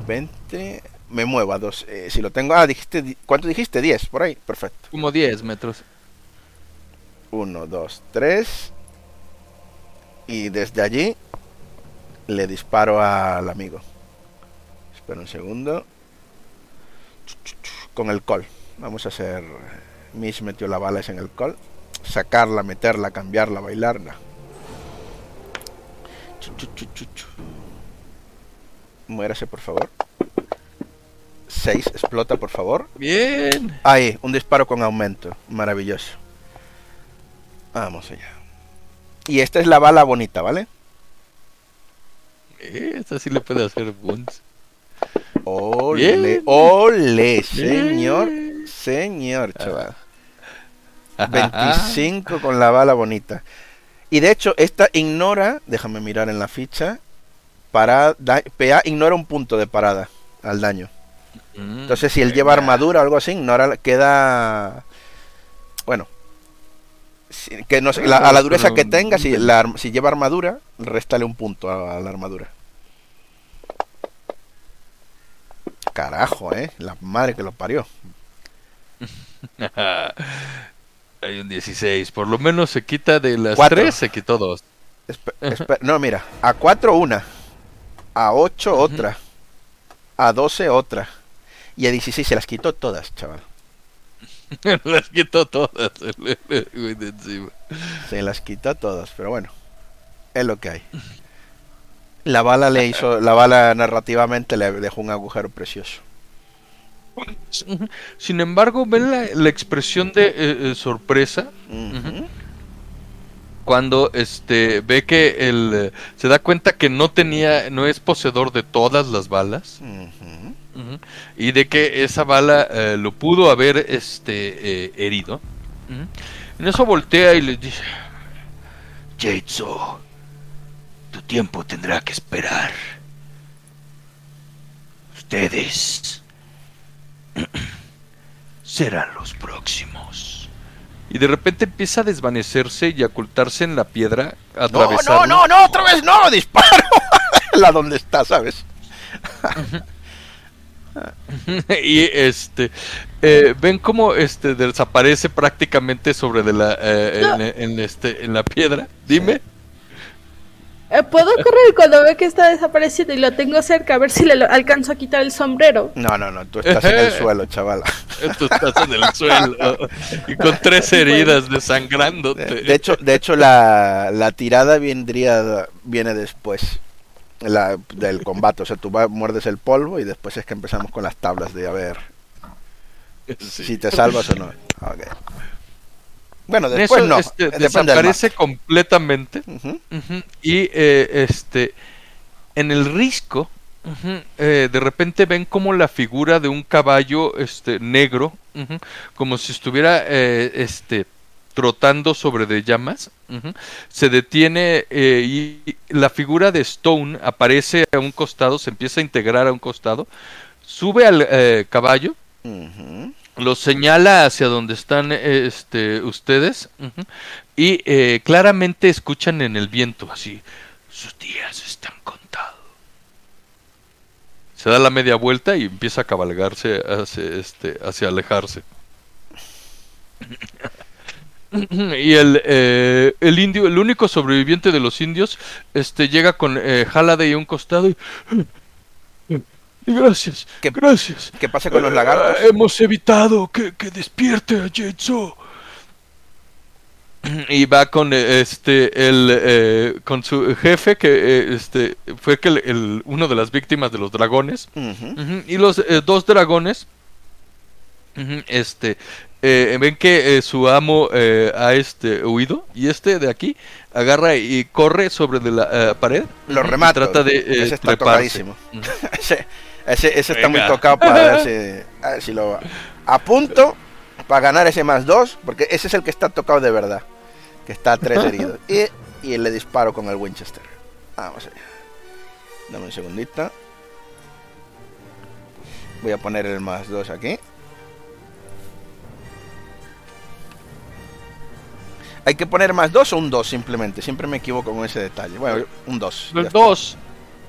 20. Me muevo a 2. eh, si lo tengo. Ah, dijiste. di- ¿Cuánto dijiste? 10, por ahí. Perfecto. Como 10 metros. 1, 2, 3. Y desde allí le disparo al amigo. Espera un segundo. Con el col. Vamos a hacer. Mish metió la bala en el col. Sacarla, meterla, cambiarla, bailarla. Muérase, por favor. 6, explota por favor. Bien. Ahí, un disparo con aumento. Maravilloso. Vamos allá. Y esta es la bala bonita, ¿vale? Esta sí le puede hacer bunts. Ole, Bien. ole, señor, señor, chaval. Ah. 25 con la bala bonita. Y de hecho, esta ignora, déjame mirar en la ficha, para PA ignora un punto de parada al daño. Mm, Entonces, si él lleva armadura o algo así, ignora, queda. Bueno. Si- que no sé, la- a la dureza que tenga, si, la si lleva armadura, réstale un punto a, a la armadura. Carajo, eh. La madre que lo parió. Hay un 16. Por lo menos se quita de las Cuatro. 3, se quitó 2. Espe- espe- no, mira, a 4 una, a 8 otra, a 12 otra, y a 16 se las quitó todas, chaval. las quitó todas. de encima. Se las quitó todas, pero bueno, es lo que hay. La bala le hizo, la bala narrativamente le dejó un agujero precioso. Sin embargo, ven la, la expresión de eh, eh, sorpresa. Cuando este ve que el se da cuenta que no tenía no es poseedor de todas las balas y de que esa bala eh, lo pudo haber este eh, herido. En eso voltea y le dice, Jitsu, tu tiempo tendrá que esperar. Ustedes serán los próximos. Y de repente empieza a desvanecerse y a ocultarse en la piedra, No, no, no, no, otra vez no, disparo. la donde está, ¿sabes? y este eh, ven cómo este desaparece prácticamente sobre de la eh, en, en este en la piedra. Dime. Eh, Puedo correr cuando ve que está desapareciendo y lo tengo cerca a ver si le lo- alcanzo a quitar el sombrero. No, no, no, tú estás en el suelo, chaval. Tú estás en el suelo y con tres heridas desangrándote. De, hecho, de hecho la, la tirada vendría viene después la, del combate. O sea, tú va- muerdes el polvo y después es que empezamos con las tablas de a ver Sí. si te salvas o no. Ok. Bueno, En después eso, no. este, desaparece completamente. Y eh, este en el risco eh, de repente ven como la figura de un caballo este negro como si estuviera eh, este trotando sobre de llamas se detiene eh, y la figura de Stone aparece a un costado se empieza a integrar a un costado sube al eh, caballo Ujú. lo señala hacia donde están eh, este, ustedes y eh, claramente escuchan en el viento así sus días están contados se da la media vuelta y empieza a cabalgarse hacia, este, hacia alejarse y el, eh, el indio el único sobreviviente de los indios este llega con eh, Halliday a un costado y gracias ¿Qué- gracias ¿Qué pasa con los lagartos? Ah, hemos evitado que, que despierte a Jetso. Y va con eh, este el eh, con su jefe que eh, este fue que el, el- uno de las víctimas de los dragones Ujú. Ujú, y los eh, dos dragones ujú, este eh, ven que eh, su amo eh, ha este huido y este de aquí agarra y corre sobre de la eh, pared Lo remato. trata de eh, ese está treparse. tocadísimo. Ese, ese, está muy tocado para ver si, a ver si lo a punto para ganar ese más dos, porque ese es el que está tocado de verdad, que está a tres heridos. Y, y le disparo con el Winchester. Vamos allá. Dame un segundito. Voy a poner el más dos aquí. Hay que poner más dos o un dos simplemente. Siempre me equivoco con ese detalle. Bueno, un dos. ya El está. dos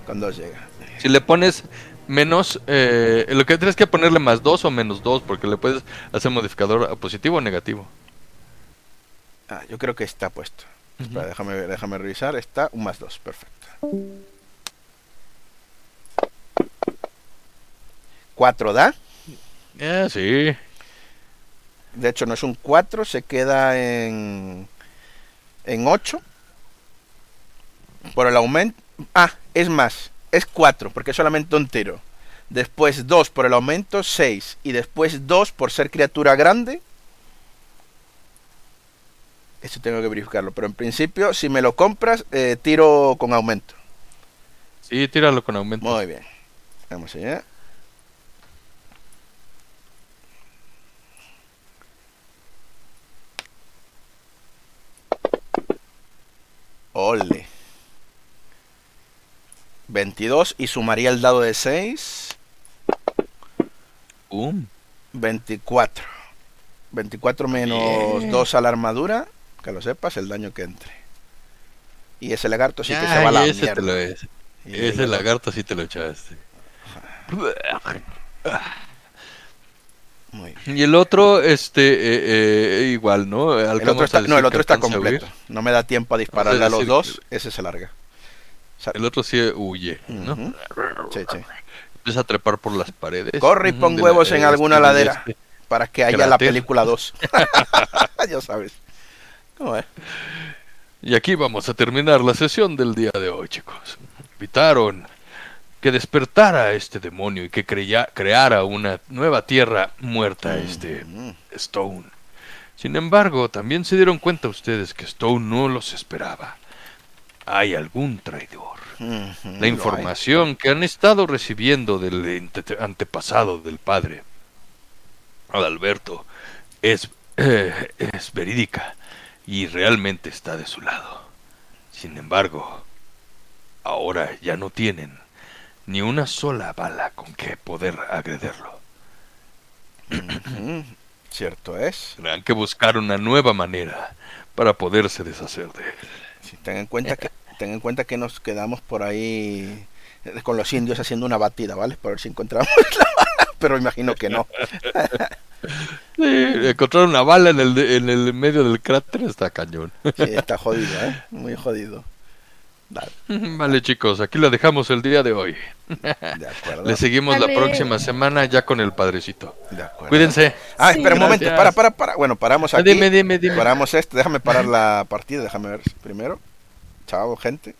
Con dos llega. Si le pones menos, eh, lo que tienes que ponerle más 2 o menos 2, porque le puedes hacer modificador a positivo o negativo. Ah, yo creo que está puesto. Espera, déjame, déjame revisar. Está un más dos, perfecto. 4 da. Ah, sí. De hecho, no es un 4, se queda en. En 8. Por el aumento. Ah, es más. Es 4, porque es solamente un tiro. después 2 por el aumento, 6, y después 2 por ser criatura grande. Eso tengo que verificarlo, pero en principio, si me lo compras, eh, tiro con aumento. Sí, tíralo con aumento. Muy bien. Vamos allá. Ole. 22 y sumaría el dado de 6. Boom. 24. 24 menos Bien. 2 a la armadura. Que lo sepas, el daño que entre. Y ese lagarto sí que se va a la ese mierda. te lo es. Y Ese el- lagarto sí te lo echaste. Muy bien. Y el otro, este, eh, eh, igual, ¿no? El otro está, no, el otro está completo. No me da tiempo a dispararle a los decir, dos. Ese se larga. El otro sí huye, ¿no? Sí, sí. Empieza a trepar por las paredes. Corre y pon huevos la- en alguna ladera. este. Para que haya la película 2. ya sabes. ¿Cómo es? Y aquí vamos a terminar la sesión del día de hoy, chicos. Evitaron que despertara este demonio y que creara una nueva tierra muerta, este Stone. Sin embargo, también se dieron cuenta ustedes que Stone no los esperaba. Hay algún traidor. La información que han estado recibiendo del ante- antepasado del padre, Adalberto, es, eh, es verídica y realmente está de su lado. Sin embargo, ahora ya no tienen ni una sola bala con que poder agrederlo. Cierto es. Tendrán que buscar una nueva manera para poderse deshacer de él. Sí, ten en cuenta que ten en cuenta que nos quedamos por ahí eh, con los indios haciendo una batida, ¿vale? Para ver si encontramos la bala, pero imagino que no. Sí, encontrar una bala en el, en el medio del cráter está cañón. Sí, está jodido, ¿eh? Muy jodido. Dale, Vale chicos, aquí la dejamos el día de hoy. de acuerdo. Le seguimos la próxima semana ya con el padrecito. De acuerdo. Cuídense. Ah, Sí, espera un momento, para, para, para. Bueno, paramos aquí. Dime, dime, dime. Paramos esto, déjame parar la partida, déjame ver primero. Chao, gente.